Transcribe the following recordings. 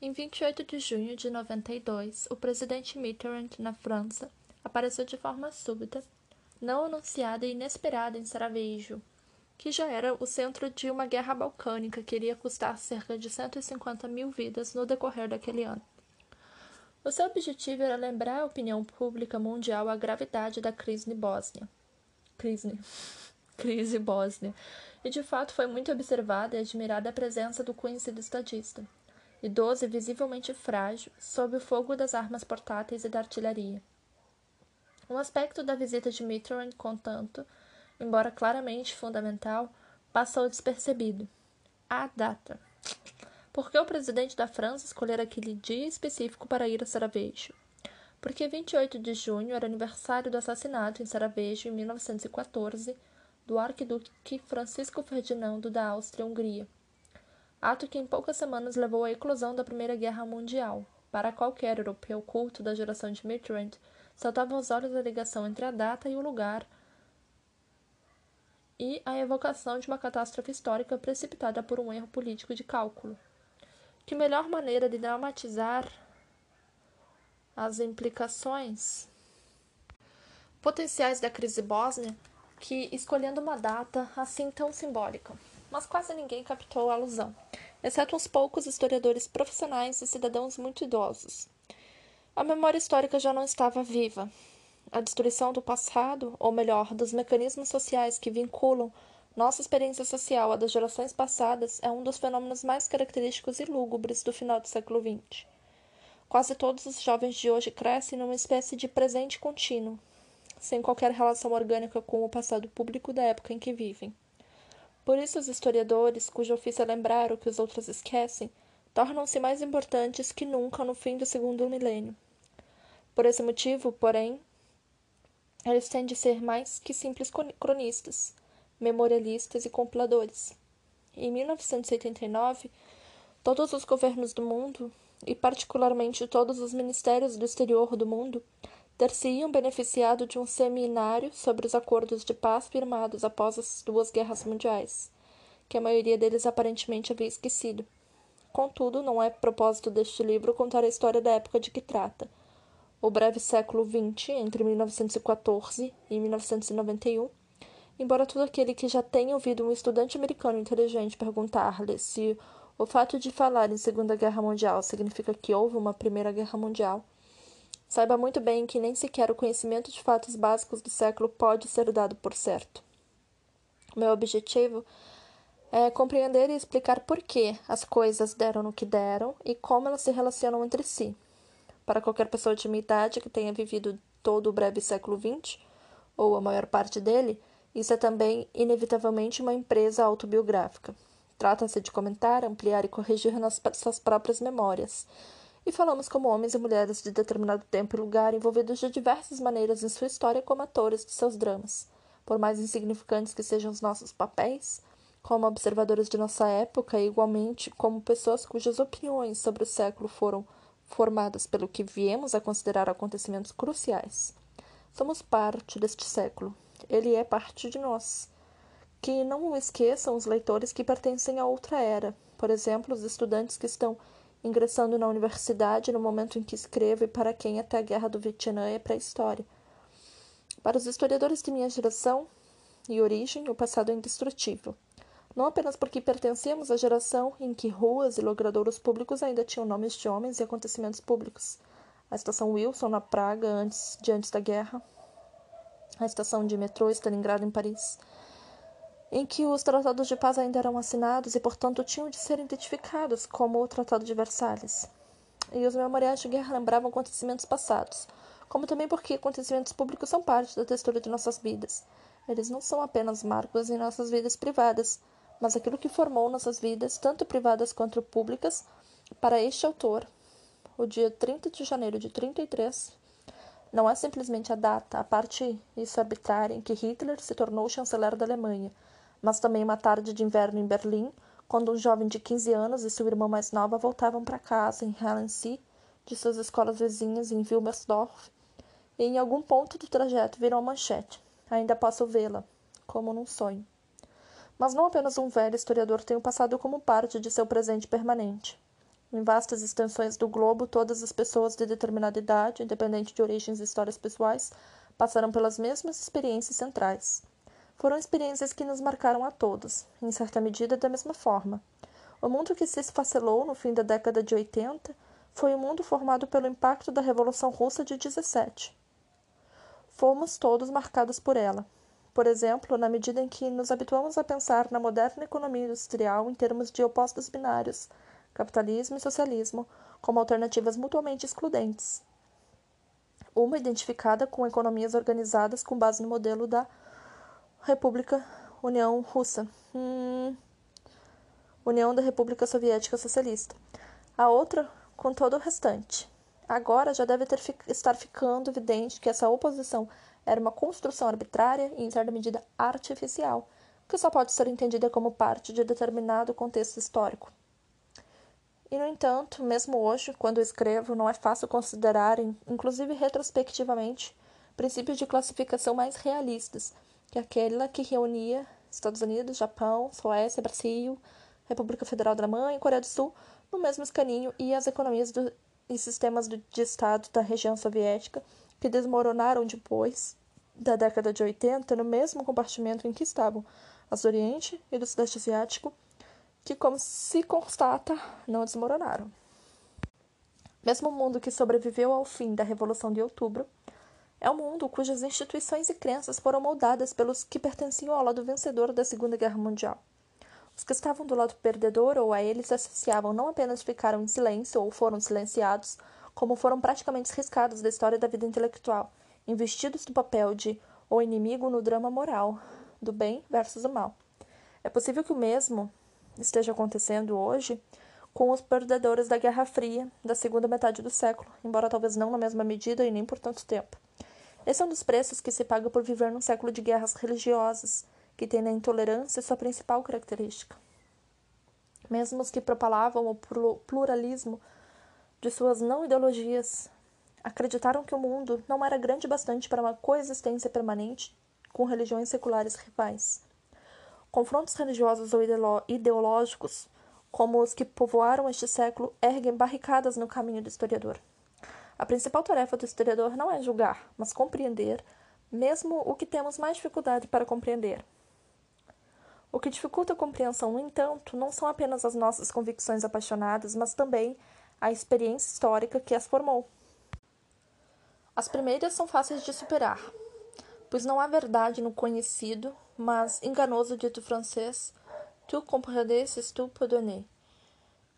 Em 28 de junho de 92, o presidente Mitterrand, na França, apareceu de forma súbita, não anunciada e inesperada em Sarajevo, que já era o centro de uma guerra balcânica que iria custar cerca de 150 mil vidas no decorrer daquele ano. O seu objetivo era lembrar à opinião pública mundial a gravidade da crise Bósnia. Crise. Crise Bósnia. E de fato foi muito observada e admirada a presença do conhecido estadista idoso e visivelmente frágil, sob o fogo das armas portáteis e da artilharia. Um aspecto da visita de Mitterrand, contanto, embora claramente fundamental, passou despercebido. A data. Por que o presidente da França escolher aquele dia específico para ir a Sarajevo? Porque 28 de junho era aniversário do assassinato em Sarajevo, em 1914, do arquiduque Francisco Ferdinando da Áustria-Hungria ato que em poucas semanas levou à eclosão da Primeira Guerra Mundial. Para qualquer europeu culto da geração de Mitterrand, saltava aos olhos a ligação entre a data e o lugar e a evocação de uma catástrofe histórica precipitada por um erro político de cálculo. Que melhor maneira de dramatizar as implicações potenciais da crise bósnia que escolhendo uma data assim tão simbólica mas quase ninguém captou a alusão, exceto uns poucos historiadores profissionais e cidadãos muito idosos. A memória histórica já não estava viva. A destruição do passado, ou melhor, dos mecanismos sociais que vinculam nossa experiência social à das gerações passadas, é um dos fenômenos mais característicos e lúgubres do final do século XX. Quase todos os jovens de hoje crescem numa espécie de presente contínuo, sem qualquer relação orgânica com o passado público da época em que vivem. Por isso, os historiadores, cujo ofício é lembrar o que os outros esquecem, tornam-se mais importantes que nunca no fim do segundo milênio. Por esse motivo, porém, eles têm de ser mais que simples cronistas, memorialistas e compiladores. Em 1989, todos os governos do mundo, e particularmente todos os ministérios do exterior do mundo, ter-se-iam beneficiado de um seminário sobre os acordos de paz firmados após as duas guerras mundiais, que a maioria deles aparentemente havia esquecido. Contudo, não é propósito deste livro contar a história da época de que trata, o breve século XX, entre 1914 e 1991, embora todo aquele que já tenha ouvido um estudante americano inteligente perguntar-lhe se o fato de falar em Segunda Guerra Mundial significa que houve uma Primeira Guerra Mundial, Saiba muito bem que nem sequer o conhecimento de fatos básicos do século pode ser dado por certo. Meu objetivo é compreender e explicar por que as coisas deram no que deram e como elas se relacionam entre si. Para qualquer pessoa de minha idade que tenha vivido todo o breve século XX, ou a maior parte dele, isso é também, inevitavelmente, uma empresa autobiográfica. Trata-se de comentar, ampliar e corrigir nas suas próprias memórias e falamos como homens e mulheres de determinado tempo e lugar envolvidos de diversas maneiras em sua história como atores de seus dramas. Por mais insignificantes que sejam os nossos papéis, como observadores de nossa época e igualmente como pessoas cujas opiniões sobre o século foram formadas pelo que viemos a considerar acontecimentos cruciais. Somos parte deste século. Ele é parte de nós. Que não esqueçam os leitores que pertencem a outra era, por exemplo, os estudantes que estão ingressando na universidade no momento em que escrevo e para quem até a guerra do Vietnã é pré-história. Para os historiadores de minha geração e origem, o passado é indestrutível. Não apenas porque pertencemos à geração em que ruas e logradouros públicos ainda tinham nomes de homens e acontecimentos públicos. A estação Wilson na Praga antes de antes da guerra, a estação de metrô Stalingrado em Paris, em que os tratados de paz ainda eram assinados e, portanto, tinham de ser identificados como o Tratado de Versalhes. E os memoriais de guerra lembravam acontecimentos passados, como também porque acontecimentos públicos são parte da textura de nossas vidas. Eles não são apenas marcos em nossas vidas privadas, mas aquilo que formou nossas vidas, tanto privadas quanto públicas, para este autor, o dia 30 de janeiro de 33, não é simplesmente a data, a parte isso arbitrária em que Hitler se tornou chanceler da Alemanha, mas também uma tarde de inverno em Berlim, quando um jovem de 15 anos e sua irmã mais nova voltavam para casa em Halensee, de suas escolas vizinhas em Wilmersdorf, e em algum ponto do trajeto viram a manchete. Ainda posso vê-la, como num sonho. Mas não apenas um velho historiador tem o passado como parte de seu presente permanente. Em vastas extensões do globo, todas as pessoas de determinada idade, independente de origens e histórias pessoais, passaram pelas mesmas experiências centrais. Foram experiências que nos marcaram a todos, em certa medida da mesma forma. O mundo que se esfacelou no fim da década de 80 foi o mundo formado pelo impacto da Revolução Russa de 17. Fomos todos marcados por ela. Por exemplo, na medida em que nos habituamos a pensar na moderna economia industrial em termos de opostos binários, capitalismo e socialismo, como alternativas mutuamente excludentes. Uma identificada com economias organizadas com base no modelo da República União Russa. Hum, União da República Soviética Socialista. A outra com todo o restante. Agora já deve ter, estar ficando evidente que essa oposição era uma construção arbitrária e, em certa medida, artificial, que só pode ser entendida como parte de determinado contexto histórico. E, no entanto, mesmo hoje, quando escrevo, não é fácil considerar, inclusive retrospectivamente, princípios de classificação mais realistas que aquela que reunia Estados Unidos, Japão, Suécia, Brasil, República Federal da Alemanha e Coreia do Sul no mesmo escaninho e as economias do, e sistemas de Estado da região soviética, que desmoronaram depois da década de 80 no mesmo compartimento em que estavam as do Oriente e do Sudeste Asiático, que, como se constata, não desmoronaram. Mesmo o mundo que sobreviveu ao fim da Revolução de Outubro é um mundo cujas instituições e crenças foram moldadas pelos que pertenciam ao lado vencedor da Segunda Guerra Mundial. Os que estavam do lado perdedor ou a eles associavam não apenas ficaram em silêncio ou foram silenciados, como foram praticamente riscados da história da vida intelectual, investidos do papel de o inimigo no drama moral, do bem versus o mal. É possível que o mesmo esteja acontecendo hoje com os perdedores da Guerra Fria da segunda metade do século, embora talvez não na mesma medida e nem por tanto tempo. Esse é um dos preços que se paga por viver num século de guerras religiosas, que tem na intolerância sua principal característica. Mesmo os que propalavam o pluralismo de suas não ideologias acreditaram que o mundo não era grande bastante para uma coexistência permanente com religiões seculares rivais. Confrontos religiosos ou ideológicos, como os que povoaram este século, erguem barricadas no caminho do historiador. A principal tarefa do historiador não é julgar, mas compreender, mesmo o que temos mais dificuldade para compreender. O que dificulta a compreensão, no entanto, não são apenas as nossas convicções apaixonadas, mas também a experiência histórica que as formou. As primeiras são fáceis de superar, pois não há verdade no conhecido, mas enganoso dito francês tu comprender c'est tout pardonner.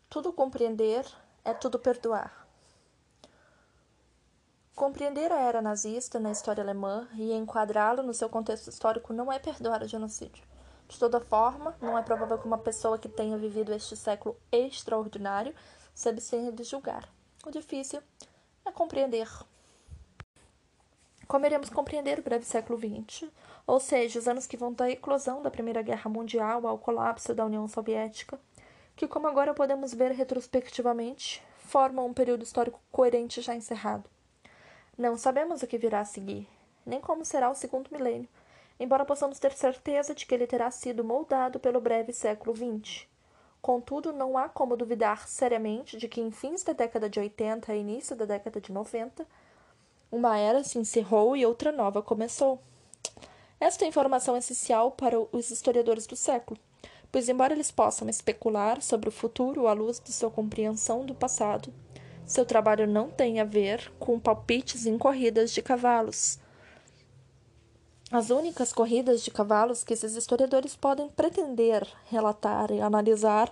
Tudo compreender é tudo perdoar. Compreender a era nazista na história alemã e enquadrá-lo no seu contexto histórico não é perdoar o genocídio. De toda forma, não é provável que uma pessoa que tenha vivido este século extraordinário se abstenha de julgar. O difícil é compreender. Como iremos compreender o breve século XX, ou seja, os anos que vão da eclosão da Primeira Guerra Mundial ao colapso da União Soviética, que, como agora podemos ver retrospectivamente, formam um período histórico coerente já encerrado. Não sabemos o que virá a seguir, nem como será o segundo milênio, embora possamos ter certeza de que ele terá sido moldado pelo breve século XX. Contudo, não há como duvidar seriamente de que em fins da década de 80 e início da década de 90, uma era se encerrou e outra nova começou. Esta é informação essencial para os historiadores do século, pois, embora eles possam especular sobre o futuro à luz de sua compreensão do passado, seu trabalho não tem a ver com palpites em corridas de cavalos, as únicas corridas de cavalos que esses historiadores podem pretender relatar e analisar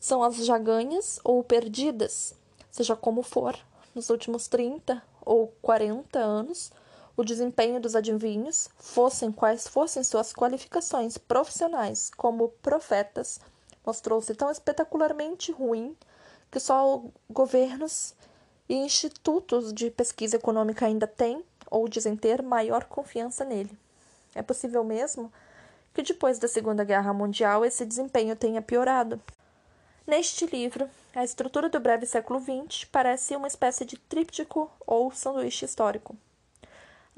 são as já ganhas ou perdidas, seja como for, nos últimos 30 ou 40 anos, o desempenho dos adivinhos, fossem quais fossem suas qualificações profissionais como profetas, mostrou-se tão espetacularmente ruim que só governos e institutos de pesquisa econômica ainda têm ou dizem ter maior confiança nele. É possível mesmo que depois da Segunda Guerra Mundial esse desempenho tenha piorado. Neste livro, a estrutura do breve século XX parece uma espécie de tríptico ou sanduíche histórico.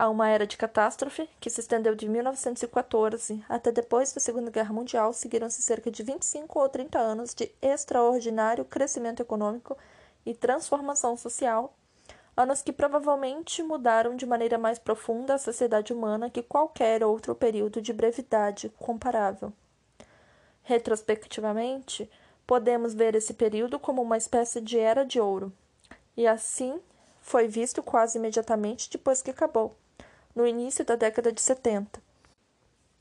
A uma era de catástrofe que se estendeu de 1914 até depois da Segunda Guerra Mundial, seguiram-se cerca de 25 ou 30 anos de extraordinário crescimento econômico e transformação social, anos que provavelmente mudaram de maneira mais profunda a sociedade humana que qualquer outro período de brevidade comparável. Retrospectivamente, podemos ver esse período como uma espécie de era de ouro, e assim foi visto quase imediatamente depois que acabou no início da década de 70.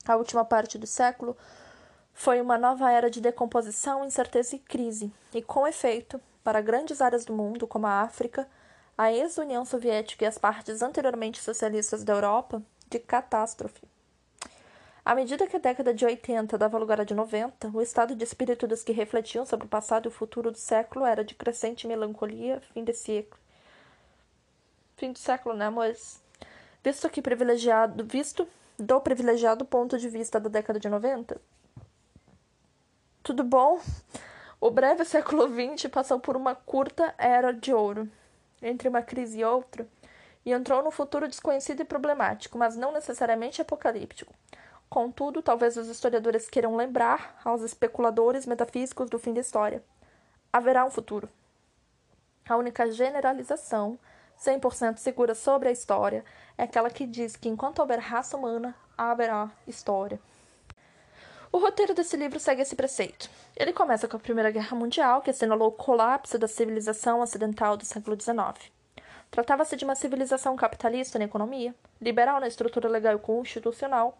A última parte do século foi uma nova era de decomposição, incerteza e crise, e com efeito, para grandes áreas do mundo, como a África, a ex-União Soviética e as partes anteriormente socialistas da Europa, de catástrofe. À medida que a década de 80 dava lugar à de 90, o estado de espírito dos que refletiam sobre o passado e o futuro do século era de crescente melancolia, fim de século. Fim do século, né, amores? Visto que privilegiado, visto do privilegiado ponto de vista da década de 90. Tudo bom? O breve século XX passou por uma curta era de ouro, entre uma crise e outra, e entrou no futuro desconhecido e problemático, mas não necessariamente apocalíptico. Contudo, talvez os historiadores queiram lembrar aos especuladores metafísicos do fim da história. Haverá um futuro. A única generalização 100% segura sobre a história é aquela que diz que enquanto houver raça humana, haverá história. O roteiro desse livro segue esse preceito. Ele começa com a Primeira Guerra Mundial, que assinalou o colapso da civilização ocidental do século XIX. Tratava-se de uma civilização capitalista na economia, liberal na estrutura legal e constitucional,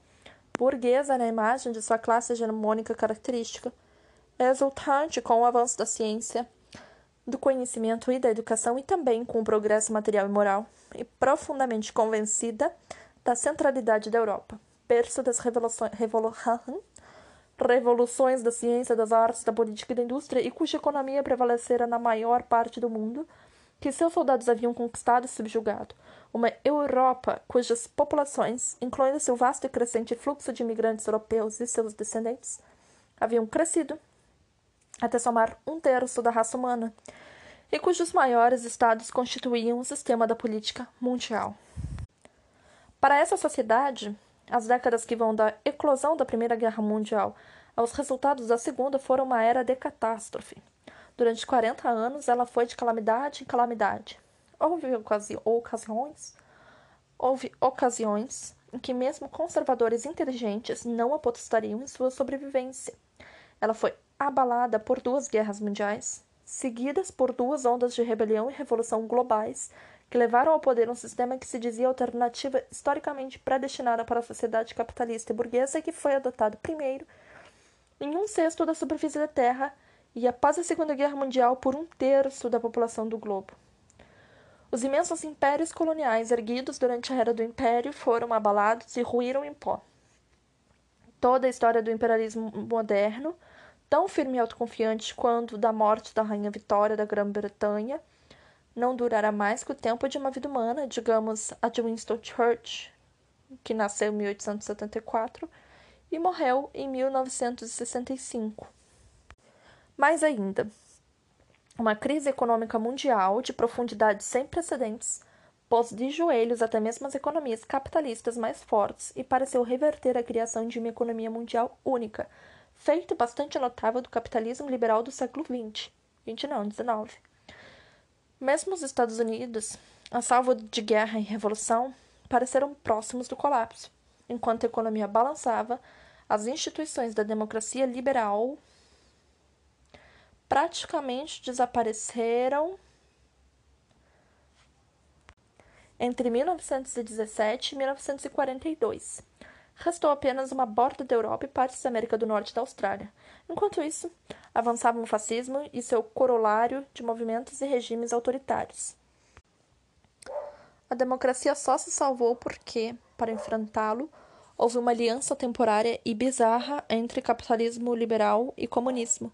burguesa na imagem de sua classe hegemônica característica, exultante com o avanço da ciência, do conhecimento e da educação e também com o progresso material e moral, e profundamente convencida da centralidade da Europa, berço das revoluções da ciência, das artes, da política e da indústria, e cuja economia prevalecera na maior parte do mundo, que seus soldados haviam conquistado e subjugado. Uma Europa cujas populações, incluindo-se o vasto e crescente fluxo de imigrantes europeus e seus descendentes, haviam crescido até somar um terço da raça humana, e cujos maiores estados constituíam o sistema da política mundial. Para essa sociedade, as décadas que vão da eclosão da Primeira Guerra Mundial aos resultados da Segunda foram uma era de catástrofe. Durante 40 anos, ela foi de calamidade em calamidade. Houve ocasi ocasiões, houve ocasiões em que mesmo conservadores inteligentes não apostariam em sua sobrevivência. Ela foi abalada por duas guerras mundiais, seguidas por duas ondas de rebelião e revolução globais que levaram ao poder um sistema que se dizia alternativa historicamente predestinada para a sociedade capitalista e burguesa e que foi adotado primeiro em um sexto da superfície da Terra e após a Segunda Guerra Mundial por um terço da população do globo. Os imensos impérios coloniais erguidos durante a era do Império foram abalados e ruíram em pó. Toda a história do imperialismo moderno tão firme e autoconfiante quando da morte da rainha Vitória da Grã-Bretanha, não durará mais que o tempo de uma vida humana, digamos a de Winston Churchill, que nasceu em 1874 e morreu em 1965. Mais ainda, uma crise econômica mundial de profundidade sem precedentes pôs de joelhos até mesmo as economias capitalistas mais fortes e pareceu reverter a criação de uma economia mundial única, feito bastante notável do capitalismo liberal do século XX. 20 não, 19. Mesmo os Estados Unidos, a salvo de guerra e revolução, pareceram próximos do colapso. Enquanto a economia balançava, as instituições da democracia liberal praticamente desapareceram entre 1917 e 1942 restou apenas uma borda da Europa e partes da América do Norte e da Austrália. Enquanto isso, avançavam o fascismo e seu corolário de movimentos e regimes autoritários. A democracia só se salvou porque, para enfrentá-lo, houve uma aliança temporária e bizarra entre capitalismo liberal e comunismo.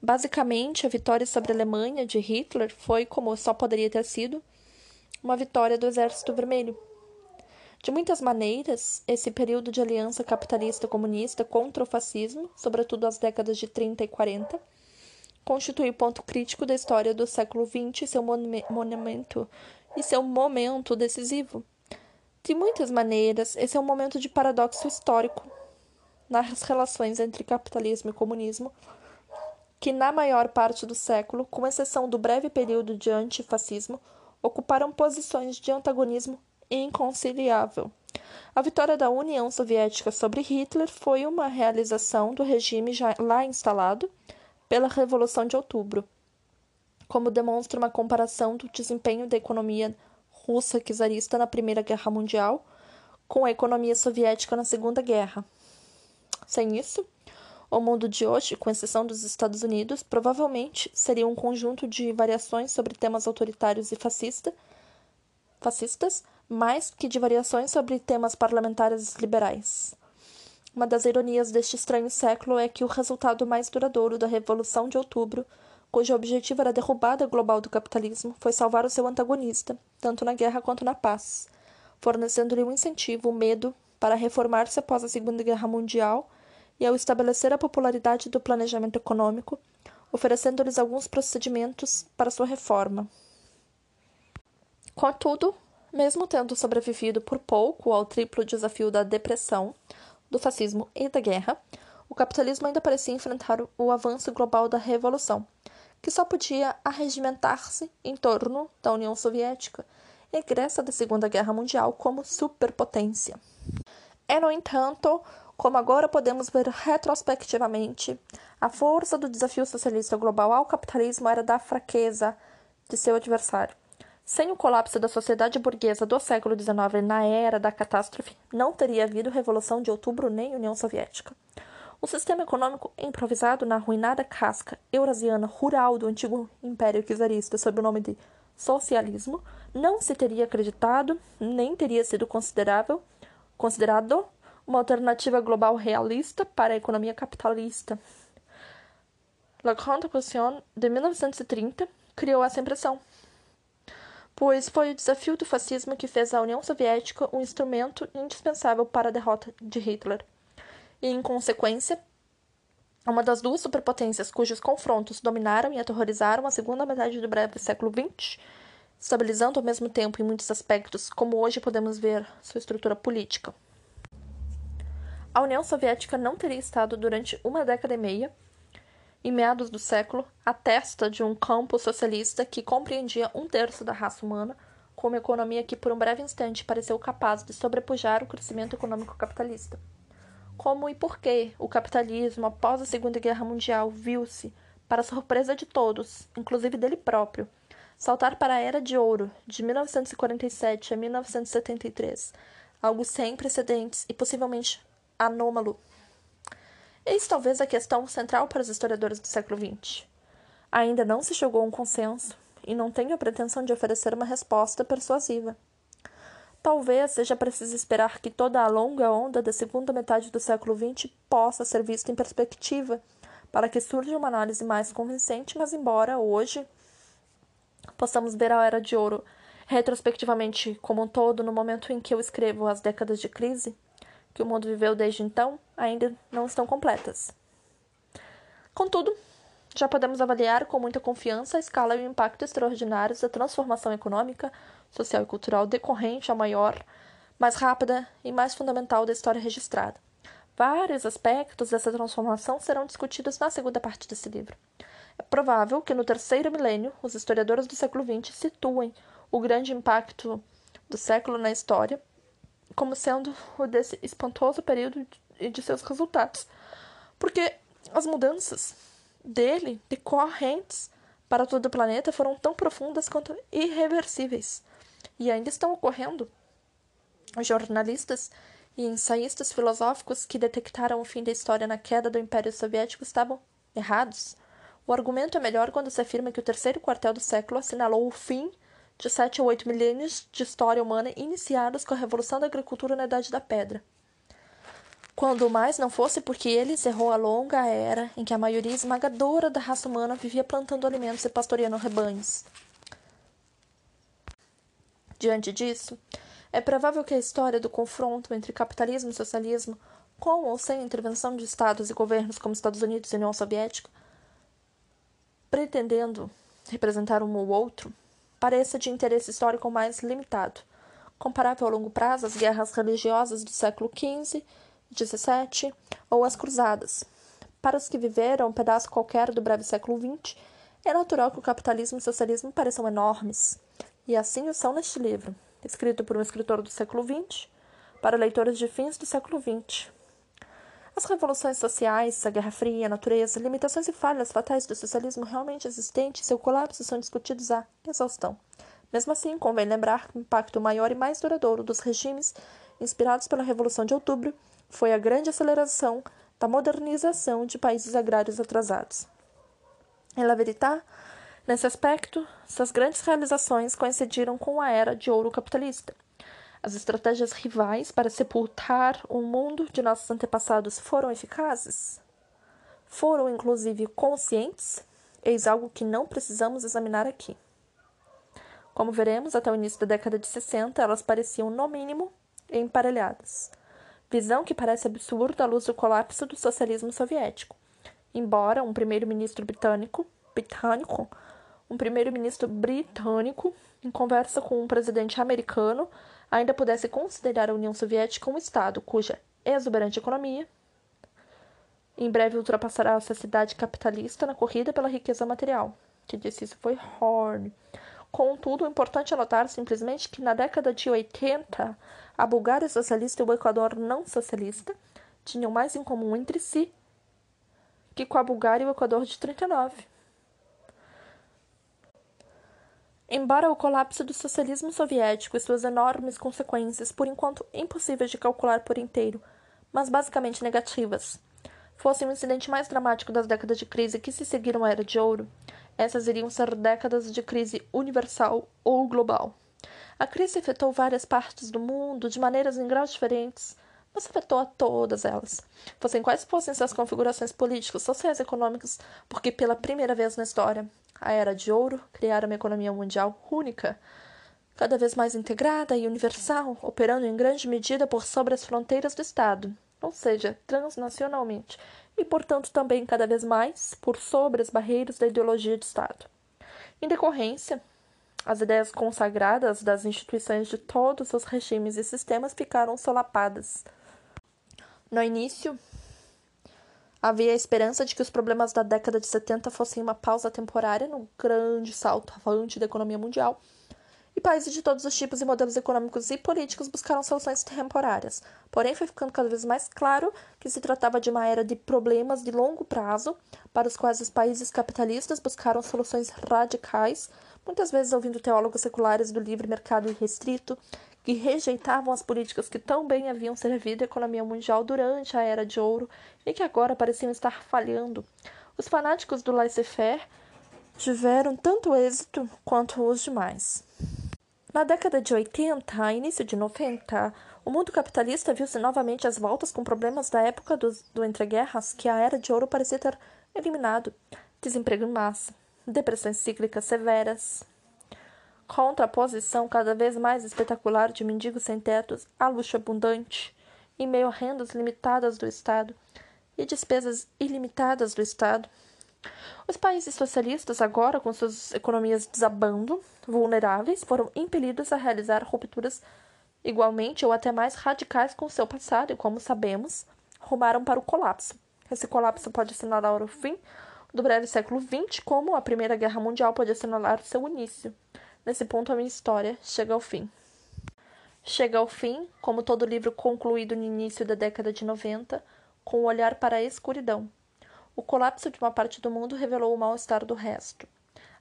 Basicamente, a vitória sobre a Alemanha de Hitler foi, como só poderia ter sido, uma vitória do Exército Vermelho. De muitas maneiras, esse período de aliança capitalista-comunista contra o fascismo, sobretudo as décadas de 30 e 40, constitui o ponto crítico da história do século XX e seu monumento e seu momento decisivo. De muitas maneiras, esse é um momento de paradoxo histórico nas relações entre capitalismo e comunismo, que na maior parte do século, com exceção do breve período de antifascismo, ocuparam posições de antagonismo inconciliável. A vitória da União Soviética sobre Hitler foi uma realização do regime já lá instalado pela Revolução de Outubro, como demonstra uma comparação do desempenho da economia russa czarista na Primeira Guerra Mundial com a economia soviética na Segunda Guerra. Sem isso, o mundo de hoje, com exceção dos Estados Unidos, provavelmente seria um conjunto de variações sobre temas autoritários e fascista, fascistas, mais que de variações sobre temas parlamentares liberais. Uma das ironias deste estranho século é que o resultado mais duradouro da Revolução de Outubro, cujo objetivo era a derrubada global do capitalismo, foi salvar o seu antagonista, tanto na guerra quanto na paz, fornecendo-lhe um incentivo, o medo, para reformar-se após a Segunda Guerra Mundial e ao estabelecer a popularidade do planejamento econômico, oferecendo-lhes alguns procedimentos para sua reforma. Contudo, mesmo tendo sobrevivido por pouco ao triplo desafio da depressão, do fascismo e da guerra, o capitalismo ainda parecia enfrentar o avanço global da revolução, que só podia arregimentar-se em torno da União Soviética, egressa da Segunda Guerra Mundial como superpotência. É, no entanto, como agora podemos ver retrospectivamente, a força do desafio socialista global ao capitalismo era da fraqueza de seu adversário. Sem o colapso da sociedade burguesa do século XIX na era da catástrofe, não teria havido Revolução de Outubro nem União Soviética. O sistema econômico improvisado na arruinada casca eurasiana rural do antigo Império Czarista sob o nome de socialismo não se teria acreditado nem teria sido considerável, considerado uma alternativa global realista para a economia capitalista. La Grande Pression de 1930 criou essa impressão pois foi o desafio do fascismo que fez a União Soviética um instrumento indispensável para a derrota de Hitler. E, em consequência, uma das duas superpotências cujos confrontos dominaram e aterrorizaram a segunda metade do breve século XX, estabilizando ao mesmo tempo em muitos aspectos, como hoje podemos ver sua estrutura política. A União Soviética não teria estado durante uma década e meia em meados do século, a testa de um campo socialista que compreendia um terço da raça humana, com uma economia que por um breve instante pareceu capaz de sobrepujar o crescimento econômico capitalista. Como e por que o capitalismo, após a Segunda Guerra Mundial, viu-se, para surpresa de todos, inclusive dele próprio, saltar para a Era de Ouro, de 1947 a 1973, algo sem precedentes e possivelmente anômalo Eis talvez a questão central para os historiadores do século XX. Ainda não se chegou a um consenso e não tenho a pretensão de oferecer uma resposta persuasiva. Talvez seja preciso esperar que toda a longa onda da segunda metade do século XX possa ser vista em perspectiva, para que surja uma análise mais convincente, mas embora hoje possamos ver a Era de Ouro retrospectivamente como um todo no momento em que eu escrevo as décadas de crise, que o mundo viveu desde então ainda não estão completas. Contudo, já podemos avaliar com muita confiança a escala e o impacto extraordinários da transformação econômica, social e cultural decorrente a maior, mais rápida e mais fundamental da história registrada. Vários aspectos dessa transformação serão discutidos na segunda parte desse livro. É provável que no terceiro milênio os historiadores do século XX situem o grande impacto do século na história como sendo o desse espantoso período e de seus resultados. Porque as mudanças dele, decorrentes para todo o planeta, foram tão profundas quanto irreversíveis e ainda estão ocorrendo. Jornalistas e ensaístas filosóficos que detectaram o fim da história na queda do Império Soviético estavam errados. O argumento é melhor quando se afirma que o terceiro quartel do século assinalou o fim de sete a oito milênios de história humana iniciados com a revolução da agricultura na Idade da Pedra. Quando mais não fosse porque ele encerrou a longa era em que a maioria esmagadora da raça humana vivia plantando alimentos e pastoreando rebanhos. Diante disso, é provável que a história do confronto entre capitalismo e socialismo, com ou sem intervenção de estados e governos como Estados Unidos e União Soviética, pretendendo representar um ou outro, pareça de interesse histórico mais limitado, comparável a longo prazo às guerras religiosas do século XV, XVII ou às cruzadas. Para os que viveram um pedaço qualquer do breve século XX, é natural que o capitalismo e o socialismo pareçam enormes, e assim o são neste livro, escrito por um escritor do século XX, para leitores de fins do século XX. As revoluções sociais, a Guerra Fria, a natureza, limitações e falhas fatais do socialismo realmente existente e seu colapso são discutidos à exaustão. Mesmo assim, convém lembrar que o impacto maior e mais duradouro dos regimes inspirados pela Revolução de Outubro foi a grande aceleração da modernização de países agrários atrasados. Em La Verità, nesse aspecto, suas grandes realizações coincidiram com a era de ouro capitalista. As estratégias rivais para sepultar o mundo de nossos antepassados foram eficazes? Foram, inclusive, conscientes? Eis algo que não precisamos examinar aqui. Como veremos, até o início da década de 60, elas pareciam, no mínimo, emparelhadas. Visão que parece absurda à luz do colapso do socialismo soviético. Embora um primeiro-ministro britânico, britânico, um primeiro-ministro britânico, em conversa com um presidente americano, ainda pudesse considerar a União Soviética um Estado cuja exuberante economia em breve ultrapassará a sociedade capitalista na corrida pela riqueza material. Que disse isso foi Horn. Contudo, é importante anotar simplesmente que na década de 80, a Bulgária socialista e o Equador não socialista tinham mais em comum entre si que com a Bulgária e o Equador de 39. Embora o colapso do socialismo soviético e suas enormes consequências, por enquanto impossíveis de calcular por inteiro, mas basicamente negativas, fossem o incidente mais dramático das décadas de crise que se seguiram à Era de Ouro, essas iriam ser décadas de crise universal ou global. A crise afetou várias partes do mundo de maneiras em graus diferentes, mas afetou a todas elas. Fossem quais fossem suas configurações políticas, sociais e econômicas, porque pela primeira vez na história, a Era de Ouro criara uma economia mundial única, cada vez mais integrada e universal, operando em grande medida por sobre as fronteiras do Estado, ou seja, transnacionalmente, e, portanto, também cada vez mais por sobre as barreiras da ideologia de Estado. Em decorrência, as ideias consagradas das instituições de todos os regimes e sistemas ficaram solapadas. No início, havia a esperança de que os problemas da década de 70 fossem uma pausa temporária no grande salto avante da economia mundial e países de todos os tipos e modelos econômicos e políticos buscaram soluções temporárias. Porém, foi ficando cada vez mais claro que se tratava de uma era de problemas de longo prazo, para os quais os países capitalistas buscaram soluções radicais, muitas vezes ouvindo teólogos seculares do livre mercado irrestrito, que rejeitavam as políticas que tão bem haviam servido a economia mundial durante a Era de Ouro e que agora pareciam estar falhando. Os fanáticos do laissez-faire tiveram tanto êxito quanto os demais. Na década de 80 a início de 90, o mundo capitalista viu-se novamente às voltas com problemas da época do, do entreguerras que a era de ouro parecia ter eliminado. Desemprego em massa, depressões cíclicas severas, contraposição cada vez mais espetacular de mendigos sem tetos a luxo abundante, em meio a rendas limitadas do Estado e despesas ilimitadas do Estado. Os países socialistas, agora com suas economias desabando, vulneráveis, foram impelidos a realizar rupturas igualmente ou até mais radicais com o seu passado e, como sabemos, rumaram para o colapso. Esse colapso pode assinalar o fim do breve século XX, como a Primeira Guerra Mundial pode assinalar seu início. Nesse ponto, a minha história chega ao fim. Chega ao fim, como todo livro concluído no início da década de 90, com o um olhar para a escuridão o colapso de uma parte do mundo revelou o mal-estar do resto.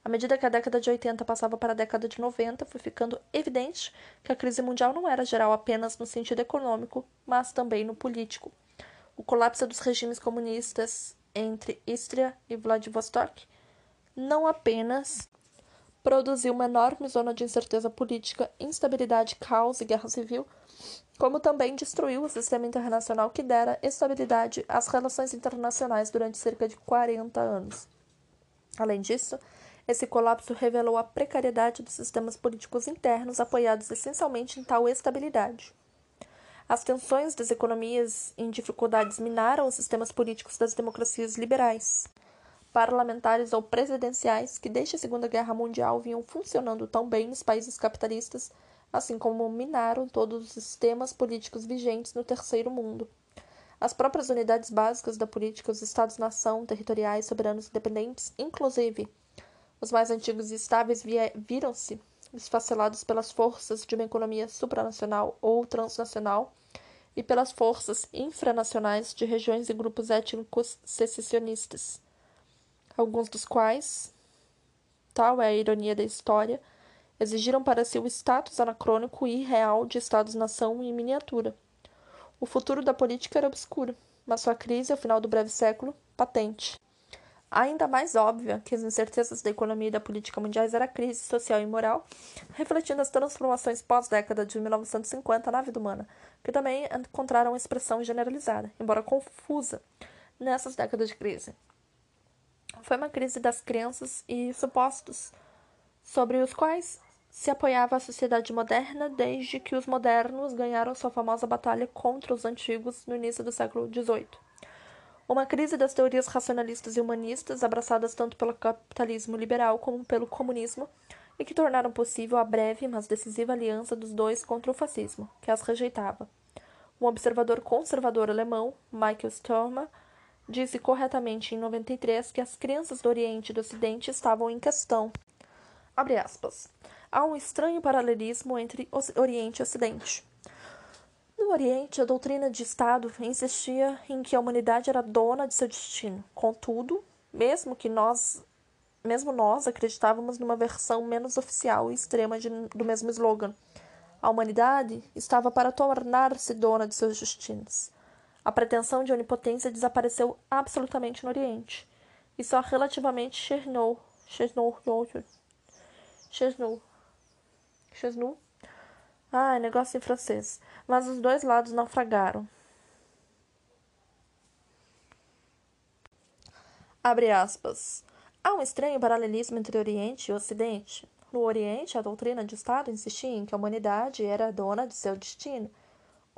À medida que a década de 80 passava para a década de 90, foi ficando evidente que a crise mundial não era geral apenas no sentido econômico, mas também no político. O colapso dos regimes comunistas entre Istria e Vladivostok não apenas produziu uma enorme zona de incerteza política, instabilidade, caos e guerra civil, como também destruiu o sistema internacional que dera estabilidade às relações internacionais durante cerca de 40 anos. Além disso, esse colapso revelou a precariedade dos sistemas políticos internos apoiados essencialmente em tal estabilidade. As tensões das economias em dificuldades minaram os sistemas políticos das democracias liberais, parlamentares ou presidenciais que desde a Segunda Guerra Mundial vinham funcionando tão bem nos países capitalistas assim como minaram todos os sistemas políticos vigentes no terceiro mundo. As próprias unidades básicas da política, os estados-nação, territoriais, soberanos independentes, inclusive os mais antigos e estáveis, viram-se esfacelados pelas forças de uma economia supranacional ou transnacional e pelas forças infranacionais de regiões e grupos étnicos secessionistas, alguns dos quais, tal é a ironia da história, exigiram para si o status anacrônico e irreal de estados-nação em miniatura. O futuro da política era obscuro, mas sua crise, ao final do breve século, patente. Ainda mais óbvia que as incertezas da economia e da política mundiais era a crise social e moral, refletindo as transformações pós-década de 1950 na vida humana, que também encontraram expressão generalizada, embora confusa, nessas décadas de crise. Foi uma crise das crenças e supostos sobre os quais se apoiava a sociedade moderna desde que os modernos ganharam sua famosa batalha contra os antigos no início do século XVIII. Uma crise das teorias racionalistas e humanistas, abraçadas tanto pelo capitalismo liberal como pelo comunismo, e que tornaram possível a breve, mas decisiva aliança dos dois contra o fascismo, que as rejeitava. Um observador conservador alemão, Michael Sturmer, disse corretamente em 93 que as crenças do Oriente e do Ocidente estavam em questão. Há um estranho paralelismo entre Oriente e Ocidente. No Oriente, a doutrina de Estado insistia em que a humanidade era dona de seu destino. Contudo, mesmo que nós, mesmo nós acreditávamos numa versão menos oficial e extrema de, do mesmo slogan, a humanidade estava para tornar-se dona de seus destinos. A pretensão de onipotência desapareceu absolutamente no Oriente, e só relativamente Chernow, Chernow, Chernow, Chernow, ah, é negócio em francês. Mas os dois lados naufragaram. Abre aspas. Há um estranho paralelismo entre Oriente e Ocidente. No Oriente, a doutrina de Estado insistia em que a humanidade era dona de seu destino.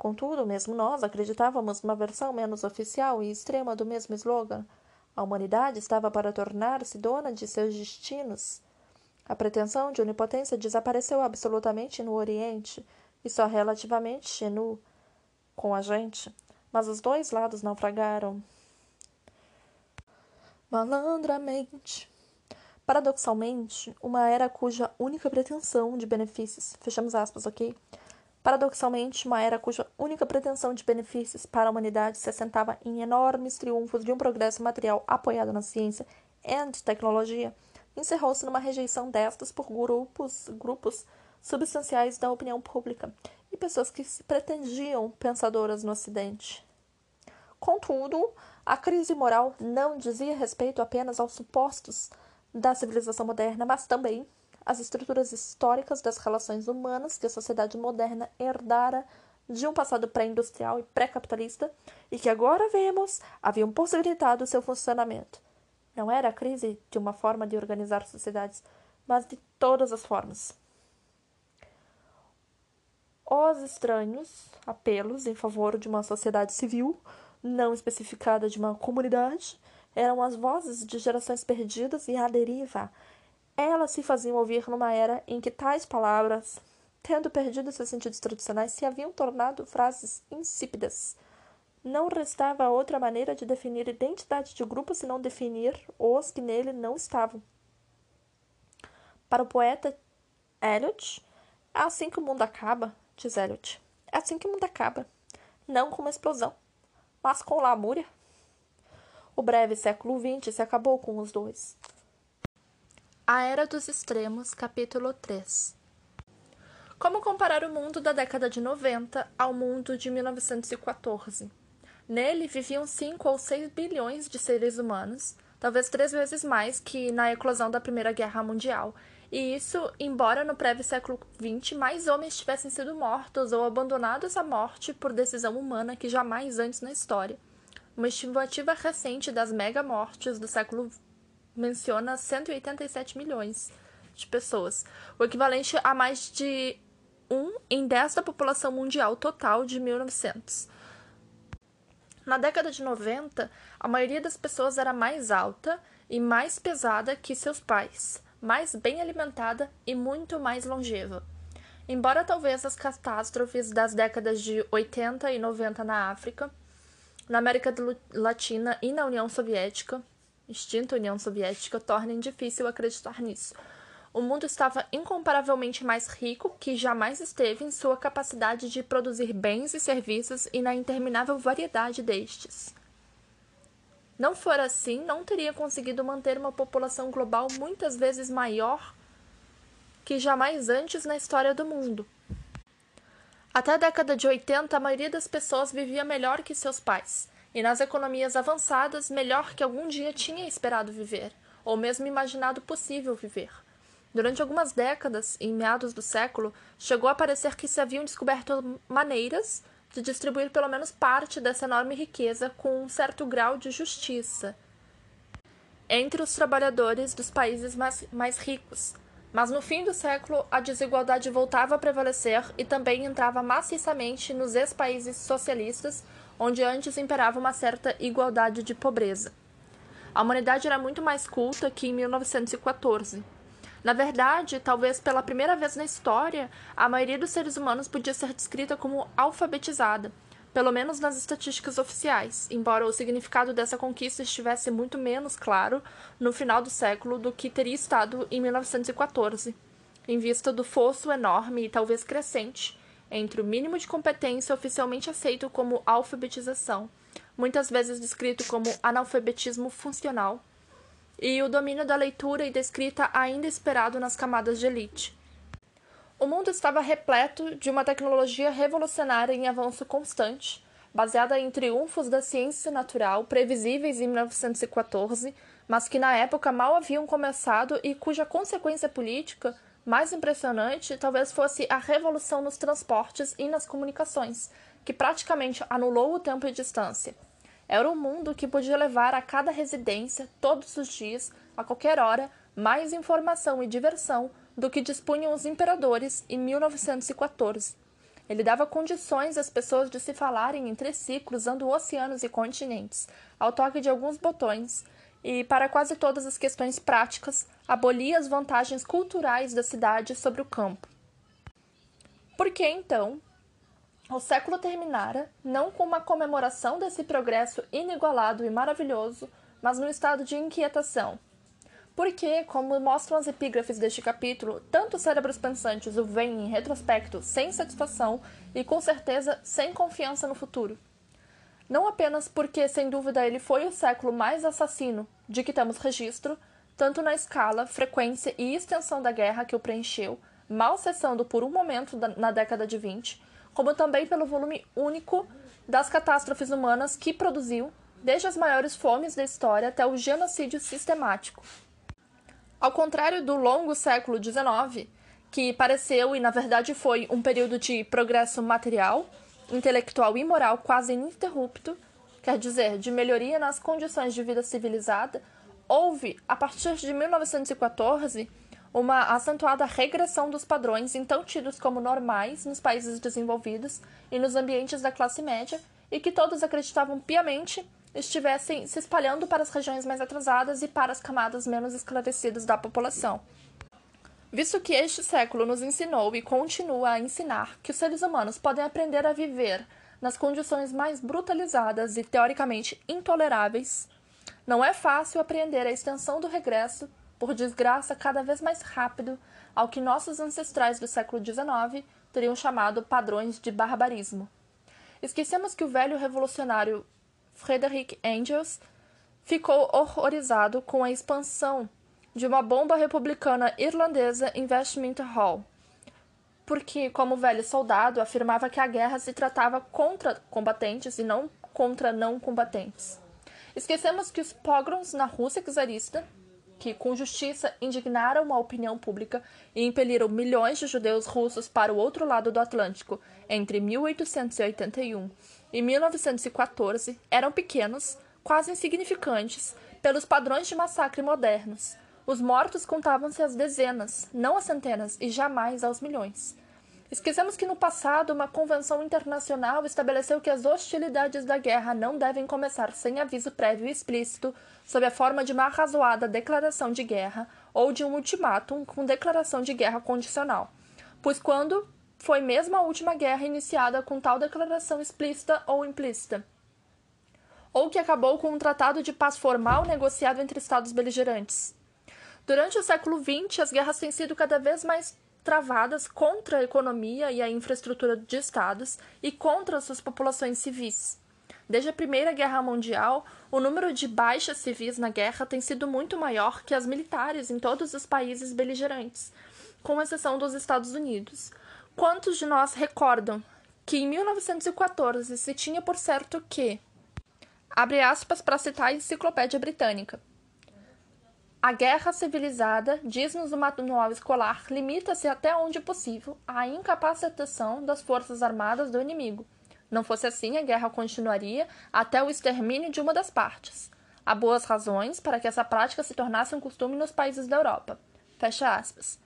Contudo, mesmo nós acreditávamos numa versão menos oficial e extrema do mesmo slogan. A humanidade estava para tornar-se dona de seus destinos. A pretensão de onipotência desapareceu absolutamente no Oriente e só relativamente no com a gente, mas os dois lados naufragaram. Malandramente. Paradoxalmente, uma era cuja única pretensão de benefícios, fechamos aspas, ok? Paradoxalmente, uma era cuja única pretensão de benefícios para a humanidade se assentava em enormes triunfos de um progresso material apoiado na ciência e tecnologia, encerrou-se numa rejeição destas por grupos, grupos substanciais da opinião pública e pessoas que se pretendiam pensadoras no Ocidente. Contudo, a crise moral não dizia respeito apenas aos supostos da civilização moderna, mas também às estruturas históricas das relações humanas que a sociedade moderna herdara de um passado pré-industrial e pré-capitalista e que agora vemos haviam possibilitado seu funcionamento. Não era a crise de uma forma de organizar sociedades, mas de todas as formas. Os estranhos apelos em favor de uma sociedade civil, não especificada de uma comunidade, eram as vozes de gerações perdidas e à deriva. Elas se faziam ouvir numa era em que tais palavras, tendo perdido seus sentidos tradicionais, se haviam tornado frases insípidas não restava outra maneira de definir identidade de grupo senão definir os que nele não estavam. Para o poeta Eliot, é assim que o mundo acaba, diz Eliot. É assim que o mundo acaba. Não com uma explosão, mas com lamúria. O breve século XX se acabou com os dois. A Era dos Extremos, capítulo 3 Como comparar o mundo da década de 90 ao mundo de 1914? Nele viviam 5 ou 6 bilhões de seres humanos, talvez três vezes mais que na eclosão da Primeira Guerra Mundial. E isso, embora no breve século XX mais homens tivessem sido mortos ou abandonados à morte por decisão humana que jamais antes na história. Uma estimativa recente das mega-mortes do século menciona 187 milhões de pessoas, o equivalente a mais de 1 em 10 da população mundial total de 1900. Na década de 90, a maioria das pessoas era mais alta e mais pesada que seus pais, mais bem alimentada e muito mais longeva. Embora talvez as catástrofes das décadas de 80 e 90 na África, na América Latina e na União Soviética, extinta União Soviética, tornem difícil acreditar nisso. O mundo estava incomparavelmente mais rico que jamais esteve em sua capacidade de produzir bens e serviços e na interminável variedade destes. Não for assim, não teria conseguido manter uma população global muitas vezes maior que jamais antes na história do mundo. Até a década de 80, a maioria das pessoas vivia melhor que seus pais, e nas economias avançadas, melhor que algum dia tinha esperado viver, ou mesmo imaginado possível viver. Durante algumas décadas, em meados do século, chegou a parecer que se haviam descoberto maneiras de distribuir pelo menos parte dessa enorme riqueza com um certo grau de justiça entre os trabalhadores dos países mais, mais ricos. Mas no fim do século, a desigualdade voltava a prevalecer e também entrava maciçamente nos ex-países socialistas, onde antes imperava uma certa igualdade de pobreza. A humanidade era muito mais culta que em 1914. Na verdade, talvez pela primeira vez na história, a maioria dos seres humanos podia ser descrita como alfabetizada, pelo menos nas estatísticas oficiais, embora o significado dessa conquista estivesse muito menos claro no final do século do que teria estado em 1914, em vista do fosso enorme e talvez crescente entre o mínimo de competência oficialmente aceito como alfabetização, muitas vezes descrito como analfabetismo funcional, e o domínio da leitura e da escrita ainda esperado nas camadas de elite. O mundo estava repleto de uma tecnologia revolucionária em avanço constante, baseada em triunfos da ciência natural previsíveis em 1914, mas que na época mal haviam começado e cuja consequência política mais impressionante talvez fosse a revolução nos transportes e nas comunicações, que praticamente anulou o tempo e distância. Era um mundo que podia levar a cada residência, todos os dias, a qualquer hora, mais informação e diversão do que dispunham os imperadores em 1914. Ele dava condições às pessoas de se falarem entre si, cruzando oceanos e continentes, ao toque de alguns botões, e, para quase todas as questões práticas, abolia as vantagens culturais da cidade sobre o campo. Por que, então, o século terminara não com uma comemoração desse progresso inigualado e maravilhoso, mas num estado de inquietação. Porque, como mostram as epígrafes deste capítulo, tanto cérebros pensantes o veem em retrospecto sem satisfação e, com certeza, sem confiança no futuro. Não apenas porque, sem dúvida, ele foi o século mais assassino de que temos registro, tanto na escala, frequência e extensão da guerra que o preencheu, mal cessando por um momento na década de 20, como também pelo volume único das catástrofes humanas que produziu, desde as maiores fomes da história até o genocídio sistemático. Ao contrário do longo século XIX, que pareceu e na verdade foi um período de progresso material, intelectual e moral quase ininterrupto, quer dizer, de melhoria nas condições de vida civilizada, houve, a partir de 1914, uma acentuada regressão dos padrões então tidos como normais nos países desenvolvidos e nos ambientes da classe média e que todos acreditavam piamente estivessem se espalhando para as regiões mais atrasadas e para as camadas menos esclarecidas da população. Visto que este século nos ensinou e continua a ensinar que os seres humanos podem aprender a viver nas condições mais brutalizadas e teoricamente intoleráveis, não é fácil apreender a extensão do regresso por desgraça cada vez mais rápido ao que nossos ancestrais do século XIX teriam chamado padrões de barbarismo. Esquecemos que o velho revolucionário Frederick Engels ficou horrorizado com a expansão de uma bomba republicana irlandesa em Westminster Hall, porque, como velho soldado, afirmava que a guerra se tratava contra combatentes e não contra não combatentes. Esquecemos que os pogroms na Rússia czarista que, com justiça, indignaram a opinião pública e impeliram milhões de judeus russos para o outro lado do Atlântico entre 1881 e 1914, eram pequenos, quase insignificantes, pelos padrões de massacre modernos. Os mortos contavam-se às dezenas, não às centenas e jamais aos milhões. Esquecemos que no passado uma convenção internacional estabeleceu que as hostilidades da guerra não devem começar sem aviso prévio explícito, sob a forma de uma arrazoada declaração de guerra ou de um ultimátum com declaração de guerra condicional. pois quando foi mesmo a última guerra iniciada com tal declaração explícita ou implícita? Ou que acabou com um tratado de paz formal negociado entre estados beligerantes? Durante o século XX, as guerras têm sido cada vez mais travadas contra a economia e a infraestrutura de estados e contra suas populações civis. Desde a Primeira Guerra Mundial, o número de baixas civis na guerra tem sido muito maior que as militares em todos os países beligerantes, com exceção dos Estados Unidos. Quantos de nós recordam que em 1914 se tinha por certo que, abre aspas para citar a Enciclopédia Britânica, a guerra civilizada, diz-nos o manual escolar, limita-se até onde possível à incapacitação das forças armadas do inimigo. Não fosse assim, a guerra continuaria até o extermínio de uma das partes. Há boas razões para que essa prática se tornasse um costume nos países da Europa. Fecha aspas.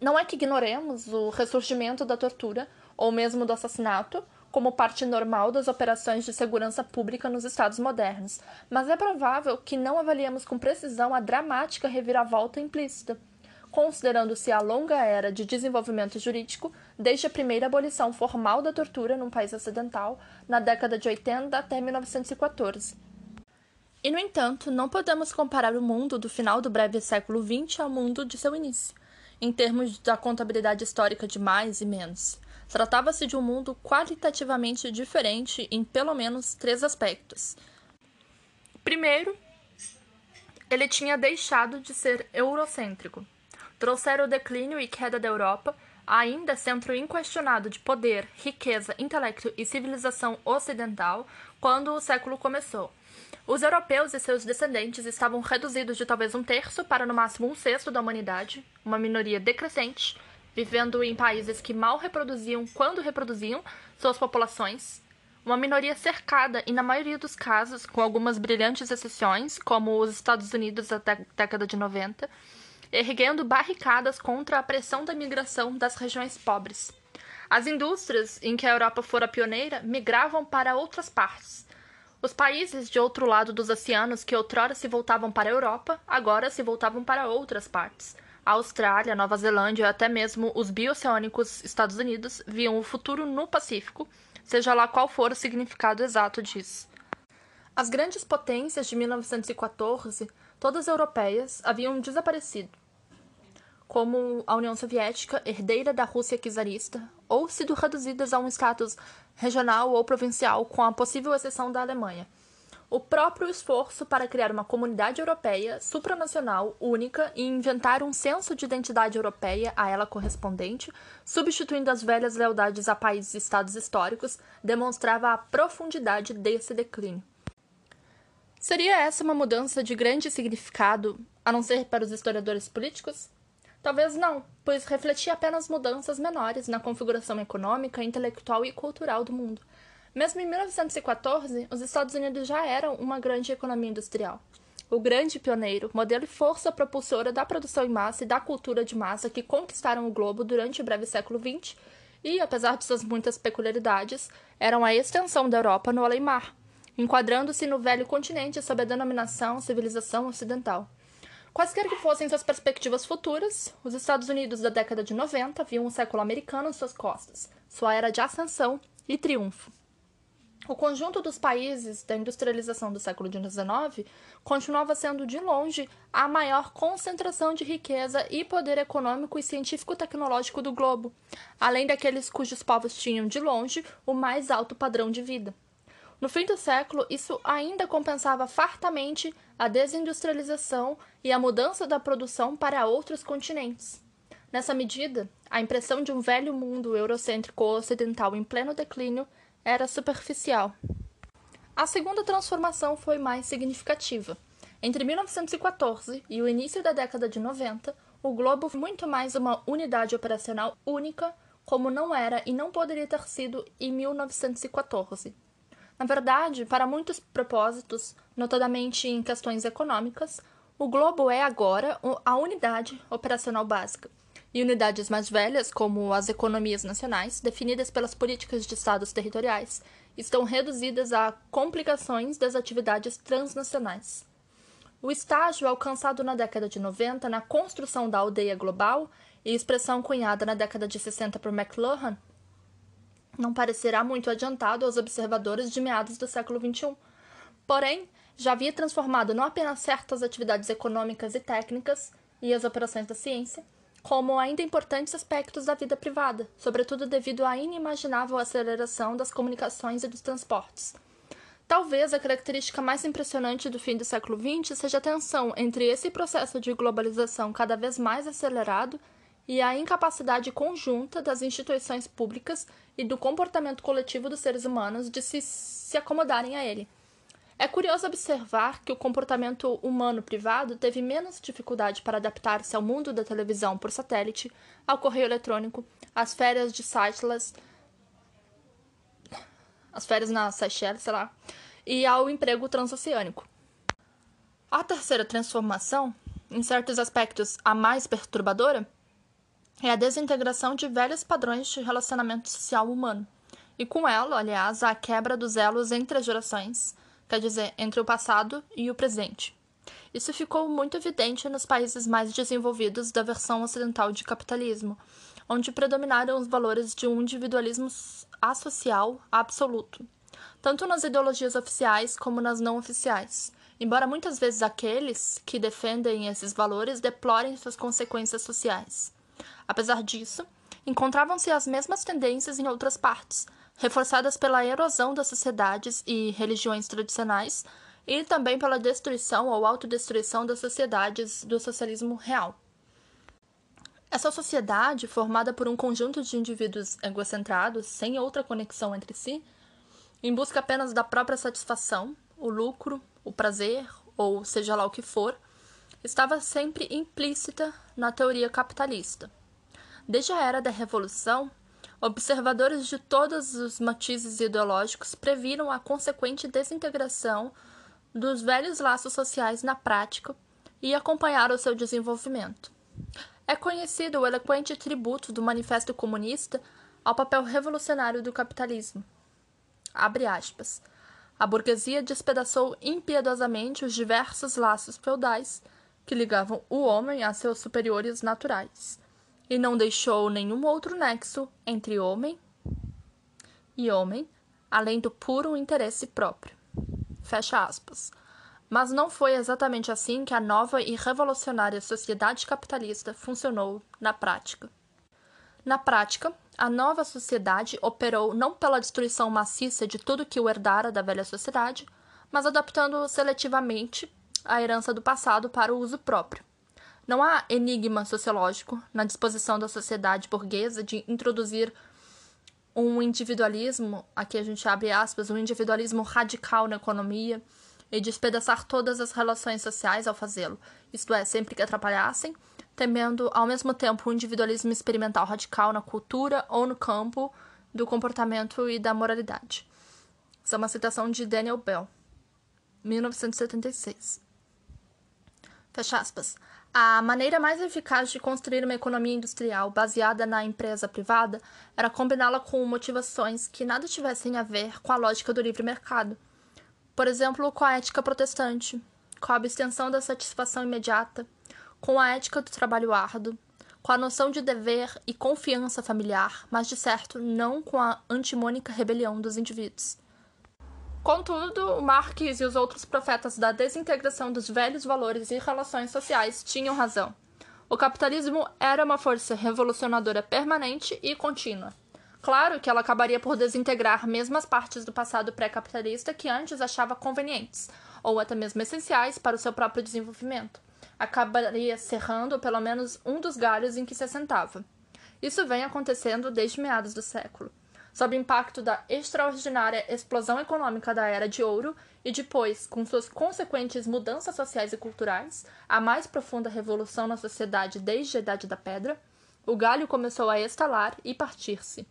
Não é que ignoremos o ressurgimento da tortura ou mesmo do assassinato como parte normal das operações de segurança pública nos Estados modernos, mas é provável que não avaliemos com precisão a dramática reviravolta implícita, considerando-se a longa era de desenvolvimento jurídico desde a primeira abolição formal da tortura num país ocidental, na década de 80 até 1914. E, no entanto, não podemos comparar o mundo do final do breve século XX ao mundo de seu início, em termos da contabilidade histórica de mais e menos. Tratava-se de um mundo qualitativamente diferente em pelo menos três aspectos. Primeiro, ele tinha deixado de ser eurocêntrico. Trouxeram o declínio e queda da Europa, ainda centro inquestionado de poder, riqueza, intelecto e civilização ocidental, quando o século começou. Os europeus e seus descendentes estavam reduzidos de talvez um terço para no máximo um sexto da humanidade, uma minoria decrescente, vivendo em países que mal reproduziam, quando reproduziam, suas populações, uma minoria cercada e, na maioria dos casos, com algumas brilhantes exceções, como os Estados Unidos da década de 90, erguendo barricadas contra a pressão da migração das regiões pobres. As indústrias em que a Europa fora pioneira migravam para outras partes. Os países de outro lado dos oceanos que outrora se voltavam para a Europa, agora se voltavam para outras partes. A Austrália, Nova Zelândia e até mesmo os bioceânicos Estados Unidos viam o futuro no Pacífico, seja lá qual for o significado exato disso. As grandes potências de 1914, todas europeias, haviam desaparecido, como a União Soviética, herdeira da Rússia czarista, ou sido reduzidas a um status regional ou provincial, com a possível exceção da Alemanha o próprio esforço para criar uma comunidade europeia supranacional única e inventar um senso de identidade europeia a ela correspondente, substituindo as velhas lealdades a países e estados históricos, demonstrava a profundidade desse declínio. Seria essa uma mudança de grande significado, a não ser para os historiadores políticos? Talvez não, pois refletia apenas mudanças menores na configuração econômica, intelectual e cultural do mundo mesmo em 1914, os Estados Unidos já eram uma grande economia industrial. O grande pioneiro, modelo e força propulsora da produção em massa e da cultura de massa que conquistaram o globo durante o breve século XX e, apesar de suas muitas peculiaridades, eram a extensão da Europa no além-mar, enquadrando-se no velho continente sob a denominação civilização ocidental. Quaisquer que fossem suas perspectivas futuras, os Estados Unidos da década de 90 viam o século americano em suas costas, sua era de ascensão e triunfo. O conjunto dos países da industrialização do século XIX continuava sendo, de longe, a maior concentração de riqueza e poder econômico e científico-tecnológico do globo, além daqueles cujos povos tinham, de longe, o mais alto padrão de vida. No fim do século, isso ainda compensava fartamente a desindustrialização e a mudança da produção para outros continentes. Nessa medida, a impressão de um velho mundo eurocêntrico ocidental em pleno declínio era superficial. A segunda transformação foi mais significativa. Entre 1914 e o início da década de 90, o globo foi muito mais uma unidade operacional única, como não era e não poderia ter sido em 1914. Na verdade, para muitos propósitos, notadamente em questões econômicas, o globo é agora a unidade operacional básica e unidades mais velhas, como as economias nacionais, definidas pelas políticas de estados territoriais, estão reduzidas a complicações das atividades transnacionais. O estágio alcançado na década de 90 na construção da aldeia global e expressão cunhada na década de 60 por McLuhan, não parecerá muito adiantado aos observadores de meados do século XXI. Porém, já havia transformado não apenas certas atividades econômicas e técnicas e as operações da ciência, como ainda importantes aspectos da vida privada, sobretudo devido à inimaginável aceleração das comunicações e dos transportes. Talvez a característica mais impressionante do fim do século XX seja a tensão entre esse processo de globalização cada vez mais acelerado e a incapacidade conjunta das instituições públicas e do comportamento coletivo dos seres humanos de se, se acomodarem a ele. É curioso observar que o comportamento humano privado teve menos dificuldade para adaptar-se ao mundo da televisão por satélite, ao correio eletrônico, às férias de Seychelles, as férias na Seychelles, sei lá, e ao emprego transoceânico. A terceira transformação, em certos aspectos a mais perturbadora, é a desintegração de velhos padrões de relacionamento social humano, e com ela, aliás, a quebra dos elos entre as gerações, quer dizer, entre o passado e o presente. Isso ficou muito evidente nos países mais desenvolvidos da versão ocidental de capitalismo, onde predominaram os valores de um individualismo asocial absoluto, tanto nas ideologias oficiais como nas não oficiais, embora muitas vezes aqueles que defendem esses valores deplorem suas consequências sociais. Apesar disso, encontravam-se as mesmas tendências em outras partes, reforçadas pela erosão das sociedades e religiões tradicionais e também pela destruição ou autodestruição das sociedades do socialismo real. Essa sociedade, formada por um conjunto de indivíduos egocentrados, sem outra conexão entre si, em busca apenas da própria satisfação, o lucro, o prazer, ou seja lá o que for, estava sempre implícita na teoria capitalista. Desde a era da Revolução, Observadores de todos os matizes ideológicos previram a consequente desintegração dos velhos laços sociais na prática e acompanharam seu desenvolvimento. É conhecido o eloquente tributo do Manifesto Comunista ao papel revolucionário do capitalismo. Abre aspas. A burguesia despedaçou impiedosamente os diversos laços feudais que ligavam o homem a seus superiores naturais e não deixou nenhum outro nexo entre homem e homem, além do puro interesse próprio. Fecha aspas. Mas não foi exatamente assim que a nova e revolucionária sociedade capitalista funcionou na prática. Na prática, a nova sociedade operou não pela destruição maciça de tudo que o herdara da velha sociedade, mas adaptando seletivamente a herança do passado para o uso próprio. Não há enigma sociológico na disposição da sociedade burguesa de introduzir um individualismo, aqui a gente abre aspas, um individualismo radical na economia e despedaçar todas as relações sociais ao fazê-lo, isto é, sempre que atrapalhassem, temendo ao mesmo tempo um individualismo experimental radical na cultura ou no campo do comportamento e da moralidade. Isso é uma citação de Daniel Bell, 1976. Fecha aspas. A maneira mais eficaz de construir uma economia industrial baseada na empresa privada era combiná-la com motivações que nada tivessem a ver com a lógica do livre mercado. Por exemplo, com a ética protestante, com a abstenção da satisfação imediata, com a ética do trabalho árduo, com a noção de dever e confiança familiar, mas de certo não com a antimônica rebelião dos indivíduos. Contudo, Marx e os outros profetas da desintegração dos velhos valores e relações sociais tinham razão. O capitalismo era uma força revolucionadora permanente e contínua. Claro que ela acabaria por desintegrar mesmo as partes do passado pré-capitalista que antes achava convenientes, ou até mesmo essenciais para o seu próprio desenvolvimento. Acabaria cerrando pelo menos um dos galhos em que se assentava. Isso vem acontecendo desde meados do século sob o impacto da extraordinária explosão econômica da Era de Ouro e depois, com suas consequentes mudanças sociais e culturais, a mais profunda revolução na sociedade desde a Idade da Pedra, o galho começou a estalar e partir-se.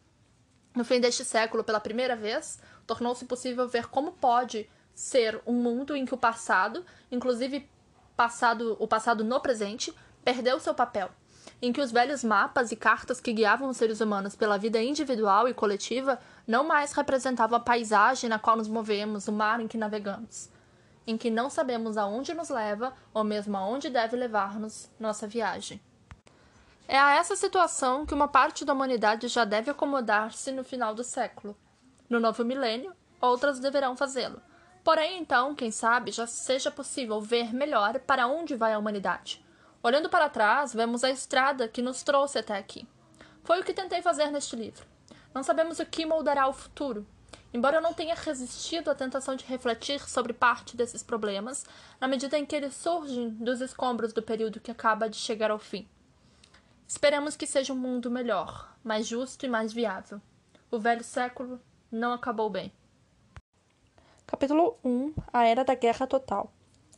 No fim deste século, pela primeira vez, tornou-se possível ver como pode ser um mundo em que o passado, inclusive passado, o passado no presente, perdeu seu papel em que os velhos mapas e cartas que guiavam os seres humanos pela vida individual e coletiva não mais representavam a paisagem na qual nos movemos, o mar em que navegamos, em que não sabemos aonde nos leva ou mesmo aonde deve levar-nos nossa viagem. É a essa situação que uma parte da humanidade já deve acomodar-se no final do século. No novo milênio, outras deverão fazê-lo. Porém, então, quem sabe, já seja possível ver melhor para onde vai a humanidade. Olhando para trás, vemos a estrada que nos trouxe até aqui. Foi o que tentei fazer neste livro. Não sabemos o que moldará o futuro. Embora eu não tenha resistido à tentação de refletir sobre parte desses problemas, na medida em que eles surgem dos escombros do período que acaba de chegar ao fim. Esperamos que seja um mundo melhor, mais justo e mais viável. O velho século não acabou bem. Capítulo 1 A Era da Guerra Total.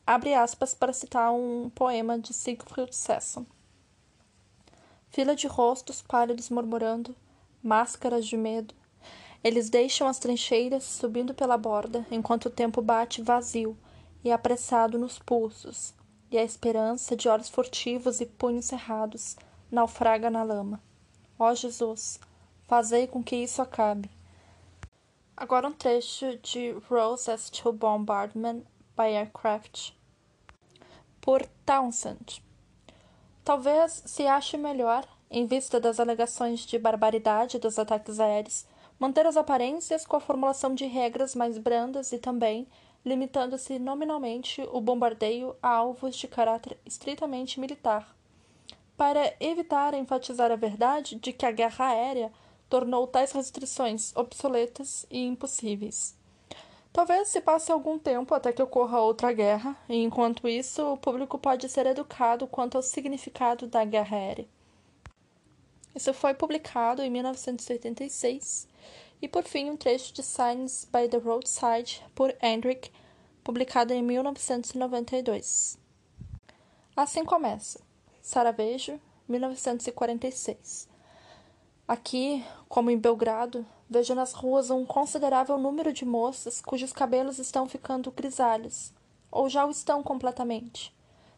Abre aspas para citar um poema de Siegfried Sasson. Fila de rostos pálidos murmurando, máscaras de medo. Eles deixam as trincheiras subindo pela borda, enquanto o tempo bate vazio e apressado nos pulsos, e a esperança de olhos furtivos e punhos cerrados naufraga na lama. Ó Jesus, fazei com que isso acabe. Agora um trecho de Rose as to Bombardment by Aircraft, por Townsend. Talvez se ache melhor, em vista das alegações de barbaridade dos ataques aéreos, manter as aparências com a formulação de regras mais brandas e também limitando-se nominalmente o bombardeio a alvos de caráter estritamente militar para evitar enfatizar a verdade de que a guerra aérea tornou tais restrições obsoletas e impossíveis. Talvez se passe algum tempo até que ocorra outra guerra, e enquanto isso, o público pode ser educado quanto ao significado da guerra aérea. Isso foi publicado em 1986, e por fim um trecho de Signs by the Roadside por Hendrick, publicado em 1992. Assim começa. Saravejo, 1946. Aqui, como em Belgrado, vejo nas ruas um considerável número de moças cujos cabelos estão ficando grisalhos, ou já o estão completamente.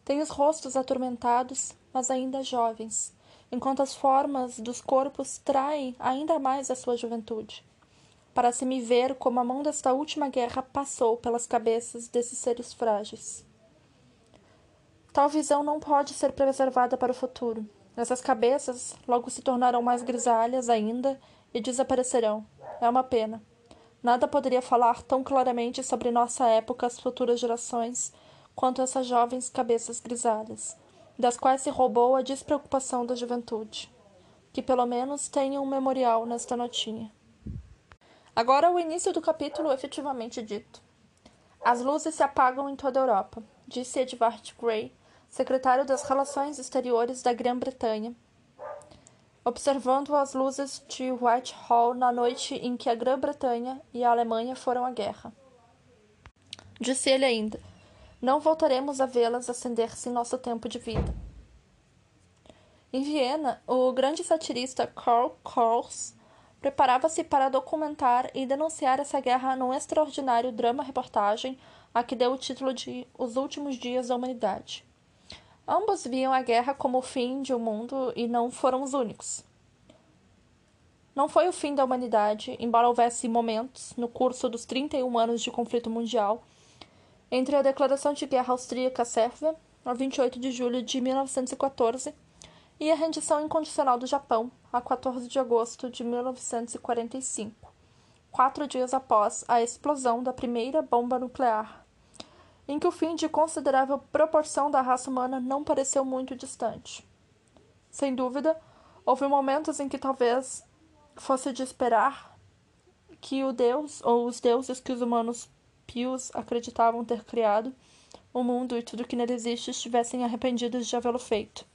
Têm os rostos atormentados, mas ainda jovens, enquanto as formas dos corpos traem ainda mais a sua juventude. Para-se me ver como a mão desta última guerra passou pelas cabeças desses seres frágeis. Tal visão não pode ser preservada para o futuro. Essas cabeças logo se tornarão mais grisalhas ainda e desaparecerão. É uma pena. Nada poderia falar tão claramente sobre nossa época às futuras gerações quanto essas jovens cabeças grisalhas, das quais se roubou a despreocupação da juventude. Que pelo menos tenham um memorial nesta notinha. Agora o início do capítulo efetivamente dito. As luzes se apagam em toda a Europa, disse Edvard Gray, secretário das Relações Exteriores da Grã-Bretanha, observando as luzes de Whitehall na noite em que a Grã-Bretanha e a Alemanha foram à guerra. Disse ele ainda: Não voltaremos a vê-las acender-se em nosso tempo de vida. Em Viena, o grande satirista Karl Kraus preparava-se para documentar e denunciar essa guerra num extraordinário drama-reportagem a que deu o título de Os Últimos Dias da Humanidade. Ambos viam a guerra como o fim de um mundo e não foram os únicos. Não foi o fim da humanidade, embora houvesse momentos, no curso dos 31 anos de conflito mundial, entre a declaração de guerra austríaca Sérvia, a 28 de julho de 1914, e a rendição incondicional do Japão, a 14 de agosto de 1945, quatro dias após a explosão da primeira bomba nuclear em que o fim de considerável proporção da raça humana não pareceu muito distante. Sem dúvida, houve momentos em que talvez fosse de esperar que o Deus ou os deuses que os humanos pios acreditavam ter criado o mundo e tudo que nele existe estivessem arrependidos de havê-lo feito.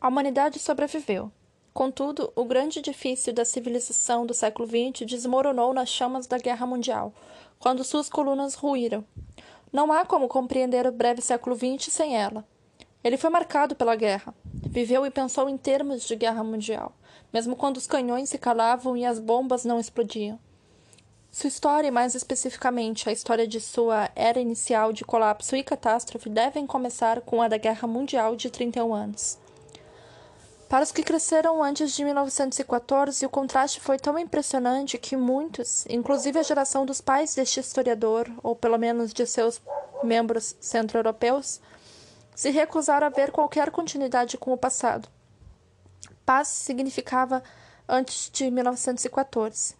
A humanidade sobreviveu. Contudo, o grande edifício da civilização do século XX desmoronou nas chamas da Guerra Mundial, quando suas colunas ruíram. Não há como compreender o breve século XX sem ela. Ele foi marcado pela guerra. Viveu e pensou em termos de guerra mundial, mesmo quando os canhões se calavam e as bombas não explodiam. Sua história, e mais especificamente a história de sua era inicial de colapso e catástrofe, devem começar com a da Guerra Mundial de 31 anos. Para os que cresceram antes de 1914, o contraste foi tão impressionante que muitos, inclusive a geração dos pais deste historiador, ou pelo menos de seus membros centro-europeus, se recusaram a ver qualquer continuidade com o passado, paz significava antes de 1914.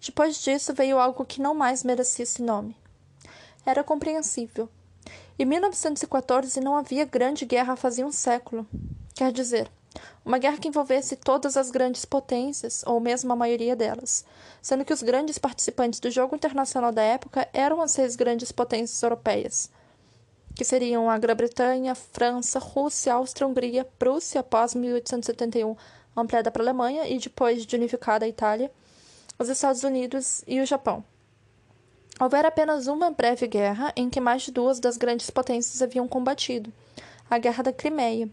Depois disso veio algo que não mais merecia esse nome. Era compreensível. Em 1914 não havia grande guerra fazia um século. Quer dizer, uma guerra que envolvesse todas as grandes potências, ou mesmo a maioria delas, sendo que os grandes participantes do jogo internacional da época eram as seis grandes potências europeias, que seriam a Grã-Bretanha, França, Rússia, Áustria, Hungria, Prússia após 1871, ampliada para a Alemanha e depois de unificada a Itália, os Estados Unidos e o Japão. Houvera apenas uma breve guerra em que mais de duas das grandes potências haviam combatido, a Guerra da Crimeia,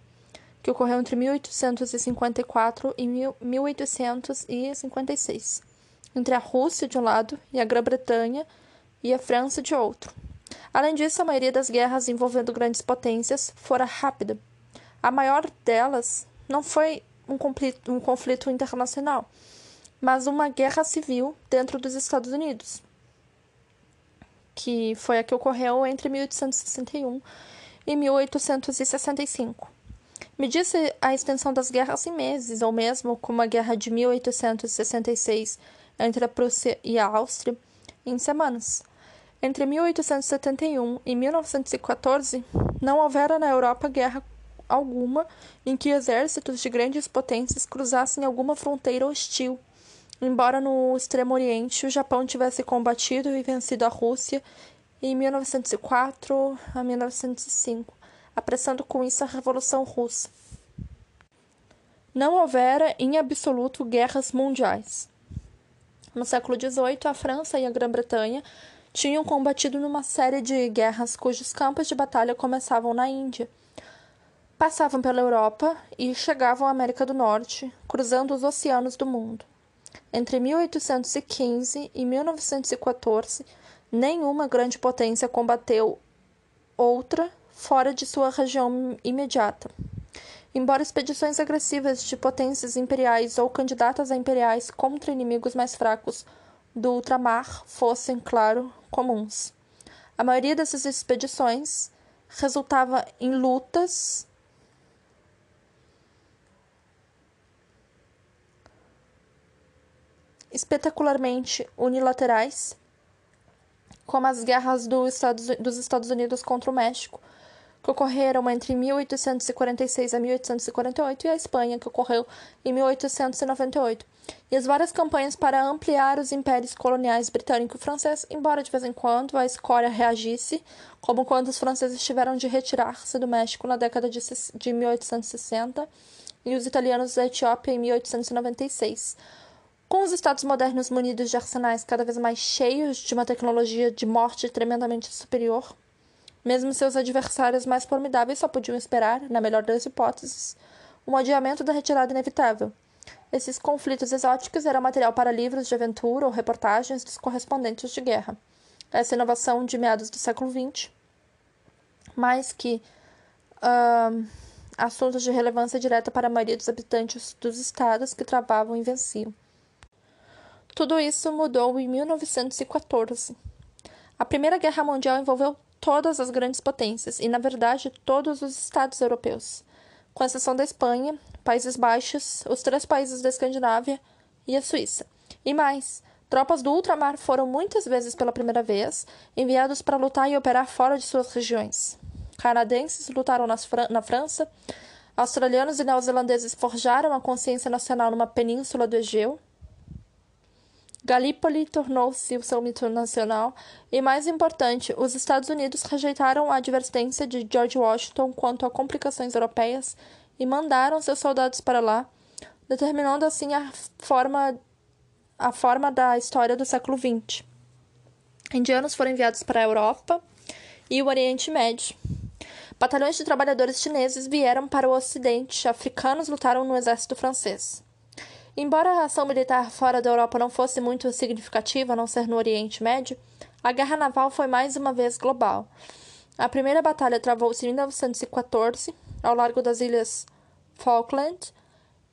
que ocorreu entre 1854 e 1856, entre a Rússia de um lado e a Grã-Bretanha e a França de outro. Além disso, a maioria das guerras envolvendo grandes potências fora rápida. A maior delas não foi um conflito, um conflito internacional, mas uma guerra civil dentro dos Estados Unidos, que foi a que ocorreu entre 1861 e 1865. Media-se a extensão das guerras em meses, ou mesmo como a Guerra de 1866 entre a Prússia e a Áustria, em semanas. Entre 1871 e 1914, não houvera na Europa guerra alguma em que exércitos de grandes potências cruzassem alguma fronteira hostil. Embora no Extremo Oriente o Japão tivesse combatido e vencido a Rússia em 1904 a 1905 apressando com isso a Revolução Russa. Não houvera, em absoluto, guerras mundiais. No século XVIII, a França e a Grã-Bretanha tinham combatido numa série de guerras cujos campos de batalha começavam na Índia, passavam pela Europa e chegavam à América do Norte, cruzando os oceanos do mundo. Entre 1815 e 1914, nenhuma grande potência combateu outra fora de sua região imediata. Embora expedições agressivas de potências imperiais ou candidatas a imperiais contra inimigos mais fracos do ultramar fossem, claro, comuns. A maioria dessas expedições resultava em lutas espetacularmente unilaterais, como as guerras do Estados, dos Estados Unidos contra o México, que ocorreram entre 1846 a 1848, e a Espanha, que ocorreu em 1898, e as várias campanhas para ampliar os impérios coloniais britânico e francês, embora de vez em quando a escória reagisse, como quando os franceses tiveram de retirar-se do México na década de, de 1860 e os italianos da Etiópia em 1896. Com os estados modernos munidos de arsenais cada vez mais cheios de uma tecnologia de morte tremendamente superior, mesmo seus adversários mais formidáveis só podiam esperar, na melhor das hipóteses, um adiamento da retirada inevitável. Esses conflitos exóticos eram material para livros de aventura ou reportagens dos correspondentes de guerra. Essa inovação de meados do século XX, mais que uh, assuntos de relevância direta para a maioria dos habitantes dos estados que travavam e venciam. Tudo isso mudou em 1914. A Primeira Guerra Mundial envolveu todas as grandes potências e, na verdade, todos os estados europeus, com exceção da Espanha, Países Baixos, os três países da Escandinávia e a Suíça. E mais, tropas do ultramar foram muitas vezes pela primeira vez enviados para lutar e operar fora de suas regiões. Canadenses lutaram na França, australianos e neozelandeses forjaram a consciência nacional numa península do Egeu, Galípoli tornou-se o seu mito nacional e, mais importante, os Estados Unidos rejeitaram a advertência de George Washington quanto a complicações europeias e mandaram seus soldados para lá, determinando assim a forma, a forma da história do século XX. Indianos foram enviados para a Europa e o Oriente Médio. Batalhões de trabalhadores chineses vieram para o Ocidente, africanos lutaram no exército francês. Embora a ação militar fora da Europa não fosse muito significativa, a não ser no Oriente Médio, a guerra naval foi mais uma vez global. A primeira batalha travou-se em 1914, ao largo das ilhas Falkland,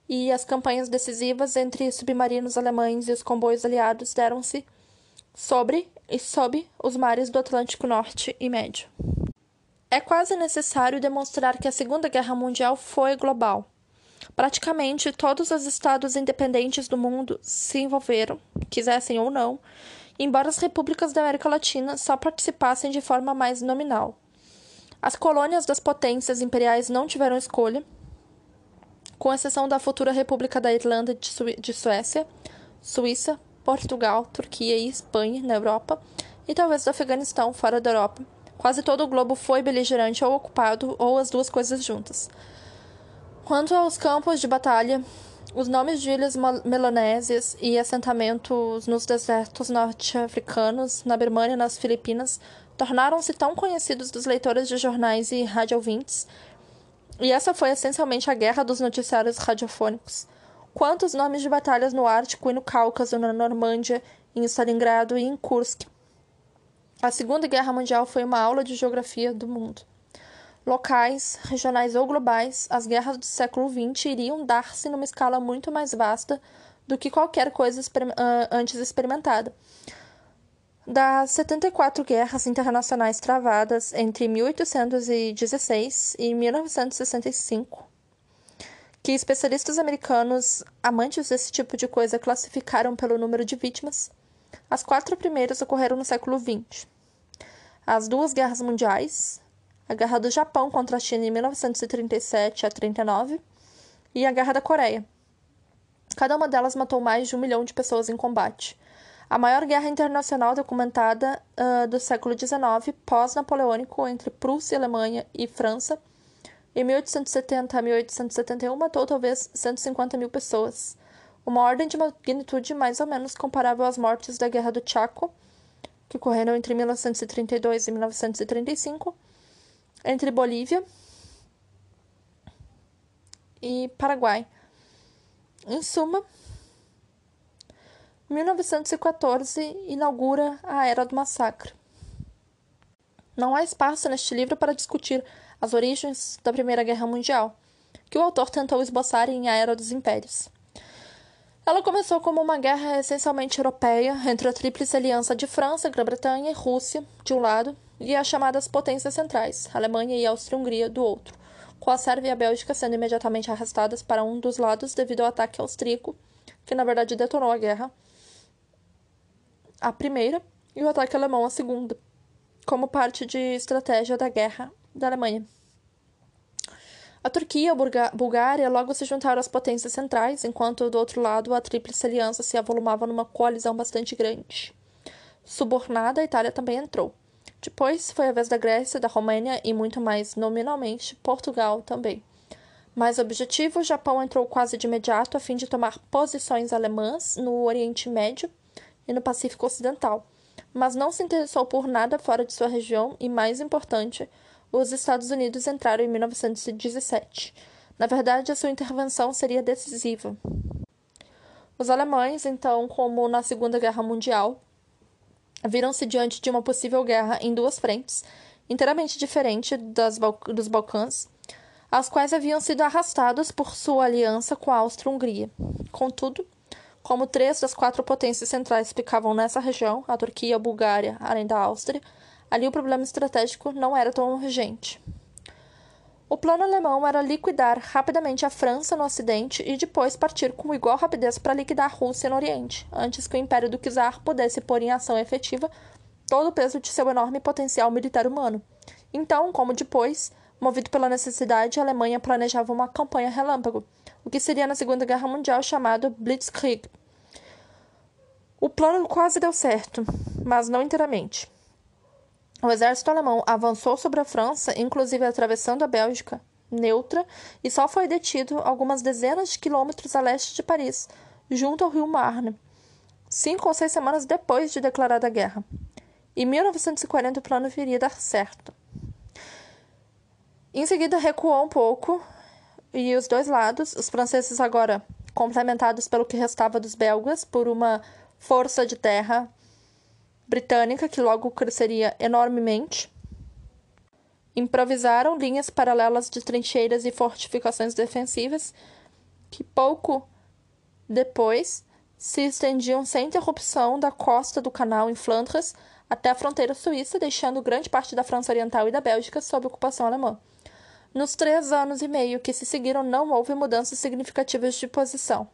e as campanhas decisivas entre submarinos alemães e os comboios aliados deram-se sobre e sob os mares do Atlântico Norte e Médio. É quase necessário demonstrar que a Segunda Guerra Mundial foi global Praticamente todos os estados independentes do mundo se envolveram, quisessem ou não, embora as repúblicas da América Latina só participassem de forma mais nominal. As colônias das potências imperiais não tiveram escolha, com exceção da futura República da Irlanda de, Su de Suécia, Suíça, Portugal, Turquia e Espanha na Europa, e talvez do Afeganistão fora da Europa. Quase todo o globo foi beligerante ou ocupado, ou as duas coisas juntas. Quanto aos campos de batalha, os nomes de ilhas melanésias e assentamentos nos desertos norte-africanos, na Birmania e nas Filipinas tornaram-se tão conhecidos dos leitores de jornais e radiovintes, e essa foi essencialmente a guerra dos noticiários radiofônicos, quanto os nomes de batalhas no Ártico e no Cáucaso, na Normândia, em Stalingrado e em Kursk. A Segunda Guerra Mundial foi uma aula de geografia do mundo locais, regionais ou globais, as guerras do século XX iriam dar-se numa escala muito mais vasta do que qualquer coisa exper antes experimentada. Das 74 guerras internacionais travadas entre 1816 e 1965, que especialistas americanos amantes desse tipo de coisa classificaram pelo número de vítimas, as quatro primeiras ocorreram no século XX. As duas guerras mundiais, a Guerra do Japão contra a China em 1937 a 39 e a Guerra da Coreia. Cada uma delas matou mais de um milhão de pessoas em combate. A maior guerra internacional documentada uh, do século XIX, pós-napoleônico, entre Prússia, Alemanha e França, em 1870 a 1871, matou talvez 150 mil pessoas. Uma ordem de magnitude mais ou menos comparável às mortes da Guerra do Chaco, que ocorreram entre 1932 e 1935, entre Bolívia e Paraguai. Em suma, 1914 inaugura a Era do Massacre. Não há espaço neste livro para discutir as origens da Primeira Guerra Mundial, que o autor tentou esboçar em A Era dos Impérios. Ela começou como uma guerra essencialmente europeia entre a Tríplice Aliança de França, Grã-Bretanha e Rússia, de um lado, e as chamadas potências centrais, Alemanha e Áustria-Hungria, do outro, com a Sérvia e a Bélgica sendo imediatamente arrastadas para um dos lados devido ao ataque austríaco, que na verdade detonou a guerra, a primeira, e o ataque alemão a segunda, como parte de estratégia da guerra da Alemanha. A Turquia e a Bulgária logo se juntaram às potências centrais, enquanto do outro lado a Tríplice Aliança se avolumava numa coalizão bastante grande. Subornada, a Itália também entrou. Depois foi a vez da Grécia, da Romênia e muito mais nominalmente Portugal também. Mais objetivo, o Japão entrou quase de imediato a fim de tomar posições alemãs no Oriente Médio e no Pacífico Ocidental, mas não se interessou por nada fora de sua região e, mais importante, os Estados Unidos entraram em 1917. Na verdade, a sua intervenção seria decisiva. Os alemães, então, como na Segunda Guerra Mundial, viram-se diante de uma possível guerra em duas frentes, inteiramente diferente das Bal dos Balcãs, as quais haviam sido arrastados por sua aliança com a Áustria-Hungria. Contudo, como três das quatro potências centrais ficavam nessa região, a Turquia, a Bulgária, além da Áustria, ali o problema estratégico não era tão urgente. O plano alemão era liquidar rapidamente a França no Ocidente e depois partir com igual rapidez para liquidar a Rússia no Oriente, antes que o Império do Czar pudesse pôr em ação efetiva todo o peso de seu enorme potencial militar humano. Então, como depois, movido pela necessidade, a Alemanha planejava uma campanha relâmpago, o que seria na Segunda Guerra Mundial chamado Blitzkrieg. O plano quase deu certo, mas não inteiramente. O exército alemão avançou sobre a França, inclusive atravessando a Bélgica, neutra, e só foi detido algumas dezenas de quilômetros a leste de Paris, junto ao rio Marne, cinco ou seis semanas depois de declarada a guerra. Em 1940, o plano viria dar certo. Em seguida, recuou um pouco e os dois lados, os franceses agora complementados pelo que restava dos belgas por uma força de terra britânica, que logo cresceria enormemente. Improvisaram linhas paralelas de trincheiras e fortificações defensivas, que pouco depois se estendiam sem interrupção da costa do canal em Flandres até a fronteira suíça, deixando grande parte da França Oriental e da Bélgica sob ocupação alemã. Nos três anos e meio que se seguiram, não houve mudanças significativas de posição.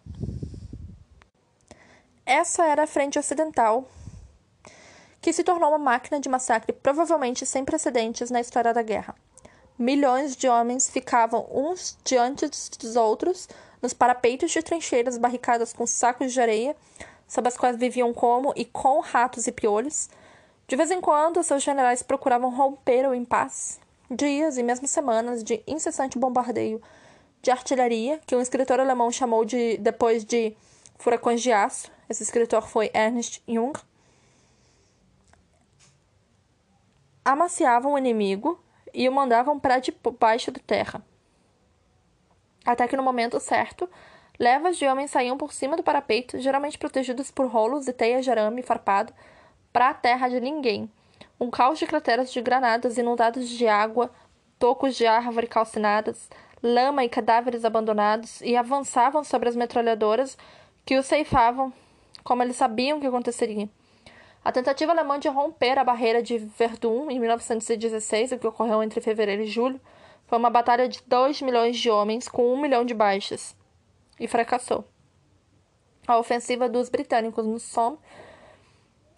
Essa era a Frente Ocidental, que se tornou uma máquina de massacre provavelmente sem precedentes na história da guerra. Milhões de homens ficavam uns diante dos outros nos parapeitos de trincheiras barricadas com sacos de areia, sob as quais viviam como e com ratos e piolhos. De vez em quando, seus generais procuravam romper o impasse. Dias e mesmo semanas de incessante bombardeio de artilharia, que um escritor alemão chamou de depois de furacões de aço. Esse escritor foi Ernst Jung. Amaciavam o inimigo e o mandavam para debaixo da terra. Até que no momento certo, levas de homens saíam por cima do parapeito, geralmente protegidos por rolos e teias de arame farpado, para a terra de ninguém. Um caos de crateras de granadas inundados de água, tocos de árvore calcinadas, lama e cadáveres abandonados, e avançavam sobre as metralhadoras que os ceifavam, como eles sabiam que aconteceria. A tentativa alemã de romper a barreira de Verdun em 1916, o que ocorreu entre fevereiro e julho, foi uma batalha de 2 milhões de homens com 1 milhão de baixas e fracassou. A ofensiva dos britânicos no Somme,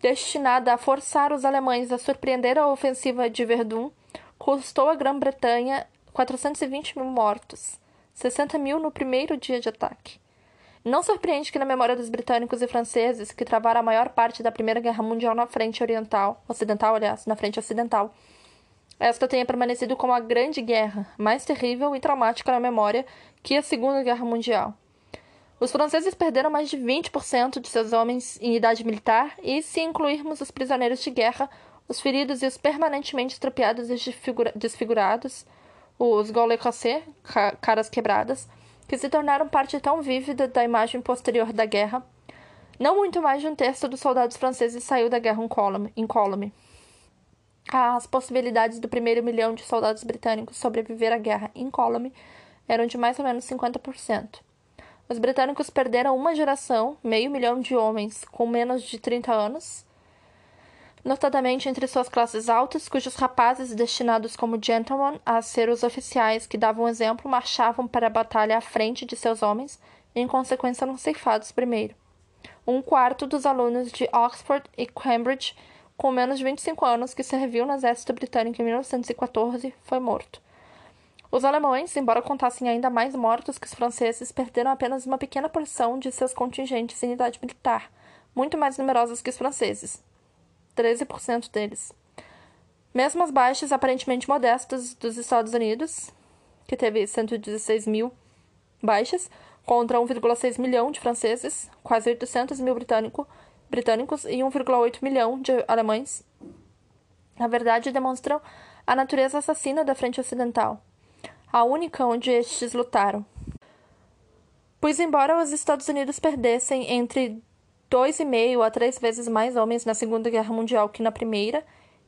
destinada a forçar os alemães a surpreender a ofensiva de Verdun, custou à Grã-Bretanha 420 mil mortos, 60 mil no primeiro dia de ataque. Não surpreende que na memória dos britânicos e franceses, que travaram a maior parte da Primeira Guerra Mundial na frente oriental, ocidental, aliás, na frente ocidental, esta tenha permanecido como a Grande Guerra, mais terrível e traumática na memória que a Segunda Guerra Mundial. Os franceses perderam mais de 20% de seus homens em idade militar, e se incluirmos os prisioneiros de guerra, os feridos e os permanentemente estropiados e desfigurados, os Gaules caras quebradas, que se tornaram parte tão vívida da imagem posterior da guerra, não muito mais de um terço dos soldados franceses saiu da guerra incólume as possibilidades do primeiro milhão de soldados britânicos sobreviver à guerra incólume eram de mais ou menos 50%. Os britânicos perderam uma geração, meio milhão de homens com menos de 30 anos, notadamente entre suas classes altas, cujos rapazes destinados como gentlemen a ser os oficiais que davam exemplo marchavam para a batalha à frente de seus homens e, em consequência, eram ceifados primeiro. Um quarto dos alunos de Oxford e Cambridge com menos de 25 anos, que serviu no exército britânico em 1914, foi morto. Os alemães, embora contassem ainda mais mortos que os franceses, perderam apenas uma pequena porção de seus contingentes em idade militar, muito mais numerosos que os franceses 13% deles. Mesmo as baixas aparentemente modestas dos Estados Unidos, que teve 116 mil baixas, contra 1,6 milhão de franceses, quase 800 mil britânicos, britânicos e 1,8 milhão de alemães, na verdade demonstram a natureza assassina da frente ocidental, a única onde estes lutaram. Pois, embora os Estados Unidos perdessem entre dois e meio a três vezes mais homens na Segunda Guerra Mundial que na Primeira,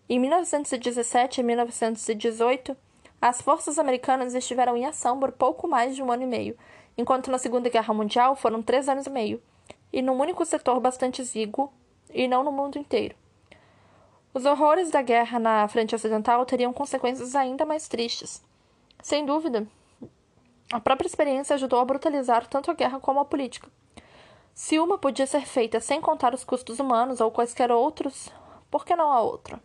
em 1917 e 1918, as forças americanas estiveram em ação por pouco mais de um ano e meio, enquanto na Segunda Guerra Mundial foram três anos e meio e num único setor bastante exíguo, e não no mundo inteiro. Os horrores da guerra na frente ocidental teriam consequências ainda mais tristes. Sem dúvida, a própria experiência ajudou a brutalizar tanto a guerra como a política. Se uma podia ser feita sem contar os custos humanos ou quaisquer outros, por que não a outra?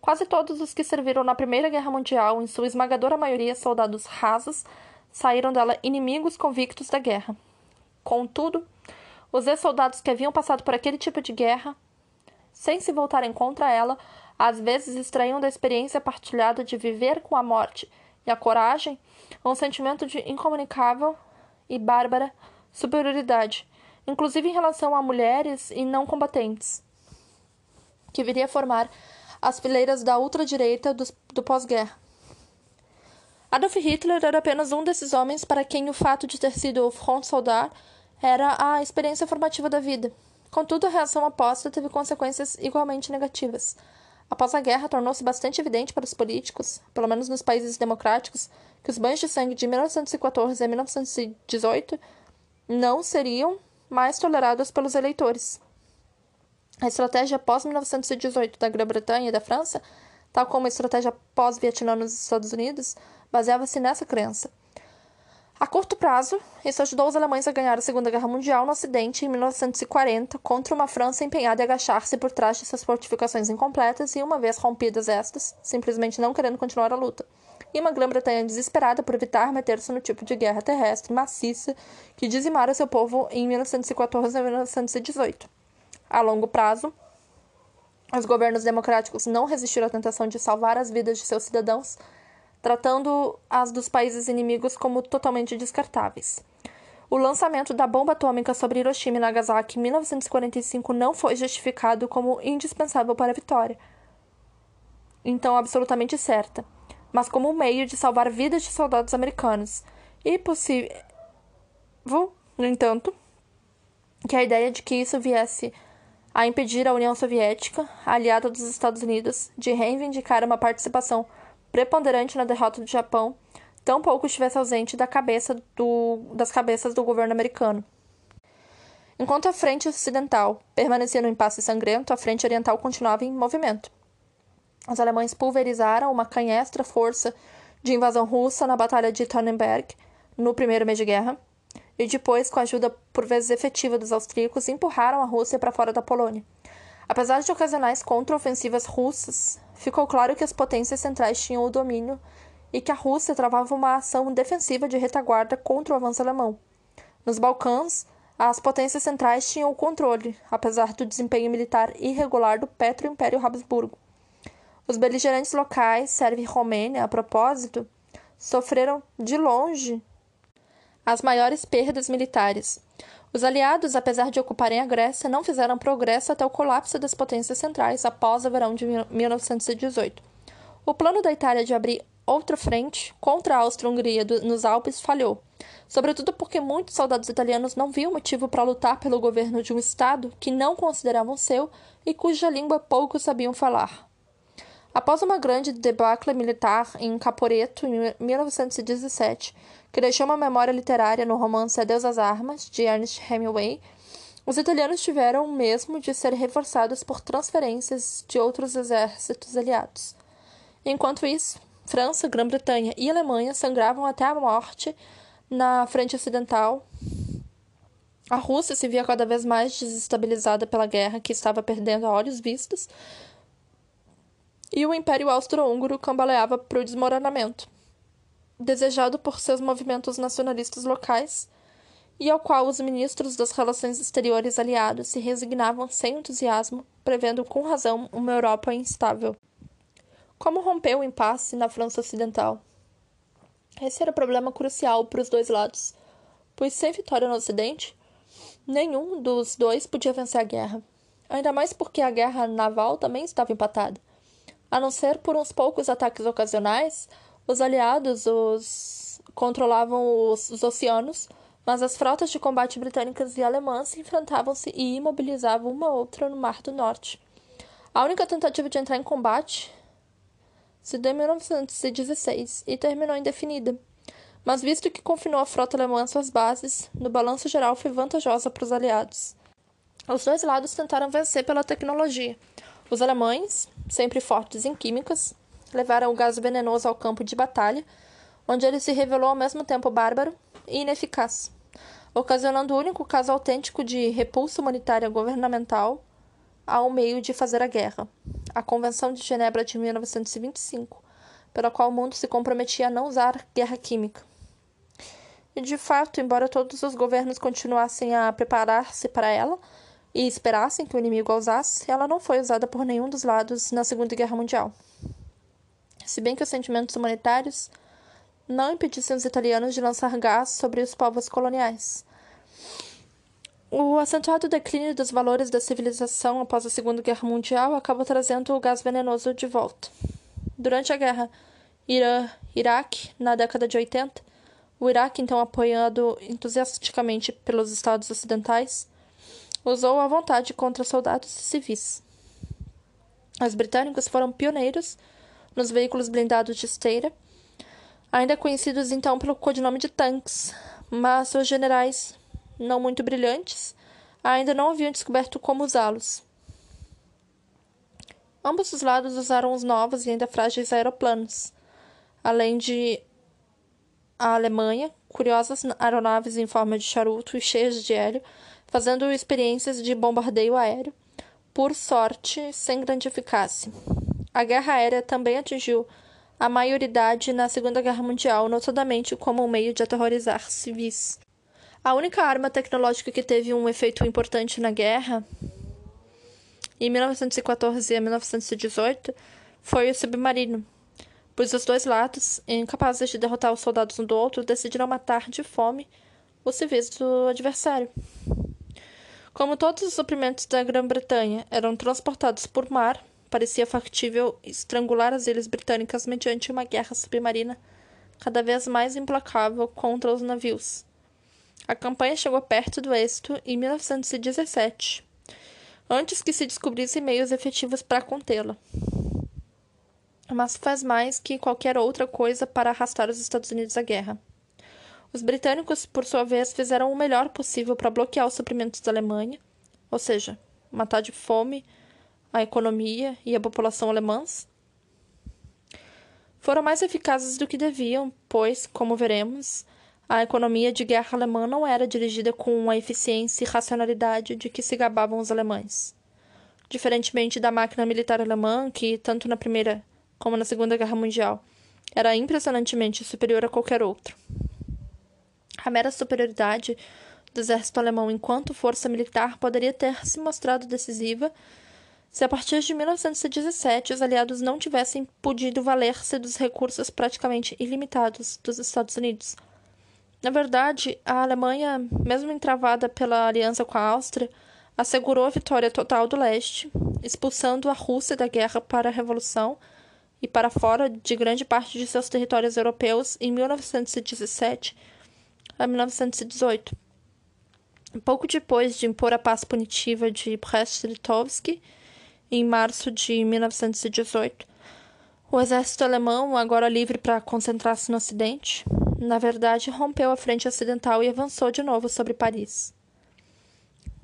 Quase todos os que serviram na Primeira Guerra Mundial, em sua esmagadora maioria soldados rasos, saíram dela inimigos convictos da guerra. Contudo, os ex-soldados que haviam passado por aquele tipo de guerra, sem se voltarem contra ela, às vezes extraíam da experiência partilhada de viver com a morte e a coragem um sentimento de incomunicável e bárbara superioridade, inclusive em relação a mulheres e não combatentes, que viria a formar as fileiras da ultradireita do, do pós-guerra. Adolf Hitler era apenas um desses homens para quem o fato de ter sido Front Soldat era a experiência formativa da vida. Contudo, a reação oposta teve consequências igualmente negativas. Após a guerra, tornou-se bastante evidente para os políticos, pelo menos nos países democráticos, que os banhos de sangue de 1914 a 1918 não seriam mais tolerados pelos eleitores. A estratégia pós-1918 da Grã-Bretanha e da França, tal como a estratégia pós-Vietnã nos Estados Unidos, baseava-se nessa crença. A curto prazo, isso ajudou os alemães a ganhar a Segunda Guerra Mundial no Ocidente em 1940 contra uma França empenhada em agachar-se por trás de suas fortificações incompletas e, uma vez rompidas estas, simplesmente não querendo continuar a luta. E uma Grã-Bretanha desesperada por evitar meter-se no tipo de guerra terrestre maciça que dizimara seu povo em 1914 e 1918. A longo prazo, os governos democráticos não resistiram à tentação de salvar as vidas de seus cidadãos tratando as dos países inimigos como totalmente descartáveis. O lançamento da bomba atômica sobre Hiroshima e Nagasaki em 1945 não foi justificado como indispensável para a vitória, então absolutamente certa, mas como um meio de salvar vidas de soldados americanos. E possível, no entanto, que a ideia de que isso viesse a impedir a União Soviética, aliada dos Estados Unidos, de reivindicar uma participação preponderante na derrota do Japão, tampouco estivesse ausente da cabeça do, das cabeças do governo americano. Enquanto a frente ocidental permanecia no impasse sangrento, a frente oriental continuava em movimento. Os alemães pulverizaram uma canhestra força de invasão russa na Batalha de Tannenberg, no primeiro mês de guerra, e depois, com a ajuda por vezes efetiva dos austríacos, empurraram a Rússia para fora da Polônia. Apesar de ocasionais contraofensivas russas, ficou claro que as potências centrais tinham o domínio e que a Rússia travava uma ação defensiva de retaguarda contra o avanço alemão. Nos Balcãs, as potências centrais tinham o controle, apesar do desempenho militar irregular do Petro-Império Habsburgo. Os beligerantes locais, Sérvia e Romênia, a propósito, sofreram de longe as maiores perdas militares, os aliados, apesar de ocuparem a Grécia, não fizeram progresso até o colapso das potências centrais após o verão de 1918. O plano da Itália de abrir outra frente contra a Áustria-Hungria nos Alpes falhou, sobretudo porque muitos soldados italianos não viam motivo para lutar pelo governo de um Estado que não consideravam seu e cuja língua poucos sabiam falar. Após uma grande debacle militar em Caporeto, em 1917, que deixou uma memória literária no romance Adeus às Armas, de Ernest Hemingway, os italianos tiveram mesmo de ser reforçados por transferências de outros exércitos aliados. Enquanto isso, França, Grã-Bretanha e Alemanha sangravam até a morte na frente ocidental. A Rússia se via cada vez mais desestabilizada pela guerra que estava perdendo a olhos vistos, e o Império Austro-Húngaro cambaleava para o desmoronamento desejado por seus movimentos nacionalistas locais e ao qual os ministros das relações exteriores aliados se resignavam sem entusiasmo, prevendo com razão uma Europa instável. Como romper o impasse na França Ocidental? Esse era o problema crucial para os dois lados, pois sem vitória no Ocidente, nenhum dos dois podia vencer a guerra. Ainda mais porque a guerra naval também estava empatada. A não ser por uns poucos ataques ocasionais, os aliados os controlavam os, os oceanos, mas as frotas de combate britânicas e alemãs enfrentavam-se e imobilizavam uma outra no Mar do Norte. A única tentativa de entrar em combate se deu em 1916 e terminou indefinida. Mas visto que confinou a frota alemã às suas bases, no balanço geral foi vantajosa para os aliados. Os dois lados tentaram vencer pela tecnologia. Os alemães, sempre fortes em químicas, levaram o gás venenoso ao campo de batalha, onde ele se revelou ao mesmo tempo bárbaro e ineficaz, ocasionando o único caso autêntico de repulsa humanitária governamental ao meio de fazer a guerra, a Convenção de Genebra de 1925, pela qual o mundo se comprometia a não usar guerra química. E de fato, embora todos os governos continuassem a preparar-se para ela e esperassem que o inimigo a usasse, ela não foi usada por nenhum dos lados na Segunda Guerra Mundial se bem que os sentimentos humanitários não impedissem os italianos de lançar gás sobre os povos coloniais. O acentuado declínio dos valores da civilização após a Segunda Guerra Mundial acabou trazendo o gás venenoso de volta. Durante a guerra Irã-Iraque, na década de 80, o Iraque, então apoiado entusiasticamente pelos Estados Ocidentais, usou à vontade contra soldados civis. Os britânicos foram pioneiros nos veículos blindados de esteira, ainda conhecidos então pelo codinome de tanques, mas seus generais, não muito brilhantes, ainda não haviam descoberto como usá-los. Ambos os lados usaram os novos e ainda frágeis aeroplanos, além de a Alemanha, curiosas aeronaves em forma de charuto e cheias de hélio, fazendo experiências de bombardeio aéreo, por sorte, sem grande eficácia. A guerra aérea também atingiu a maioridade na Segunda Guerra Mundial, notadamente como um meio de aterrorizar civis. A única arma tecnológica que teve um efeito importante na guerra, em 1914 a 1918, foi o submarino, pois os dois lados, incapazes de derrotar os soldados um do outro, decidiram matar de fome os civis do adversário. Como todos os suprimentos da Grã-Bretanha eram transportados por mar, parecia factível estrangular as ilhas britânicas mediante uma guerra submarina cada vez mais implacável contra os navios. A campanha chegou perto do êxito em 1917, antes que se descobrissem meios efetivos para contê-la. Mas faz mais que qualquer outra coisa para arrastar os Estados Unidos à guerra. Os britânicos, por sua vez, fizeram o melhor possível para bloquear os suprimentos da Alemanha, ou seja, matar de fome a economia e a população alemãs. Foram mais eficazes do que deviam, pois, como veremos, a economia de guerra alemã não era dirigida com a eficiência e racionalidade de que se gabavam os alemães. Diferentemente da máquina militar alemã, que, tanto na Primeira como na Segunda Guerra Mundial, era impressionantemente superior a qualquer outro. A mera superioridade do exército alemão enquanto força militar poderia ter se mostrado decisiva se a partir de 1917 os aliados não tivessem podido valer-se dos recursos praticamente ilimitados dos Estados Unidos. Na verdade, a Alemanha, mesmo entravada pela aliança com a Áustria, assegurou a vitória total do leste, expulsando a Rússia da guerra para a Revolução e para fora de grande parte de seus territórios europeus em 1917 a 1918. Pouco depois de impor a paz punitiva de Brest-Litovsk, em março de 1918, o exército alemão, agora livre para concentrar-se no Ocidente, na verdade, rompeu a frente ocidental e avançou de novo sobre Paris.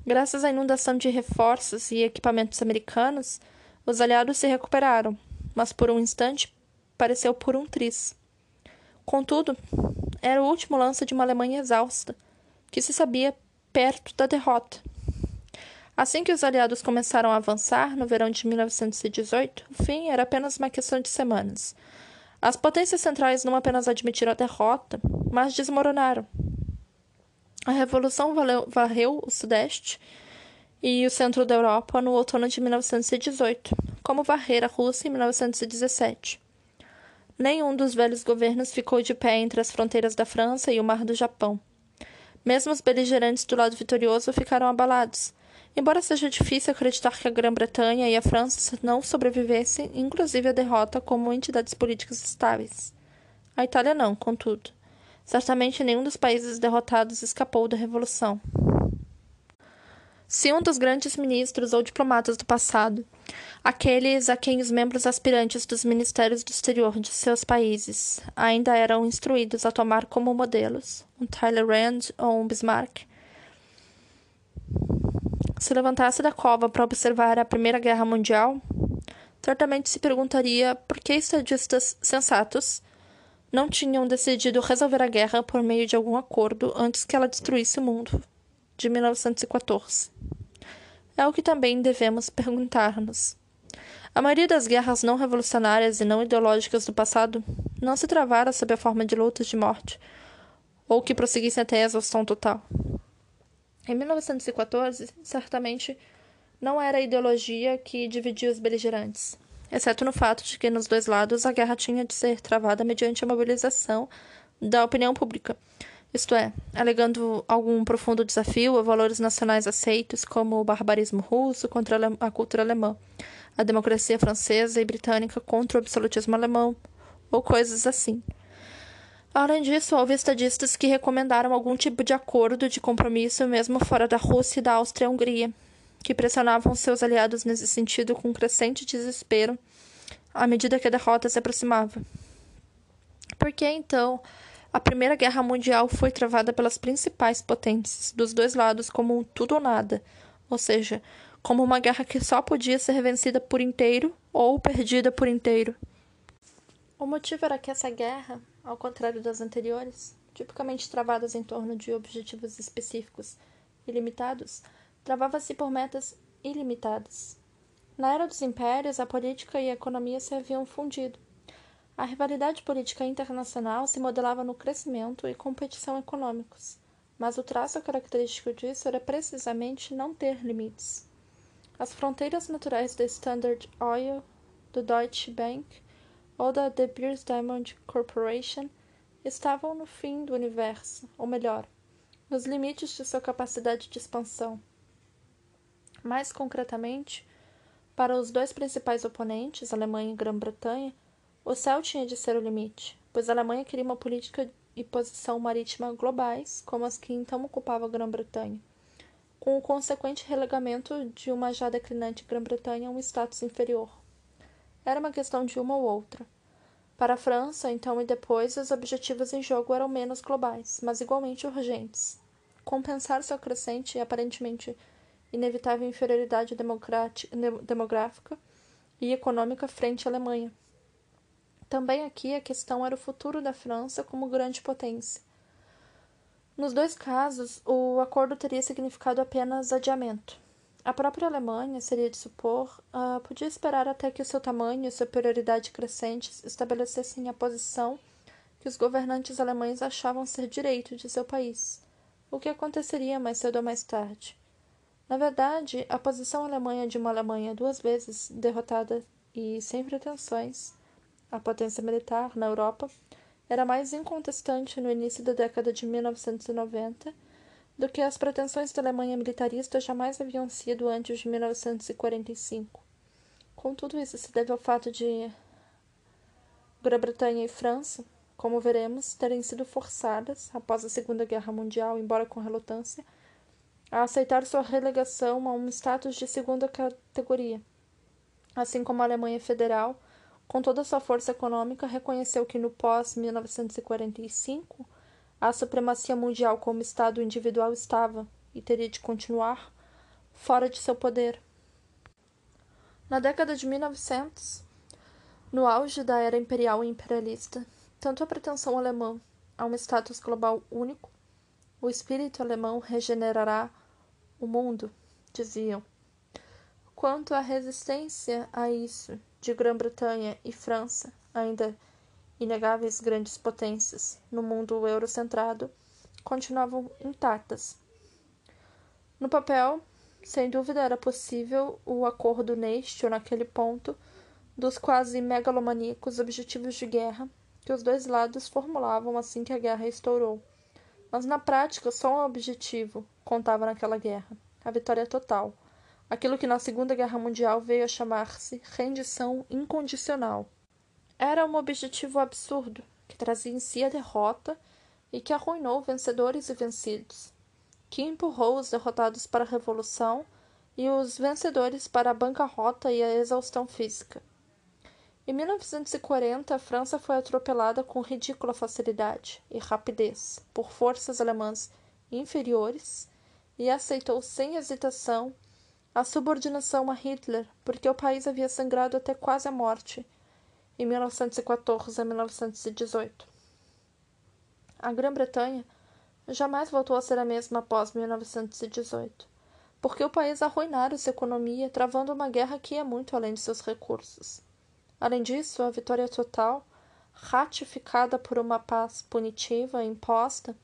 Graças à inundação de reforços e equipamentos americanos, os aliados se recuperaram, mas por um instante pareceu por um triz. Contudo, era o último lance de uma Alemanha exausta, que se sabia perto da derrota. Assim que os aliados começaram a avançar, no verão de 1918, o fim era apenas uma questão de semanas. As potências centrais não apenas admitiram a derrota, mas desmoronaram. A Revolução varreu o Sudeste e o centro da Europa no outono de 1918, como varrer a Rússia em 1917. Nenhum dos velhos governos ficou de pé entre as fronteiras da França e o Mar do Japão. Mesmo os beligerantes do lado vitorioso ficaram abalados, Embora seja difícil acreditar que a Grã-Bretanha e a França não sobrevivessem, inclusive a derrota, como entidades políticas estáveis. A Itália não, contudo. Certamente nenhum dos países derrotados escapou da Revolução. Se um dos grandes ministros ou diplomatas do passado, aqueles a quem os membros aspirantes dos ministérios do exterior de seus países ainda eram instruídos a tomar como modelos, um Talleyrand ou um Bismarck, se levantasse da cova para observar a Primeira Guerra Mundial, certamente se perguntaria por que estadistas sensatos não tinham decidido resolver a guerra por meio de algum acordo antes que ela destruísse o mundo, de 1914. É o que também devemos perguntar-nos. A maioria das guerras não revolucionárias e não ideológicas do passado não se travara sob a forma de lutas de morte, ou que prosseguissem até a exaustão total. Em 1914, certamente não era a ideologia que dividia os beligerantes, exceto no fato de que nos dois lados a guerra tinha de ser travada mediante a mobilização da opinião pública, isto é, alegando algum profundo desafio a valores nacionais aceitos como o barbarismo russo contra a cultura alemã, a democracia francesa e britânica contra o absolutismo alemão, ou coisas assim. Além disso, houve estadistas que recomendaram algum tipo de acordo de compromisso mesmo fora da Rússia e da Áustria-Hungria, que pressionavam seus aliados nesse sentido com crescente desespero à medida que a derrota se aproximava. Por que, então, a Primeira Guerra Mundial foi travada pelas principais potências dos dois lados como um tudo ou nada, ou seja, como uma guerra que só podia ser vencida por inteiro ou perdida por inteiro. O motivo era que essa guerra, ao contrário das anteriores, tipicamente travadas em torno de objetivos específicos e limitados, travava-se por metas ilimitadas. Na era dos impérios, a política e a economia se haviam fundido. A rivalidade política internacional se modelava no crescimento e competição econômicos, mas o traço característico disso era precisamente não ter limites. As fronteiras naturais da Standard Oil, do Deutsche Bank ou da De Beers Diamond Corporation estavam no fim do universo, ou melhor, nos limites de sua capacidade de expansão. Mais concretamente, para os dois principais oponentes, Alemanha e Grã-Bretanha, o céu tinha de ser o limite, pois a Alemanha queria uma política e posição marítima globais, como as que então ocupava a Grã-Bretanha, com o consequente relegamento de uma já declinante Grã-Bretanha a um status inferior. Era uma questão de uma ou outra. Para a França, então e depois, os objetivos em jogo eram menos globais, mas igualmente urgentes. Compensar sua crescente e aparentemente inevitável inferioridade demográfica e econômica frente à Alemanha. Também aqui a questão era o futuro da França como grande potência. Nos dois casos, o acordo teria significado apenas adiamento. A própria Alemanha, seria de supor, uh, podia esperar até que o seu tamanho e superioridade crescentes estabelecessem a posição que os governantes alemães achavam ser direito de seu país, o que aconteceria mais cedo ou mais tarde. Na verdade, a posição alemã de uma Alemanha duas vezes derrotada e sem pretensões à potência militar na Europa era mais incontestante no início da década de 1990 do que as pretensões da Alemanha militarista jamais haviam sido antes de 1945. Contudo, isso se deve ao fato de Grã-Bretanha e França, como veremos, terem sido forçadas, após a Segunda Guerra Mundial, embora com relutância, a aceitar sua relegação a um status de segunda categoria. Assim como a Alemanha Federal, com toda sua força econômica, reconheceu que no pós-1945 a supremacia mundial como Estado individual estava, e teria de continuar, fora de seu poder. Na década de 1900, no auge da era imperial e imperialista, tanto a pretensão alemã a um status global único, o espírito alemão regenerará o mundo, diziam, quanto a resistência a isso de Grã-Bretanha e França, ainda inegáveis grandes potências no mundo eurocentrado, continuavam intactas. No papel, sem dúvida era possível o acordo neste ou naquele ponto dos quase megalomaníacos objetivos de guerra que os dois lados formulavam assim que a guerra estourou. Mas na prática, só um objetivo contava naquela guerra: a vitória total. Aquilo que na Segunda Guerra Mundial veio a chamar-se rendição incondicional. Era um objetivo absurdo, que trazia em si a derrota e que arruinou vencedores e vencidos, que empurrou os derrotados para a revolução e os vencedores para a bancarrota e a exaustão física. Em 1940, a França foi atropelada com ridícula facilidade e rapidez por forças alemãs inferiores e aceitou sem hesitação a subordinação a Hitler, porque o país havia sangrado até quase a morte em 1914 a 1918. A Grã-Bretanha jamais voltou a ser a mesma após 1918, porque o país arruinara sua economia, travando uma guerra que ia muito além de seus recursos. Além disso, a vitória total, ratificada por uma paz punitiva imposta,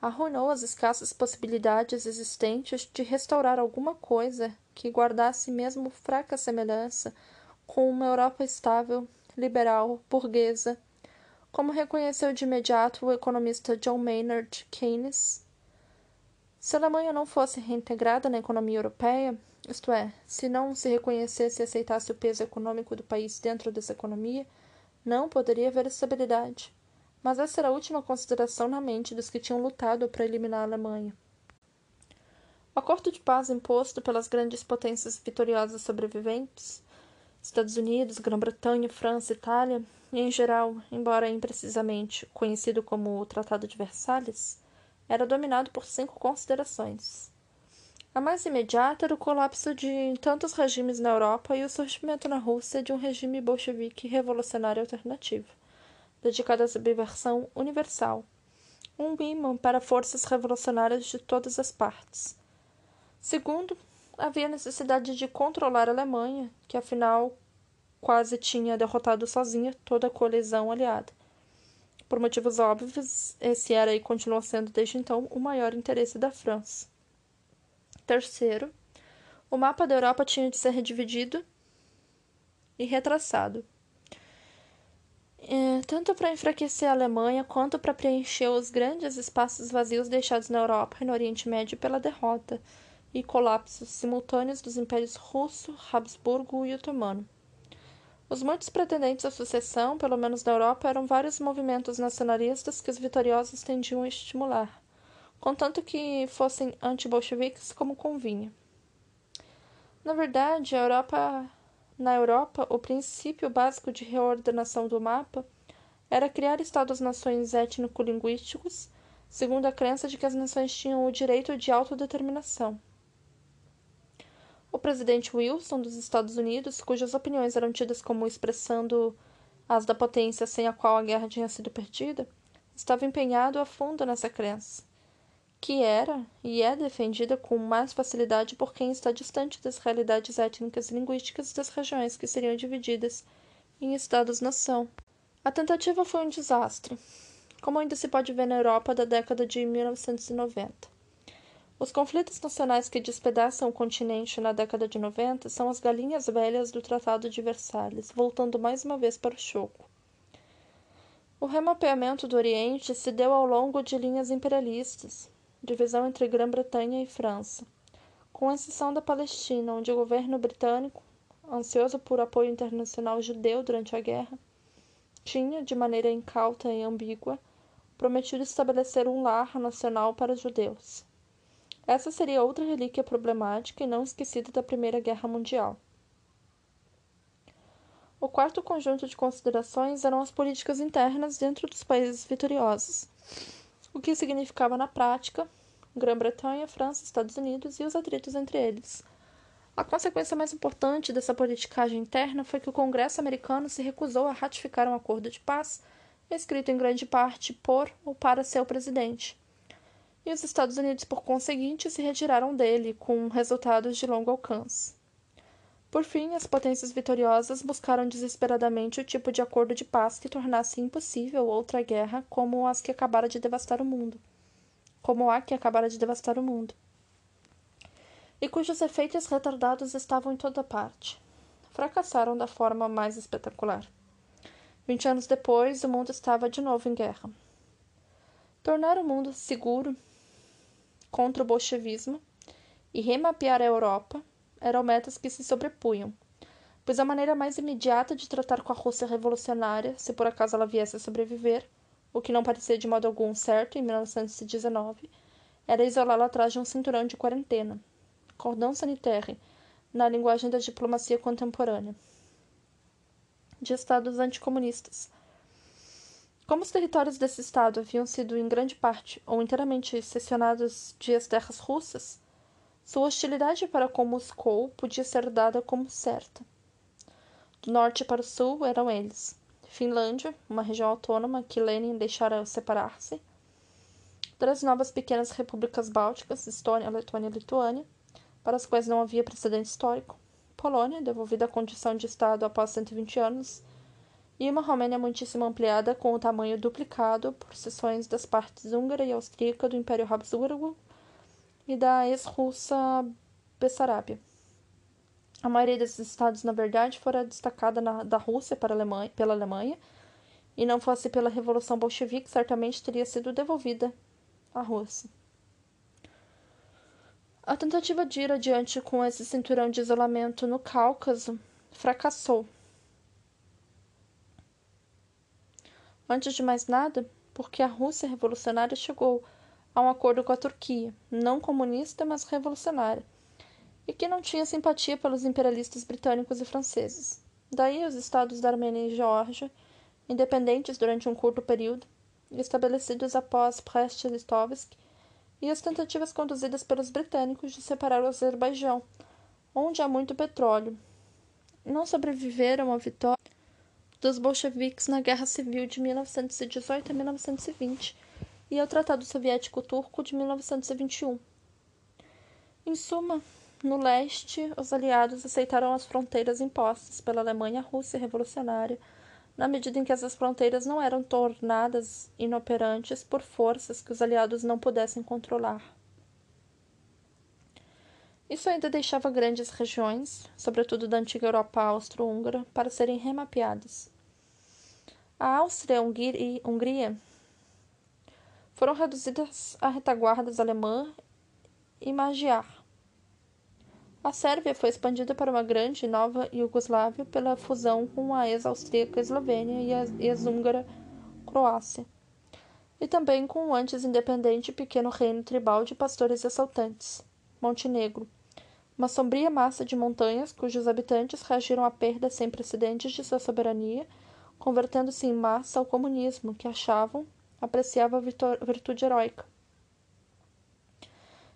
arruinou as escassas possibilidades existentes de restaurar alguma coisa que guardasse mesmo fraca semelhança com uma Europa estável liberal, burguesa, como reconheceu de imediato o economista John Maynard Keynes. Se a Alemanha não fosse reintegrada na economia europeia, isto é, se não se reconhecesse e aceitasse o peso econômico do país dentro dessa economia, não poderia haver estabilidade. Mas essa era a última consideração na mente dos que tinham lutado para eliminar a Alemanha. O acordo de paz imposto pelas grandes potências vitoriosas sobreviventes Estados Unidos, Grã-Bretanha, França, Itália, e em geral, embora imprecisamente conhecido como o Tratado de Versalhes, era dominado por cinco considerações. A mais imediata era o colapso de tantos regimes na Europa e o surgimento na Rússia de um regime bolchevique revolucionário alternativo. Dedicada à subversão universal, um imã para forças revolucionárias de todas as partes. Segundo, havia necessidade de controlar a Alemanha, que afinal quase tinha derrotado sozinha toda a coalizão aliada. Por motivos óbvios, esse era e continua sendo desde então o maior interesse da França. Terceiro, o mapa da Europa tinha de ser redividido e retraçado. É, tanto para enfraquecer a Alemanha quanto para preencher os grandes espaços vazios deixados na Europa e no Oriente Médio pela derrota e colapsos simultâneos dos impérios russo, Habsburgo e otomano. Os muitos pretendentes à sucessão, pelo menos na Europa, eram vários movimentos nacionalistas que os vitoriosos tendiam a estimular, contanto que fossem anti-bolcheviques como convinha. Na verdade, a Europa, na Europa, o princípio básico de reordenação do mapa era criar estados-nações étnico-linguísticos, segundo a crença de que as nações tinham o direito de autodeterminação. O presidente Wilson dos Estados Unidos, cujas opiniões eram tidas como expressando as da potência sem a qual a guerra tinha sido perdida, estava empenhado a fundo nessa crença, que era e é defendida com mais facilidade por quem está distante das realidades étnicas e linguísticas das regiões que seriam divididas em estados-nação. A tentativa foi um desastre, como ainda se pode ver na Europa da década de 1990. Os conflitos nacionais que despedaçam o continente na década de 90 são as galinhas velhas do Tratado de Versalhes, voltando mais uma vez para o choco. O remapeamento do Oriente se deu ao longo de linhas imperialistas, divisão entre Grã-Bretanha e França, com exceção da Palestina, onde o governo britânico, ansioso por apoio internacional judeu durante a guerra, tinha, de maneira incauta e ambígua, prometido estabelecer um lar nacional para os judeus. Essa seria outra relíquia problemática e não esquecida da Primeira Guerra Mundial. O quarto conjunto de considerações eram as políticas internas dentro dos países vitoriosos, o que significava na prática Grã-Bretanha, França, Estados Unidos e os atritos entre eles. A consequência mais importante dessa politicagem interna foi que o Congresso americano se recusou a ratificar um acordo de paz, escrito em grande parte por ou para seu presidente e os Estados Unidos, por conseguinte, se retiraram dele, com resultados de longo alcance. Por fim, as potências vitoriosas buscaram desesperadamente o tipo de acordo de paz que tornasse impossível outra guerra como as que acabara de devastar o mundo. Como a que acabara de devastar o mundo. E cujos efeitos retardados estavam em toda parte. Fracassaram da forma mais espetacular. Vinte anos depois, o mundo estava de novo em guerra. Tornar o mundo seguro contra o bolchevismo e remapear a Europa eram metas que se sobrepunham, pois a maneira mais imediata de tratar com a Rússia revolucionária, se por acaso ela viesse a sobreviver, o que não parecia de modo algum certo em 1919, era isolá-la atrás de um cinturão de quarentena, cordão sanitaire, na linguagem da diplomacia contemporânea, de estados anticomunistas, como os territórios desse estado haviam sido em grande parte ou inteiramente cessionados de as terras russas, sua hostilidade para com Moscou podia ser dada como certa. Do norte para o sul eram eles: Finlândia, uma região autônoma que Lenin deixara separar-se, das novas pequenas repúblicas bálticas, Estônia, Letônia e Lituânia, para as quais não havia precedente histórico, Polônia, devolvida à condição de Estado após 120 anos, e uma Romênia muitíssimo ampliada com o tamanho duplicado por seções das partes húngara e austríaca do Império Habsburgo e da ex-russa Bessarabia. A maioria desses estados, na verdade, fora destacada na, da Rússia para Alemanha, pela Alemanha, e não fosse pela Revolução Bolchevique, certamente teria sido devolvida à Rússia. A tentativa de ir adiante com esse cinturão de isolamento no Cáucaso fracassou Antes de mais nada, porque a Rússia revolucionária chegou a um acordo com a Turquia, não comunista, mas revolucionária, e que não tinha simpatia pelos imperialistas britânicos e franceses. Daí os estados da Armênia e Geórgia, independentes durante um curto período, estabelecidos após Brest-Litovsk, e as tentativas conduzidas pelos britânicos de separar o Azerbaijão, onde há muito petróleo. Não sobreviveram à vitória dos bolcheviques na Guerra Civil de 1918 a 1920 e ao Tratado Soviético-Turco de 1921. Em suma, no leste, os aliados aceitaram as fronteiras impostas pela Alemanha Rússia revolucionária, na medida em que essas fronteiras não eram tornadas inoperantes por forças que os aliados não pudessem controlar. Isso ainda deixava grandes regiões, sobretudo da antiga Europa austro-húngara, para serem remapeadas. A Áustria e a Hungria foram reduzidas a retaguardas alemã e Magyar. A Sérvia foi expandida para uma grande e nova Iugoslávia pela fusão com a ex-austríaca Eslovênia e a ex-húngara Croácia, e também com o antes independente pequeno reino tribal de pastores e assaltantes, Montenegro, uma sombria massa de montanhas cujos habitantes reagiram à perda sem precedentes de sua soberania, convertendo-se em massa ao comunismo, que achavam apreciava a virtude heróica.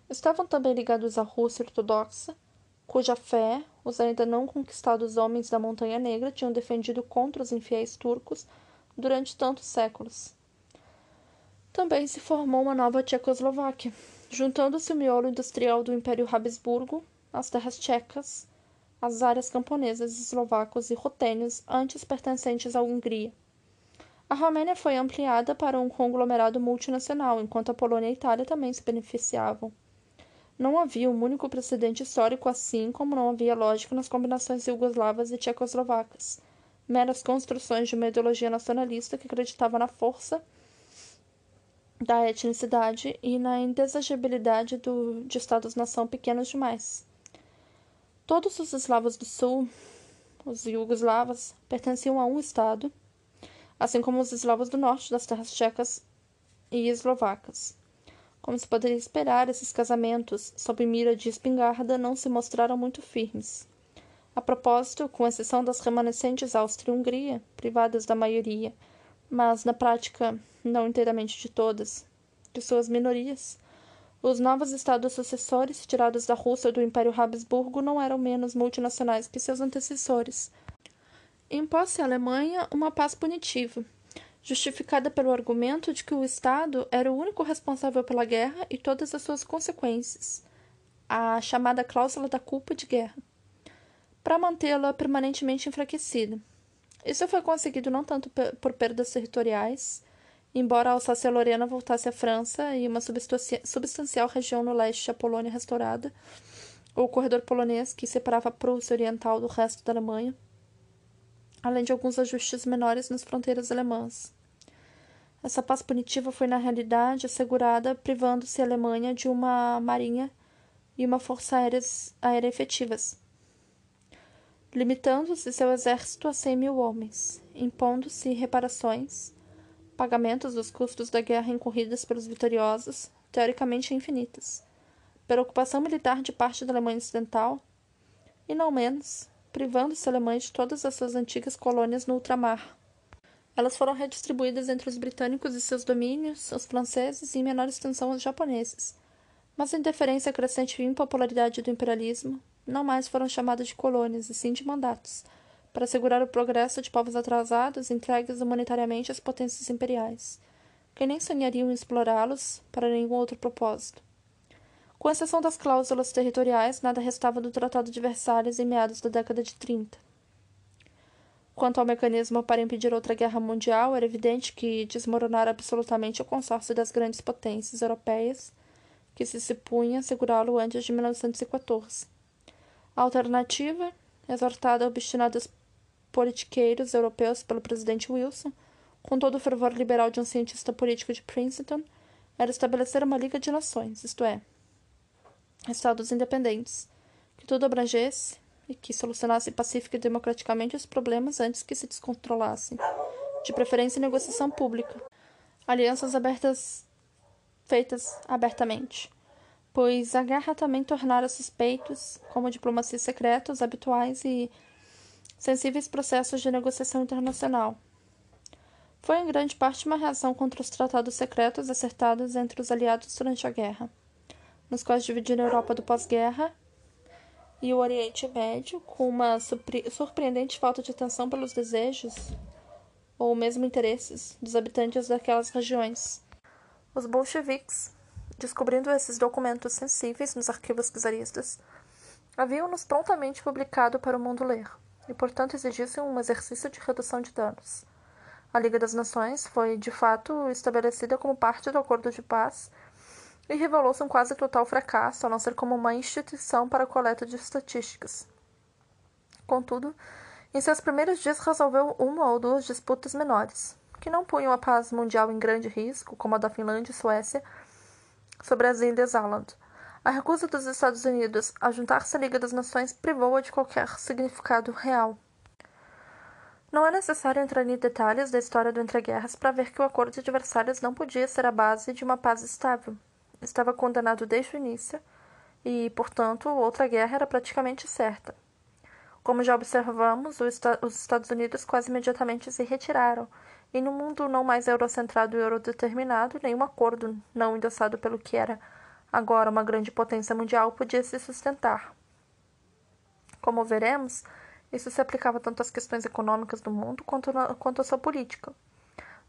Estavam também ligados à Rússia ortodoxa, cuja fé os ainda não conquistados homens da Montanha Negra tinham defendido contra os infiéis turcos durante tantos séculos. Também se formou uma nova Tchecoslováquia, juntando-se o miolo industrial do Império Habsburgo as terras tchecas, as áreas camponesas eslovacos e rotênios antes pertencentes à Hungria. A Romênia foi ampliada para um conglomerado multinacional, enquanto a Polônia e a Itália também se beneficiavam. Não havia um único precedente histórico, assim como não havia lógica nas combinações jugoslavas e tchecoslovacas, meras construções de uma ideologia nacionalista que acreditava na força da etnicidade e na indesejabilidade do, de estados-nação pequenos demais. Todos os eslavos do sul, os iugoslavas, pertenciam a um estado, assim como os eslavos do norte das terras tchecas e eslovacas. Como se poderia esperar, esses casamentos, sob mira de espingarda, não se mostraram muito firmes. A propósito, com exceção das remanescentes Áustria e Hungria, privadas da maioria, mas na prática não inteiramente de todas, de suas minorias, os novos estados sucessores, tirados da Rússia do Império Habsburgo, não eram menos multinacionais que seus antecessores. Impôs-se à Alemanha uma paz punitiva, justificada pelo argumento de que o Estado era o único responsável pela guerra e todas as suas consequências, a chamada cláusula da culpa de guerra, para mantê-la permanentemente enfraquecida. Isso foi conseguido não tanto por perdas territoriais, Embora a Alsácia-Lorena voltasse à França e uma substancial região no leste a Polônia restaurada, o corredor polonês que separava a Prússia Oriental do resto da Alemanha, além de alguns ajustes menores nas fronteiras alemãs. Essa paz punitiva foi, na realidade, assegurada privando-se a Alemanha de uma marinha e uma força aérea efetivas, limitando-se seu exército a 100 mil homens, impondo-se reparações pagamentos dos custos da guerra incorridas pelos vitoriosos, teoricamente infinitas, pela ocupação militar de parte da Alemanha Ocidental, e não menos, privando-se a Alemanha de todas as suas antigas colônias no ultramar. Elas foram redistribuídas entre os britânicos e seus domínios, os franceses e, em menor extensão, os japoneses. Mas, em deferência à crescente impopularidade do imperialismo, não mais foram chamadas de colônias, e sim de mandatos, para assegurar o progresso de povos atrasados entregues humanitariamente às potências imperiais, que nem sonhariam em explorá-los para nenhum outro propósito. Com exceção das cláusulas territoriais, nada restava do Tratado de Versalhes em meados da década de 30. Quanto ao mecanismo para impedir outra guerra mundial, era evidente que desmoronar absolutamente o consórcio das grandes potências europeias, que se supunha assegurá-lo antes de 1914. A alternativa, exortada a obstinadas politiqueiros europeus pelo presidente Wilson, com todo o fervor liberal de um cientista político de Princeton, era estabelecer uma Liga de Nações, isto é, Estados independentes, que tudo abrangesse e que solucionasse pacífica e democraticamente os problemas antes que se descontrolassem, de preferência em negociação pública. Alianças abertas feitas abertamente, pois a guerra também tornara suspeitos, como diplomacia secreta, os habituais e sensíveis processos de negociação internacional. Foi em grande parte uma reação contra os tratados secretos acertados entre os aliados durante a guerra, nos quais dividiram a Europa do pós-guerra e o Oriente Médio, com uma surpreendente falta de atenção pelos desejos ou mesmo interesses dos habitantes daquelas regiões. Os bolcheviques, descobrindo esses documentos sensíveis nos arquivos czaristas, haviam-nos prontamente publicado para o mundo ler, e portanto exigissem um exercício de redução de danos. A Liga das Nações foi, de fato, estabelecida como parte do acordo de paz e revelou-se um quase total fracasso, a não ser como uma instituição para a coleta de estatísticas. Contudo, em seus primeiros dias resolveu uma ou duas disputas menores, que não punham a paz mundial em grande risco, como a da Finlândia e Suécia, sobre as Ilhas Åland. A recusa dos Estados Unidos a juntar-se à Liga das Nações privou-a de qualquer significado real. Não é necessário entrar em detalhes da história do entreguerras para ver que o acordo de Versalhes não podia ser a base de uma paz estável. Estava condenado desde o início e, portanto, outra guerra era praticamente certa. Como já observamos, os Estados Unidos quase imediatamente se retiraram, e no mundo não mais eurocentrado e eurodeterminado, nenhum acordo não endossado pelo que era agora uma grande potência mundial podia se sustentar. Como veremos, isso se aplicava tanto às questões econômicas do mundo quanto, na, quanto à sua política.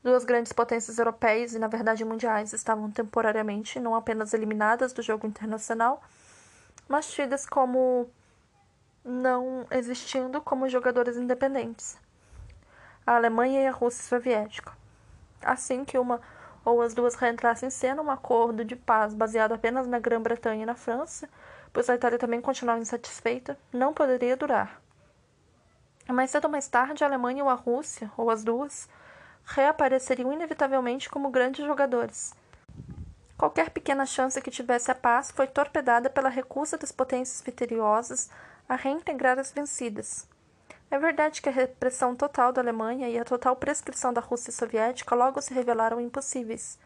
Duas grandes potências europeias e, na verdade, mundiais estavam temporariamente não apenas eliminadas do jogo internacional, mas tidas como não existindo como jogadores independentes. A Alemanha e a Rússia Soviética. Assim que uma ou as duas reentrassem em cena, um acordo de paz baseado apenas na Grã-Bretanha e na França, pois a Itália também continuava insatisfeita, não poderia durar. Mais cedo ou mais tarde, a Alemanha ou a Rússia, ou as duas, reapareceriam inevitavelmente como grandes jogadores. Qualquer pequena chance que tivesse a paz foi torpedada pela recusa das potências vitoriosas a reintegrar as vencidas. É verdade que a repressão total da Alemanha e a total prescrição da Rússia soviética logo se revelaram impossíveis,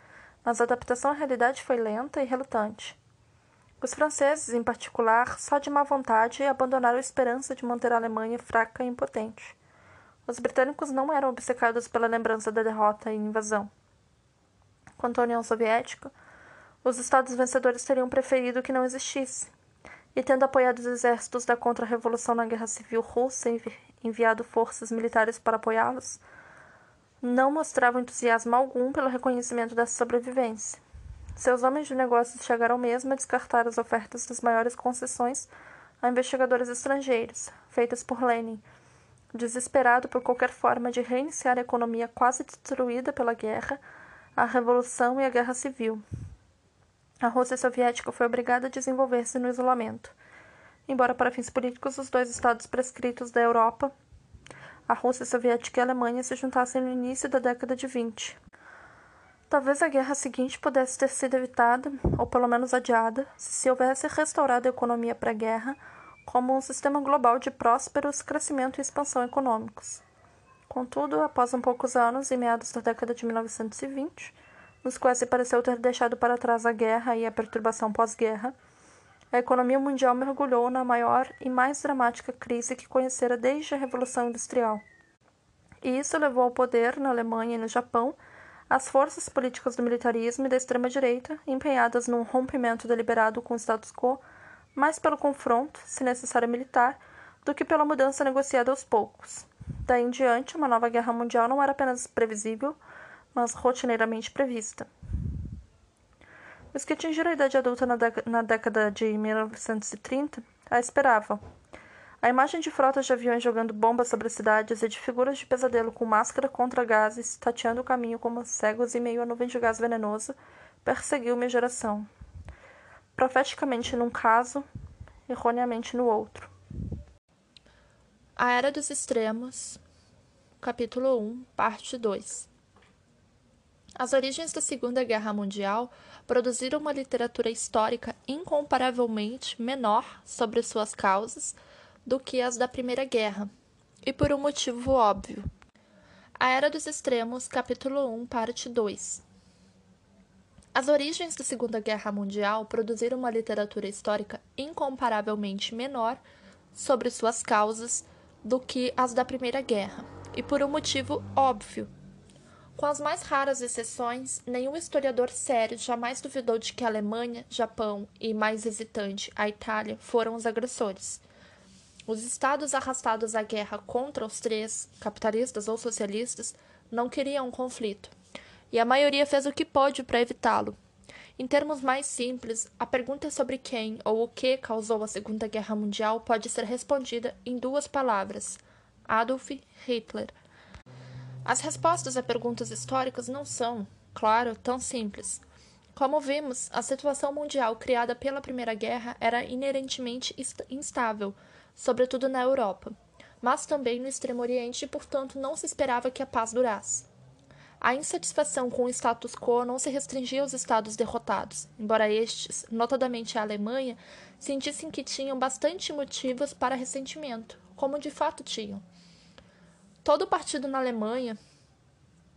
mas a adaptação à realidade foi lenta e relutante. Os franceses, em particular, só de má vontade abandonaram a esperança de manter a Alemanha fraca e impotente. Os britânicos não eram obcecados pela lembrança da derrota e invasão. Quanto à União Soviética, os estados vencedores teriam preferido que não existisse, e tendo apoiado os exércitos da contra-revolução na Guerra Civil Russa e enviado forças militares para apoiá-los, não mostravam entusiasmo algum pelo reconhecimento dessa sobrevivência. Seus homens de negócios chegaram mesmo a descartar as ofertas das maiores concessões a investigadores estrangeiros, feitas por Lenin, desesperado por qualquer forma de reiniciar a economia quase destruída pela guerra, a revolução e a guerra civil, a Rússia soviética foi obrigada a desenvolver-se no isolamento. Embora para fins políticos os dois estados prescritos da Europa, a Rússia soviética e a Alemanha se juntassem no início da década de 20. Talvez a guerra seguinte pudesse ter sido evitada, ou pelo menos adiada, se se houvesse restaurado a economia pré-guerra como um sistema global de prósperos crescimento e expansão econômicos. Contudo, após um poucos anos, em meados da década de 1920, nos quais se pareceu ter deixado para trás a guerra e a perturbação pós-guerra, a economia mundial mergulhou na maior e mais dramática crise que conhecera desde a Revolução Industrial. E isso levou ao poder, na Alemanha e no Japão, as forças políticas do militarismo e da extrema-direita, empenhadas num rompimento deliberado com o status quo, mais pelo confronto, se necessário militar, do que pela mudança negociada aos poucos. Daí em diante, uma nova guerra mundial não era apenas previsível, mas rotineiramente prevista. Os que atingiram a idade adulta na, na década de 1930 a esperavam. A imagem de frotas de aviões jogando bombas sobre cidades e de figuras de pesadelo com máscara contra gases, tateando o caminho como cegos em meio a nuvem de gás venenoso, perseguiu minha geração. Profeticamente num caso, erroneamente no outro. A Era dos Extremos, capítulo 1, parte 2 as origens da Segunda Guerra Mundial produziram uma literatura histórica incomparavelmente menor sobre suas causas do que as da Primeira Guerra, e por um motivo óbvio. A Era dos Extremos, capítulo 1, parte 2. As origens da Segunda Guerra Mundial produziram uma literatura histórica incomparavelmente menor sobre suas causas do que as da Primeira Guerra, e por um motivo óbvio. Com as mais raras exceções, nenhum historiador sério jamais duvidou de que a Alemanha, Japão e, mais hesitante, a Itália foram os agressores. Os estados arrastados à guerra contra os três, capitalistas ou socialistas, não queriam um conflito, e a maioria fez o que pôde para evitá-lo. Em termos mais simples, a pergunta sobre quem ou o que causou a Segunda Guerra Mundial pode ser respondida em duas palavras: Adolf Hitler. As respostas a perguntas históricas não são, claro, tão simples. Como vimos, a situação mundial criada pela Primeira Guerra era inerentemente instável, sobretudo na Europa, mas também no Extremo Oriente e, portanto, não se esperava que a paz durasse. A insatisfação com o status quo não se restringia aos estados derrotados, embora estes, notadamente a Alemanha, sentissem que tinham bastante motivos para ressentimento, como de fato tinham. Todo o partido na Alemanha,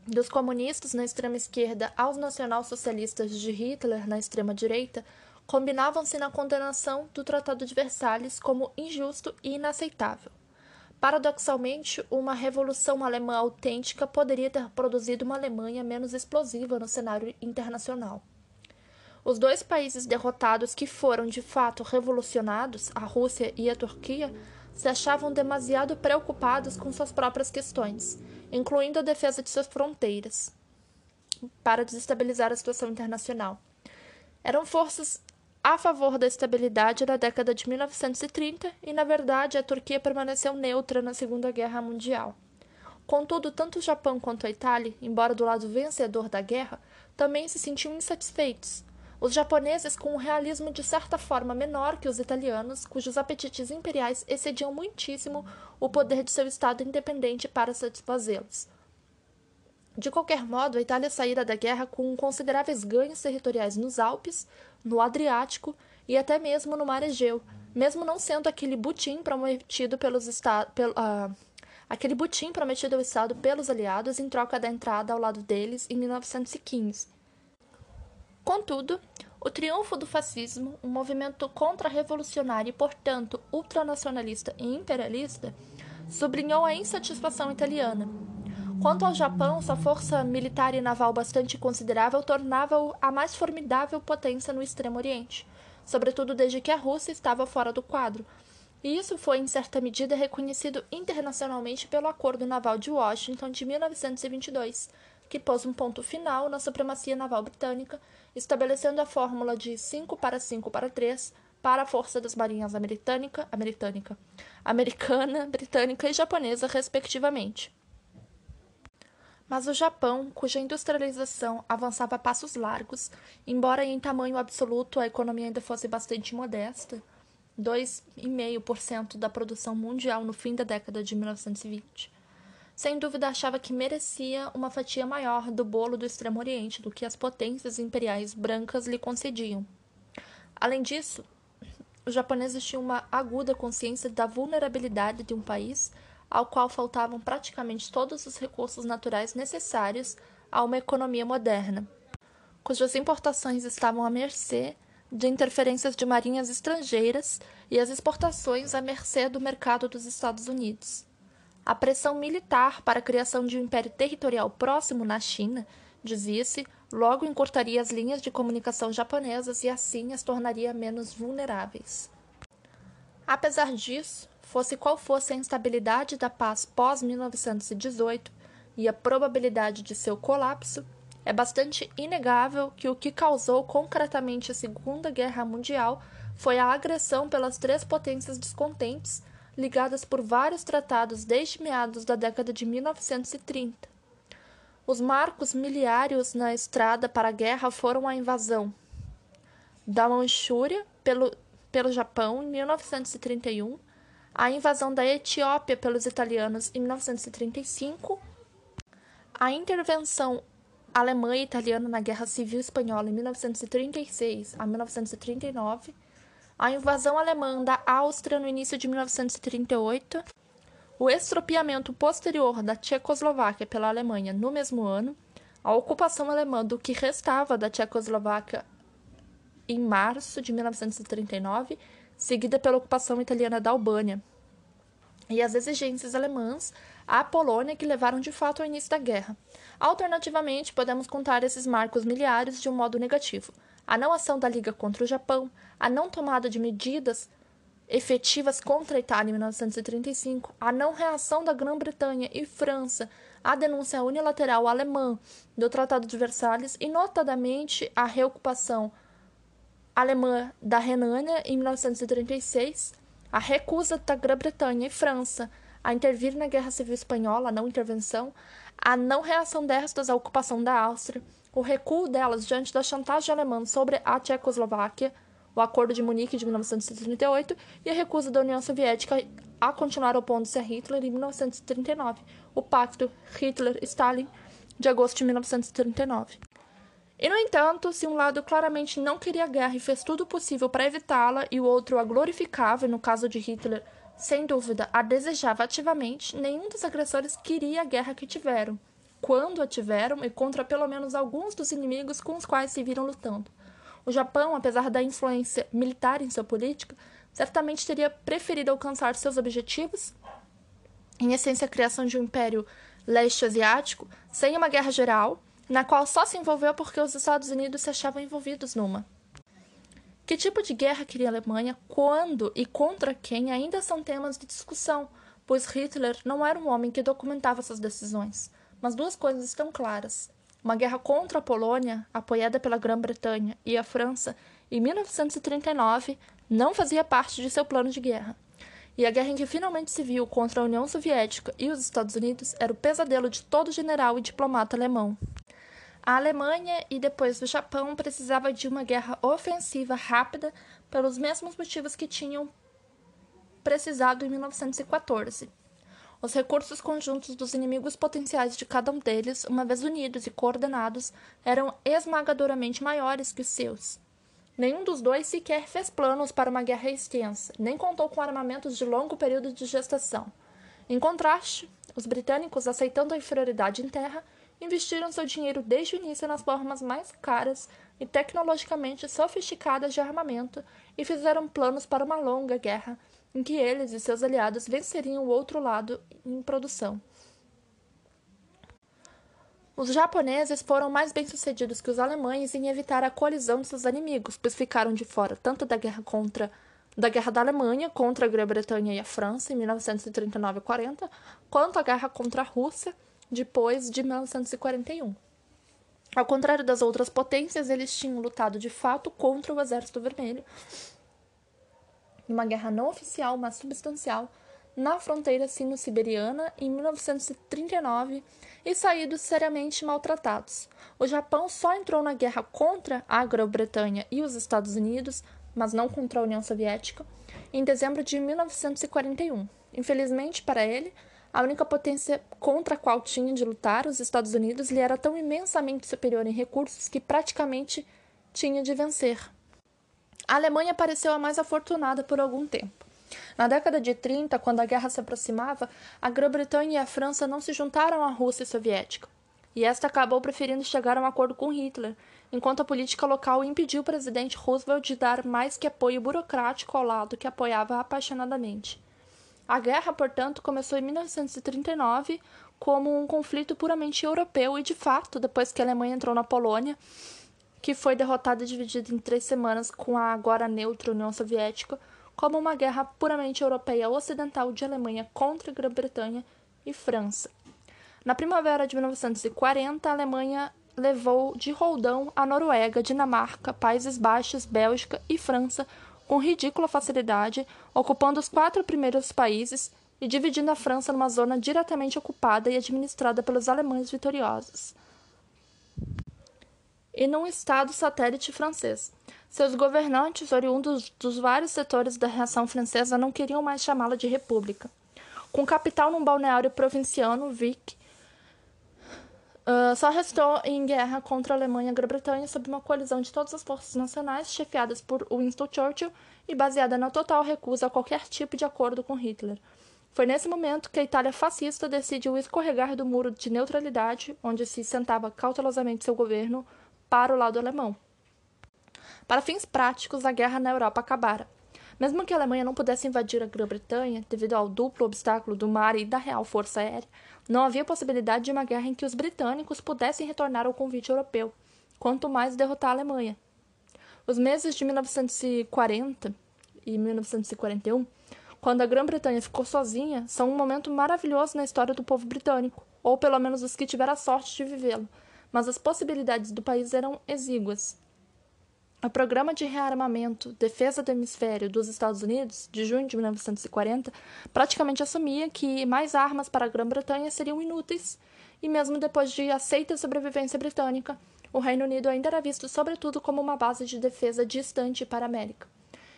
dos comunistas na extrema esquerda aos nacional-socialistas de Hitler na extrema direita, combinavam-se na condenação do Tratado de Versalhes como injusto e inaceitável. Paradoxalmente, uma revolução alemã autêntica poderia ter produzido uma Alemanha menos explosiva no cenário internacional. Os dois países derrotados que foram de fato revolucionados, a Rússia e a Turquia, se achavam demasiado preocupados com suas próprias questões incluindo a defesa de suas fronteiras, para desestabilizar a situação internacional. Eram forças a favor da estabilidade na década de 1930 e, na verdade, a Turquia permaneceu neutra na Segunda Guerra Mundial. Contudo, tanto o Japão quanto a Itália, embora do lado vencedor da guerra, também se sentiam insatisfeitos. Os japoneses, com um realismo de certa forma menor que os italianos, cujos apetites imperiais excediam muitíssimo o poder de seu Estado independente para satisfazê-los. De qualquer modo, a Itália saíra da guerra com consideráveis ganhos territoriais nos Alpes, no Adriático e até mesmo no Mar Egeu, mesmo não sendo aquele butim prometido pelos estados. Uh, aquele butim prometido ao Estado pelos aliados em troca da entrada ao lado deles em 1915. Contudo, o triunfo do fascismo, um movimento contra-revolucionário e, portanto, ultranacionalista e imperialista, sublinhou a insatisfação italiana. Quanto ao Japão, sua força militar e naval bastante considerável tornava-o a mais formidável potência no Extremo Oriente, sobretudo desde que a Rússia estava fora do quadro. E isso foi, em certa medida, reconhecido internacionalmente pelo Acordo Naval de Washington de 1922, que pôs um ponto final na supremacia naval britânica, estabelecendo a fórmula de 5 para 5 para 3 para a força das marinhas americana, americana, americana, britânica e japonesa, respectivamente. Mas o Japão, cuja industrialização avançava a passos largos, embora em tamanho absoluto a economia ainda fosse bastante modesta, 2,5% da produção mundial no fim da década de 1920, sem dúvida achava que merecia uma fatia maior do bolo do Extremo Oriente do que as potências imperiais brancas lhe concediam. Além disso, os japoneses tinham uma aguda consciência da vulnerabilidade de um país ao qual faltavam praticamente todos os recursos naturais necessários a uma economia moderna, cujas importações estavam à mercê de interferências de marinhas estrangeiras e as exportações à mercê do mercado dos Estados Unidos. A pressão militar para a criação de um império territorial próximo na China, dizia-se, logo encurtaria as linhas de comunicação japonesas e assim as tornaria menos vulneráveis. Apesar disso, fosse qual fosse a instabilidade da paz pós-1918 e a probabilidade de seu colapso, é bastante inegável que o que causou concretamente a Segunda Guerra Mundial foi a agressão pelas três potências descontentes ligadas por vários tratados desde meados da década de 1930. Os marcos miliários na estrada para a guerra foram a invasão da Manchúria pelo, pelo Japão em 1931, a invasão da Etiópia pelos italianos em 1935, a intervenção alemã e italiana na Guerra Civil Espanhola em 1936 a 1939 a invasão alemã da Áustria no início de 1938, o estropiamento posterior da Tchecoslováquia pela Alemanha no mesmo ano, a ocupação alemã do que restava da Tchecoslováquia em março de 1939, seguida pela ocupação italiana da Albânia, e as exigências alemãs à Polônia que levaram de fato ao início da guerra. Alternativamente, podemos contar esses marcos miliares de um modo negativo a não ação da Liga contra o Japão, a não tomada de medidas efetivas contra a Itália em 1935, a não reação da Grã-Bretanha e França a denúncia unilateral alemã do Tratado de Versalhes e, notadamente, a reocupação alemã da Renânia em 1936, a recusa da Grã-Bretanha e França a intervir na Guerra Civil Espanhola, a não intervenção, a não reação destas à ocupação da Áustria, o recuo delas diante da chantagem alemã sobre a Tchecoslováquia, o Acordo de Munique de 1938 e a recusa da União Soviética a continuar opondo-se a Hitler em 1939, o Pacto Hitler-Stalin de agosto de 1939. E, no entanto, se um lado claramente não queria guerra e fez tudo possível para evitá-la, e o outro a glorificava, e no caso de Hitler, sem dúvida, a desejava ativamente, nenhum dos agressores queria a guerra que tiveram, quando a tiveram e contra pelo menos alguns dos inimigos com os quais se viram lutando. O Japão, apesar da influência militar em sua política, certamente teria preferido alcançar seus objetivos, em essência a criação de um império leste asiático, sem uma guerra geral, na qual só se envolveu porque os Estados Unidos se achavam envolvidos numa. Que tipo de guerra queria a Alemanha, quando e contra quem ainda são temas de discussão, pois Hitler não era um homem que documentava suas decisões. Mas duas coisas estão claras. Uma guerra contra a Polônia, apoiada pela Grã-Bretanha e a França, em 1939, não fazia parte de seu plano de guerra. E a guerra em que finalmente se viu contra a União Soviética e os Estados Unidos era o pesadelo de todo general e diplomata alemão. A Alemanha e depois o Japão precisava de uma guerra ofensiva rápida pelos mesmos motivos que tinham precisado em 1914. Os recursos conjuntos dos inimigos potenciais de cada um deles, uma vez unidos e coordenados, eram esmagadoramente maiores que os seus. Nenhum dos dois sequer fez planos para uma guerra extensa, nem contou com armamentos de longo período de gestação. Em contraste, os britânicos, aceitando a inferioridade em terra, investiram seu dinheiro desde o início nas formas mais caras e tecnologicamente sofisticadas de armamento e fizeram planos para uma longa guerra em que eles e seus aliados venceriam o outro lado em produção. Os japoneses foram mais bem-sucedidos que os alemães em evitar a colisão de seus inimigos, pois ficaram de fora tanto da guerra contra da guerra da Alemanha contra a Grã-Bretanha e a França em 1939 e 40, quanto a guerra contra a Rússia depois de 1941. Ao contrário das outras potências, eles tinham lutado de fato contra o Exército Vermelho, numa guerra não oficial, mas substancial, na fronteira sino-siberiana em 1939 e saído seriamente maltratados. O Japão só entrou na guerra contra a Grã-Bretanha e os Estados Unidos, mas não contra a União Soviética, em dezembro de 1941. Infelizmente para ele, a única potência contra a qual tinha de lutar, os Estados Unidos, lhe era tão imensamente superior em recursos que praticamente tinha de vencer. A Alemanha pareceu a mais afortunada por algum tempo. Na década de 30, quando a guerra se aproximava, a Grã-Bretanha e a França não se juntaram à Rússia soviética, e esta acabou preferindo chegar a um acordo com Hitler, enquanto a política local impediu o presidente Roosevelt de dar mais que apoio burocrático ao lado que apoiava apaixonadamente. A guerra, portanto, começou em 1939 como um conflito puramente europeu e, de fato, depois que a Alemanha entrou na Polônia, que foi derrotada e dividida em três semanas com a agora neutra União Soviética, como uma guerra puramente europeia ocidental de Alemanha contra Grã-Bretanha e França. Na primavera de 1940, a Alemanha levou de roldão a Noruega, Dinamarca, Países Baixos, Bélgica e França com ridícula facilidade, ocupando os quatro primeiros países e dividindo a França numa zona diretamente ocupada e administrada pelos alemães vitoriosos. E num estado satélite francês. Seus governantes, oriundos dos vários setores da reação francesa, não queriam mais chamá-la de república. Com capital num balneário provinciano, Vic, uh, só restou em guerra contra a Alemanha e a Grã-Bretanha sob uma coalizão de todas as forças nacionais, chefiadas por Winston Churchill e baseada na total recusa a qualquer tipo de acordo com Hitler. Foi nesse momento que a Itália fascista decidiu escorregar do muro de neutralidade, onde se sentava cautelosamente seu governo, para o lado alemão. Para fins práticos, a guerra na Europa acabara. Mesmo que a Alemanha não pudesse invadir a Grã-Bretanha, devido ao duplo obstáculo do mar e da real força aérea, não havia possibilidade de uma guerra em que os britânicos pudessem retornar ao convite europeu, quanto mais derrotar a Alemanha. Os meses de 1940 e 1941, quando a Grã-Bretanha ficou sozinha, são um momento maravilhoso na história do povo britânico. ou pelo menos os que tiveram a sorte de vivê-lo, mas as possibilidades do país eram exíguas. O Programa de Rearmamento Defesa do Hemisfério dos Estados Unidos, de junho de 1940, praticamente assumia que mais armas para a Grã-Bretanha seriam inúteis, e mesmo depois de aceita sobrevivência britânica, o Reino Unido ainda era visto sobretudo como uma base de defesa distante para a América.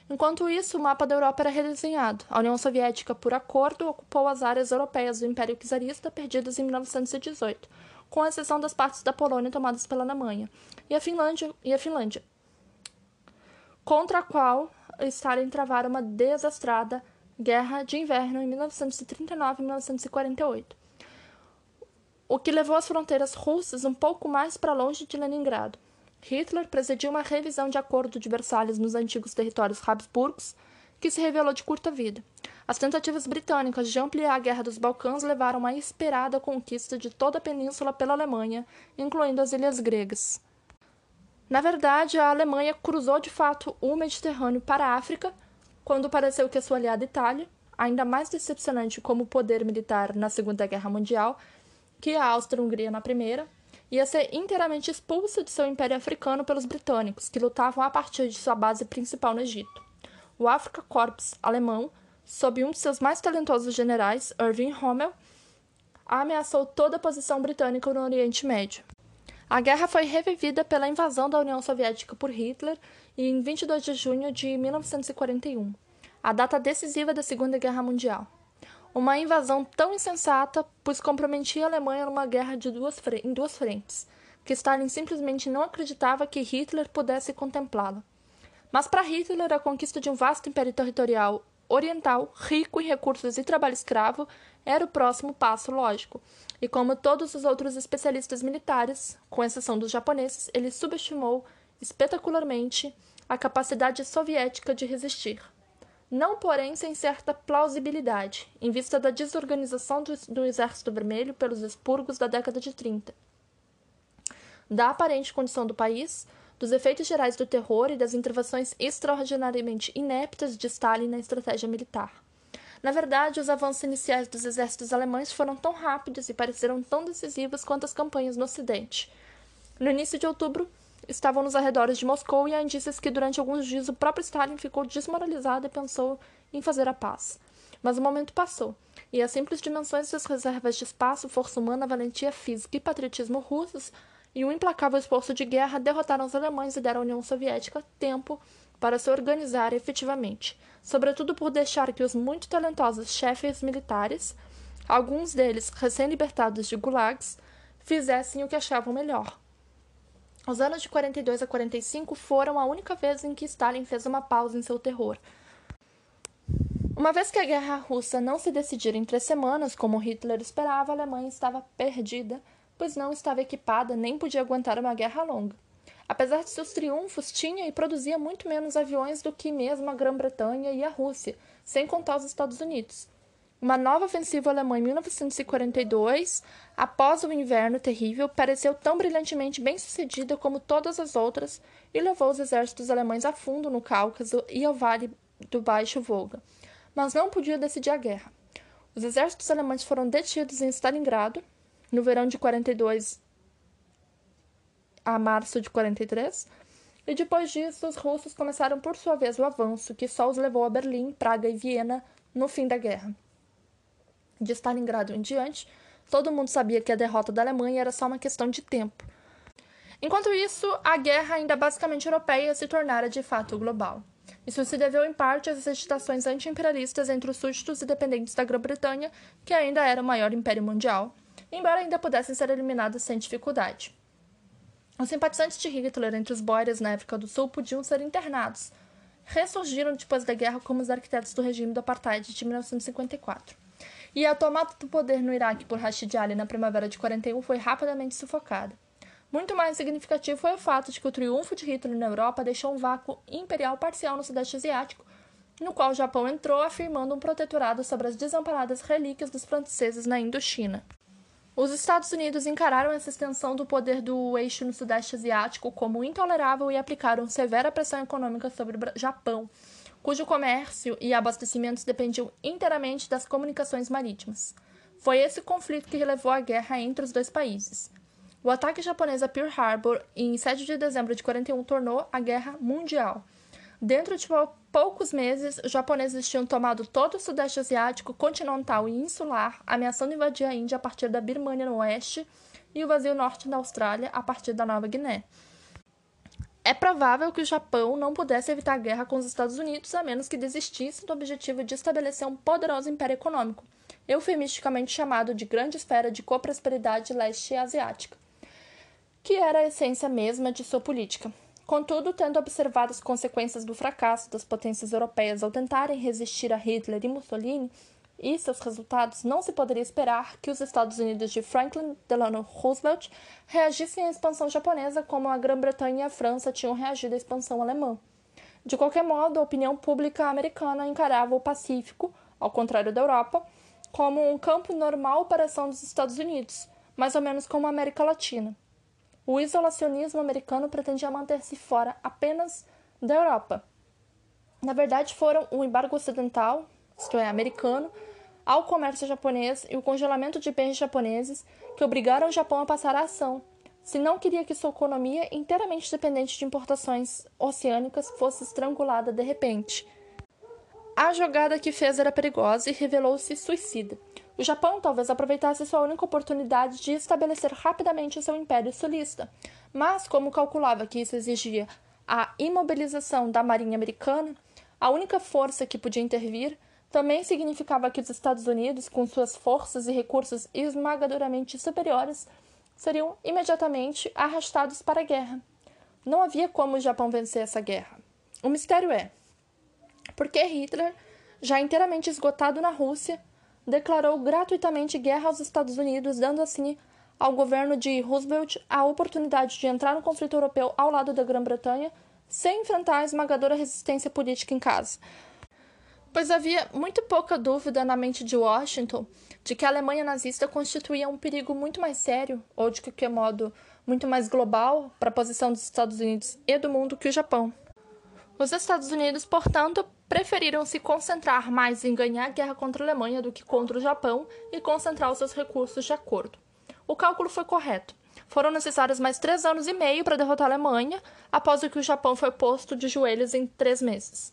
Enquanto isso, o mapa da Europa era redesenhado. A União Soviética, por acordo, ocupou as áreas europeias do Império Czarista perdidas em 1918, com exceção das partes da Polônia tomadas pela Alemanha, e a Finlândia, e a Finlândia contra a qual Stalin travara uma desastrada guerra de inverno em 1939 e 1948, o que levou as fronteiras russas um pouco mais para longe de Leningrado. Hitler presidiu uma revisão de acordo de Versalhes nos antigos territórios Habsburgos, que se revelou de curta vida. As tentativas britânicas de ampliar a Guerra dos Balcãs levaram uma esperada conquista de toda a península pela Alemanha, incluindo as ilhas gregas. Na verdade, a Alemanha cruzou de fato o Mediterrâneo para a África, quando pareceu que a sua aliada Itália, ainda mais decepcionante como poder militar na Segunda Guerra Mundial que a Áustria-Hungria na Primeira, ia ser inteiramente expulsa de seu império africano pelos britânicos, que lutavam a partir de sua base principal no Egito. O Afrika Korps alemão, sob um de seus mais talentosos generais, Irving Rommel, ameaçou toda a posição britânica no Oriente Médio. A guerra foi revivida pela invasão da União Soviética por Hitler em 22 de junho de 1941, a data decisiva da Segunda Guerra Mundial. Uma invasão tão insensata, pois comprometia a Alemanha numa guerra duas em duas frentes, que Stalin simplesmente não acreditava que Hitler pudesse contemplá-la. Mas para Hitler, a conquista de um vasto império territorial oriental, rico em recursos e trabalho escravo, era o próximo passo lógico. E como todos os outros especialistas militares, com exceção dos japoneses, ele subestimou espetacularmente a capacidade soviética de resistir não porém sem certa plausibilidade, em vista da desorganização do, do Exército Vermelho pelos expurgos da década de 30, da aparente condição do país, dos efeitos gerais do terror e das intervenções extraordinariamente ineptas de Stalin na estratégia militar. Na verdade, os avanços iniciais dos exércitos alemães foram tão rápidos e pareceram tão decisivos quanto as campanhas no Ocidente. No início de outubro, estavam nos arredores de Moscou e há indícios que durante alguns dias o próprio Stalin ficou desmoralizado e pensou em fazer a paz. Mas o momento passou, e as simples dimensões das reservas de espaço, força humana, valentia física e patriotismo russos e um implacável esforço de guerra derrotaram os alemães e deram à União Soviética tempo para se organizar efetivamente, sobretudo por deixar que os muito talentosos chefes militares, alguns deles recém-libertados de gulags, fizessem o que achavam melhor os anos de 42 a 45 foram a única vez em que Stalin fez uma pausa em seu terror. Uma vez que a guerra russa não se decidira em três semanas, como Hitler esperava, a Alemanha estava perdida, pois não estava equipada nem podia aguentar uma guerra longa. Apesar de seus triunfos, tinha e produzia muito menos aviões do que mesmo a Grã-Bretanha e a Rússia, sem contar os Estados Unidos. Uma nova ofensiva alemã em 1942, após o inverno terrível, pareceu tão brilhantemente bem sucedida como todas as outras e levou os exércitos alemães a fundo no Cáucaso e ao Vale do Baixo Volga. Mas não podia decidir a guerra. Os exércitos alemães foram detidos em Stalingrado no verão de 42 a março de 43, e depois disso os russos começaram por sua vez o avanço, que só os levou a Berlim, Praga e Viena no fim da guerra de Stalingrado em diante, todo mundo sabia que a derrota da Alemanha era só uma questão de tempo. Enquanto isso, a guerra ainda basicamente europeia se tornara de fato global. Isso se deveu em parte às agitações anti-imperialistas entre os súditos e dependentes da Grã-Bretanha, que ainda era o maior império mundial, embora ainda pudessem ser eliminados sem dificuldade. Os simpatizantes de Hitler entre os boiras na África do Sul podiam ser internados. Ressurgiram depois da guerra como os arquitetos do regime do apartheid de 1954. E a tomada do poder no Iraque por Rashid Ali na primavera de 41 foi rapidamente sufocada. Muito mais significativo foi o fato de que o triunfo de Hitler na Europa deixou um vácuo imperial parcial no Sudeste Asiático, no qual o Japão entrou afirmando um protetorado sobre as desamparadas relíquias dos franceses na Indochina. Os Estados Unidos encararam essa extensão do poder do eixo no Sudeste Asiático como intolerável e aplicaram severa pressão econômica sobre o Japão, cujo comércio e abastecimentos dependiam inteiramente das comunicações marítimas. Foi esse conflito que levou à guerra entre os dois países. O ataque japonês a Pearl Harbor em 7 de dezembro de 41 tornou a guerra mundial. Dentro de poucos meses, os japoneses tinham tomado todo o Sudeste Asiático, continental e insular, ameaçando invadir a Índia a partir da Birmania no oeste e o vazio norte da Austrália a partir da Nova Guiné. É provável que o Japão não pudesse evitar a guerra com os Estados Unidos a menos que desistisse do objetivo de estabelecer um poderoso império econômico, eufemisticamente chamado de Grande Esfera de Coprosperidade Leste Asiática, que era a essência mesma de sua política. Contudo, tendo observado as consequências do fracasso das potências europeias ao tentarem resistir a Hitler e Mussolini, e seus resultados, não se poderia esperar que os Estados Unidos de Franklin Delano Roosevelt reagissem à expansão japonesa como a Grã-Bretanha e a França tinham reagido à expansão alemã. De qualquer modo, a opinião pública americana encarava o Pacífico, ao contrário da Europa, como um campo normal para a ação dos Estados Unidos, mais ou menos como a América Latina. O isolacionismo americano pretendia manter-se fora apenas da Europa. Na verdade, foram o embargo ocidental, isto é, americano, ao comércio japonês e o congelamento de bens japoneses que obrigaram o Japão a passar a ação, se não queria que sua economia, inteiramente dependente de importações oceânicas, fosse estrangulada de repente. A jogada que fez era perigosa e revelou-se suicida. O Japão talvez aproveitasse sua única oportunidade de estabelecer rapidamente seu império sulista, mas, como calculava que isso exigia a imobilização da marinha americana, a única força que podia intervir, também significava que os Estados Unidos, com suas forças e recursos esmagadoramente superiores, seriam imediatamente arrastados para a guerra. Não havia como o Japão vencer essa guerra. O mistério é: por que Hitler, já inteiramente esgotado na Rússia, declarou gratuitamente guerra aos Estados Unidos, dando assim ao governo de Roosevelt a oportunidade de entrar no conflito europeu ao lado da Grã-Bretanha sem enfrentar a esmagadora resistência política em casa? pois havia muito pouca dúvida na mente de Washington de que a Alemanha nazista constituía um perigo muito mais sério, ou de qualquer modo muito mais global, para a posição dos Estados Unidos e do mundo que o Japão. Os Estados Unidos, portanto, preferiram se concentrar mais em ganhar a guerra contra a Alemanha do que contra o Japão e concentrar os seus recursos de acordo. O cálculo foi correto. Foram necessários mais três anos e meio para derrotar a Alemanha, após o que o Japão foi posto de joelhos em três meses.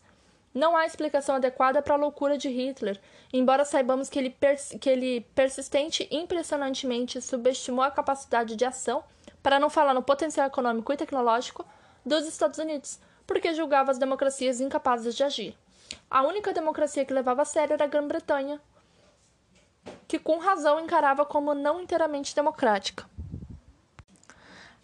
Não há explicação adequada para a loucura de Hitler, embora saibamos que ele, que ele persistente e impressionantemente subestimou a capacidade de ação, para não falar no potencial econômico e tecnológico, dos Estados Unidos, porque julgava as democracias incapazes de agir. A única democracia que levava a sério era a Grã-Bretanha, que com razão encarava como não inteiramente democrática.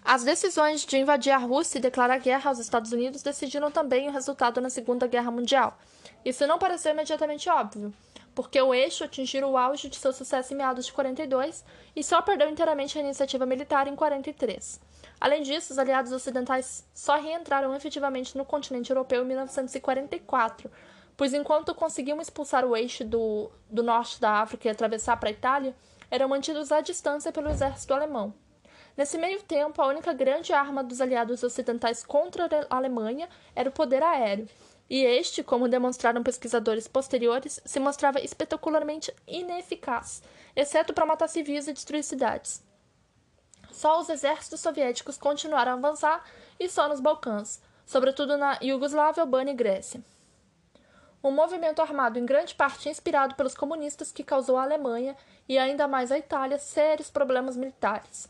As decisões de invadir a Rússia e declarar guerra aos Estados Unidos decidiram também o resultado na Segunda Guerra Mundial. Isso não pareceu imediatamente óbvio, porque o eixo atingiu o auge de seu sucesso em meados de 42 e só perdeu inteiramente a iniciativa militar em 43. Além disso, os aliados ocidentais só reentraram efetivamente no continente europeu em 1944, pois enquanto conseguiam expulsar o eixo do, do norte da África e atravessar para a Itália, eram mantidos à distância pelo exército alemão. Nesse meio tempo, a única grande arma dos aliados ocidentais contra a Alemanha era o poder aéreo, e este, como demonstraram pesquisadores posteriores, se mostrava espetacularmente ineficaz, exceto para matar civis e destruir cidades. Só os exércitos soviéticos continuaram a avançar e só nos Balcãs, sobretudo na Iugoslávia, Albânia e Grécia. Um movimento armado em grande parte inspirado pelos comunistas que causou à Alemanha e ainda mais à Itália sérios problemas militares.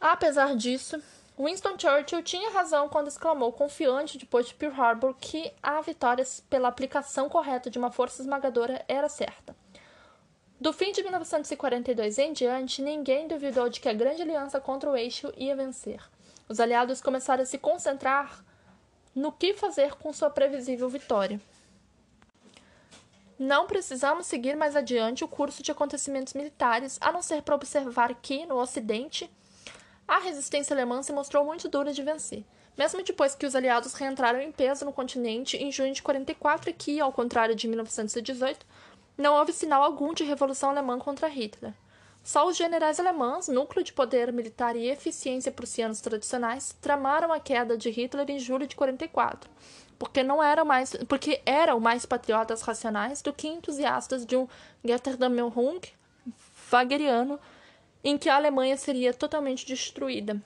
Apesar disso, Winston Churchill tinha razão quando exclamou, confiante depois de Pearl Harbor, que a vitória pela aplicação correta de uma força esmagadora era certa. Do fim de 1942 em diante, ninguém duvidou de que a grande aliança contra o eixo ia vencer. Os aliados começaram a se concentrar no que fazer com sua previsível vitória. Não precisamos seguir mais adiante o curso de acontecimentos militares, a não ser para observar que, no Ocidente, a resistência alemã se mostrou muito dura de vencer, mesmo depois que os aliados reentraram em peso no continente em junho de 44 e que, ao contrário de 1918, não houve sinal algum de revolução alemã contra Hitler. Só os generais alemães, núcleo de poder militar e eficiência prussianos tradicionais, tramaram a queda de Hitler em julho de 44, porque não eram mais, porque eram mais patriotas racionais do que entusiastas de um Götterdämmerung wagneriano em que a Alemanha seria totalmente destruída.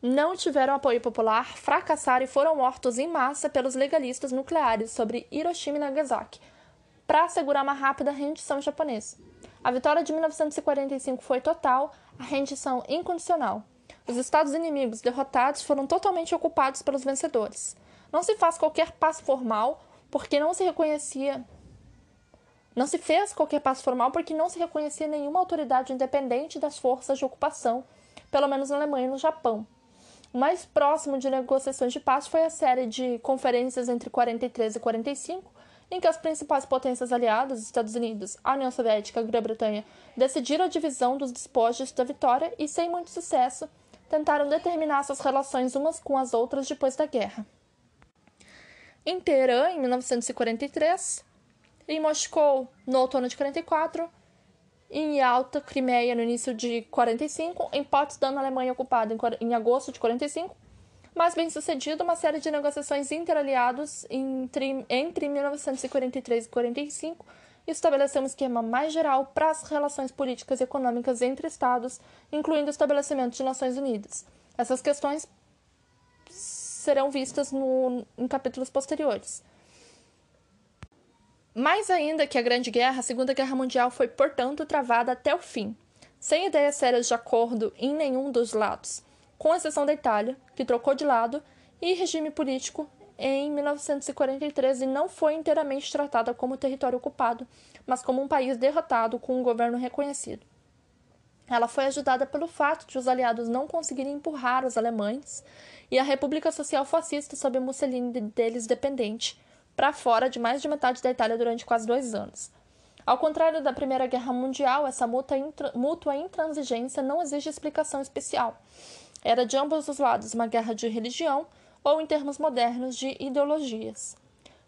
Não tiveram apoio popular, fracassaram e foram mortos em massa pelos legalistas nucleares sobre Hiroshima e Nagasaki, para assegurar uma rápida rendição japonesa. A vitória de 1945 foi total, a rendição incondicional. Os estados inimigos derrotados foram totalmente ocupados pelos vencedores. Não se faz qualquer passo formal porque não se reconhecia não se fez qualquer passo formal porque não se reconhecia nenhuma autoridade independente das forças de ocupação, pelo menos na Alemanha e no Japão. O mais próximo de negociações de paz foi a série de conferências entre 43 e 45, em que as principais potências aliadas, Estados Unidos, a União Soviética e a Grã-Bretanha, decidiram a divisão dos despojos da vitória e, sem muito sucesso, tentaram determinar suas relações umas com as outras depois da guerra. Em Teherã, em 1943, em Moscou, no outono de 44, em Yalta, Crimeia, no início de 45, em Potsdam, na Alemanha ocupada, em agosto de 45, mais bem sucedido uma série de negociações interaliados entre, entre 1943 e 45 estabeleceu um esquema mais geral para as relações políticas e econômicas entre Estados, incluindo o estabelecimento de Nações Unidas. Essas questões serão vistas no, em capítulos posteriores. Mais ainda que a Grande Guerra, a Segunda Guerra Mundial foi, portanto, travada até o fim, sem ideias sérias de acordo em nenhum dos lados, com exceção da Itália, que trocou de lado, e regime político em 1943 e não foi inteiramente tratada como território ocupado, mas como um país derrotado com um governo reconhecido. Ela foi ajudada pelo fato de os aliados não conseguirem empurrar os alemães e a República Social Fascista sob Mussolini deles dependente, para fora de mais de metade da Itália durante quase dois anos. Ao contrário da Primeira Guerra Mundial, essa mútua intransigência não exige explicação especial. Era de ambos os lados uma guerra de religião ou, em termos modernos, de ideologias.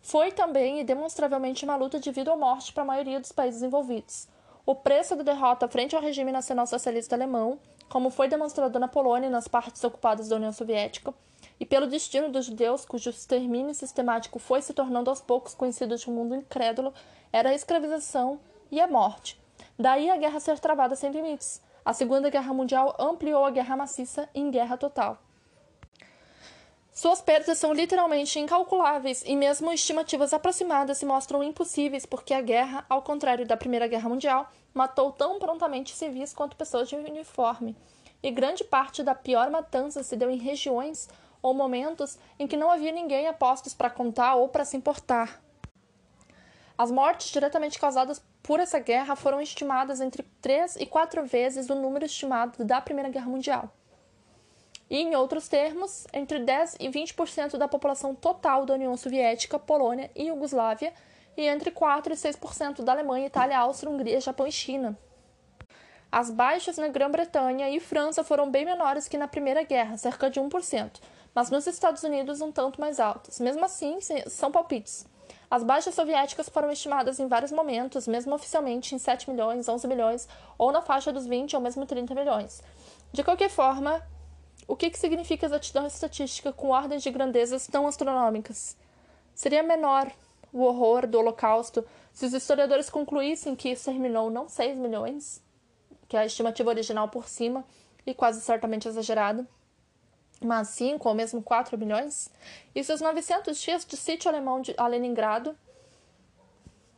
Foi também e demonstravelmente uma luta de vida ou morte para a maioria dos países envolvidos. O preço da derrota frente ao regime nacional-socialista alemão, como foi demonstrado na Polônia e nas partes ocupadas da União Soviética, e pelo destino dos judeus, cujo extermínio sistemático foi se tornando aos poucos conhecido de um mundo incrédulo, era a escravização e a morte. Daí a guerra ser travada sem limites. A Segunda Guerra Mundial ampliou a guerra maciça em guerra total. Suas perdas são literalmente incalculáveis e mesmo estimativas aproximadas se mostram impossíveis porque a guerra, ao contrário da Primeira Guerra Mundial, matou tão prontamente civis quanto pessoas de uniforme. E grande parte da pior matança se deu em regiões ou momentos em que não havia ninguém a postos para contar ou para se importar. As mortes diretamente causadas por essa guerra foram estimadas entre três e quatro vezes o número estimado da Primeira Guerra Mundial. E, em outros termos, entre 10 e 20% da população total da União Soviética, Polônia e Iugoslávia, e entre 4 e 6% da Alemanha, Itália, Áustria, Hungria, Japão e China. As baixas na Grã-Bretanha e França foram bem menores que na Primeira Guerra, cerca de 1%, mas nos Estados Unidos um tanto mais altas. Mesmo assim, são palpites. As baixas soviéticas foram estimadas em vários momentos, mesmo oficialmente, em 7 milhões, 11 milhões, ou na faixa dos 20 ou mesmo 30 milhões. De qualquer forma, o que, que significa exatidão estatística com ordens de grandezas tão astronômicas? Seria menor o horror do Holocausto se os historiadores concluíssem que isso terminou não 6 milhões, que é a estimativa original por cima, e quase certamente exagerada, mas 5 ou mesmo 4 milhões, e seus 900 dias de sítio alemão de, a Leningrado,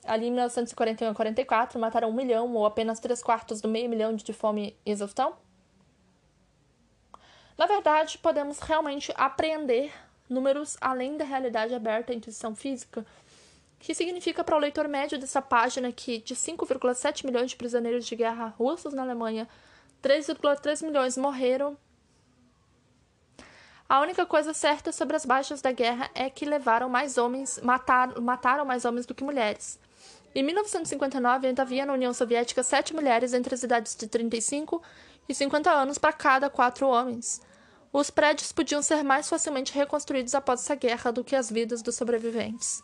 ali em 1941 a 44, mataram um milhão ou apenas três quartos do meio milhão de fome e exaustão? Na verdade, podemos realmente apreender números além da realidade aberta à intuição física, que significa para o leitor médio dessa página que de 5,7 milhões de prisioneiros de guerra russos na Alemanha, 3,3 milhões morreram a única coisa certa sobre as baixas da guerra é que levaram mais homens, matar, mataram mais homens do que mulheres. Em 1959, ainda havia na União Soviética sete mulheres entre as idades de 35 e 50 anos para cada quatro homens. Os prédios podiam ser mais facilmente reconstruídos após essa guerra do que as vidas dos sobreviventes.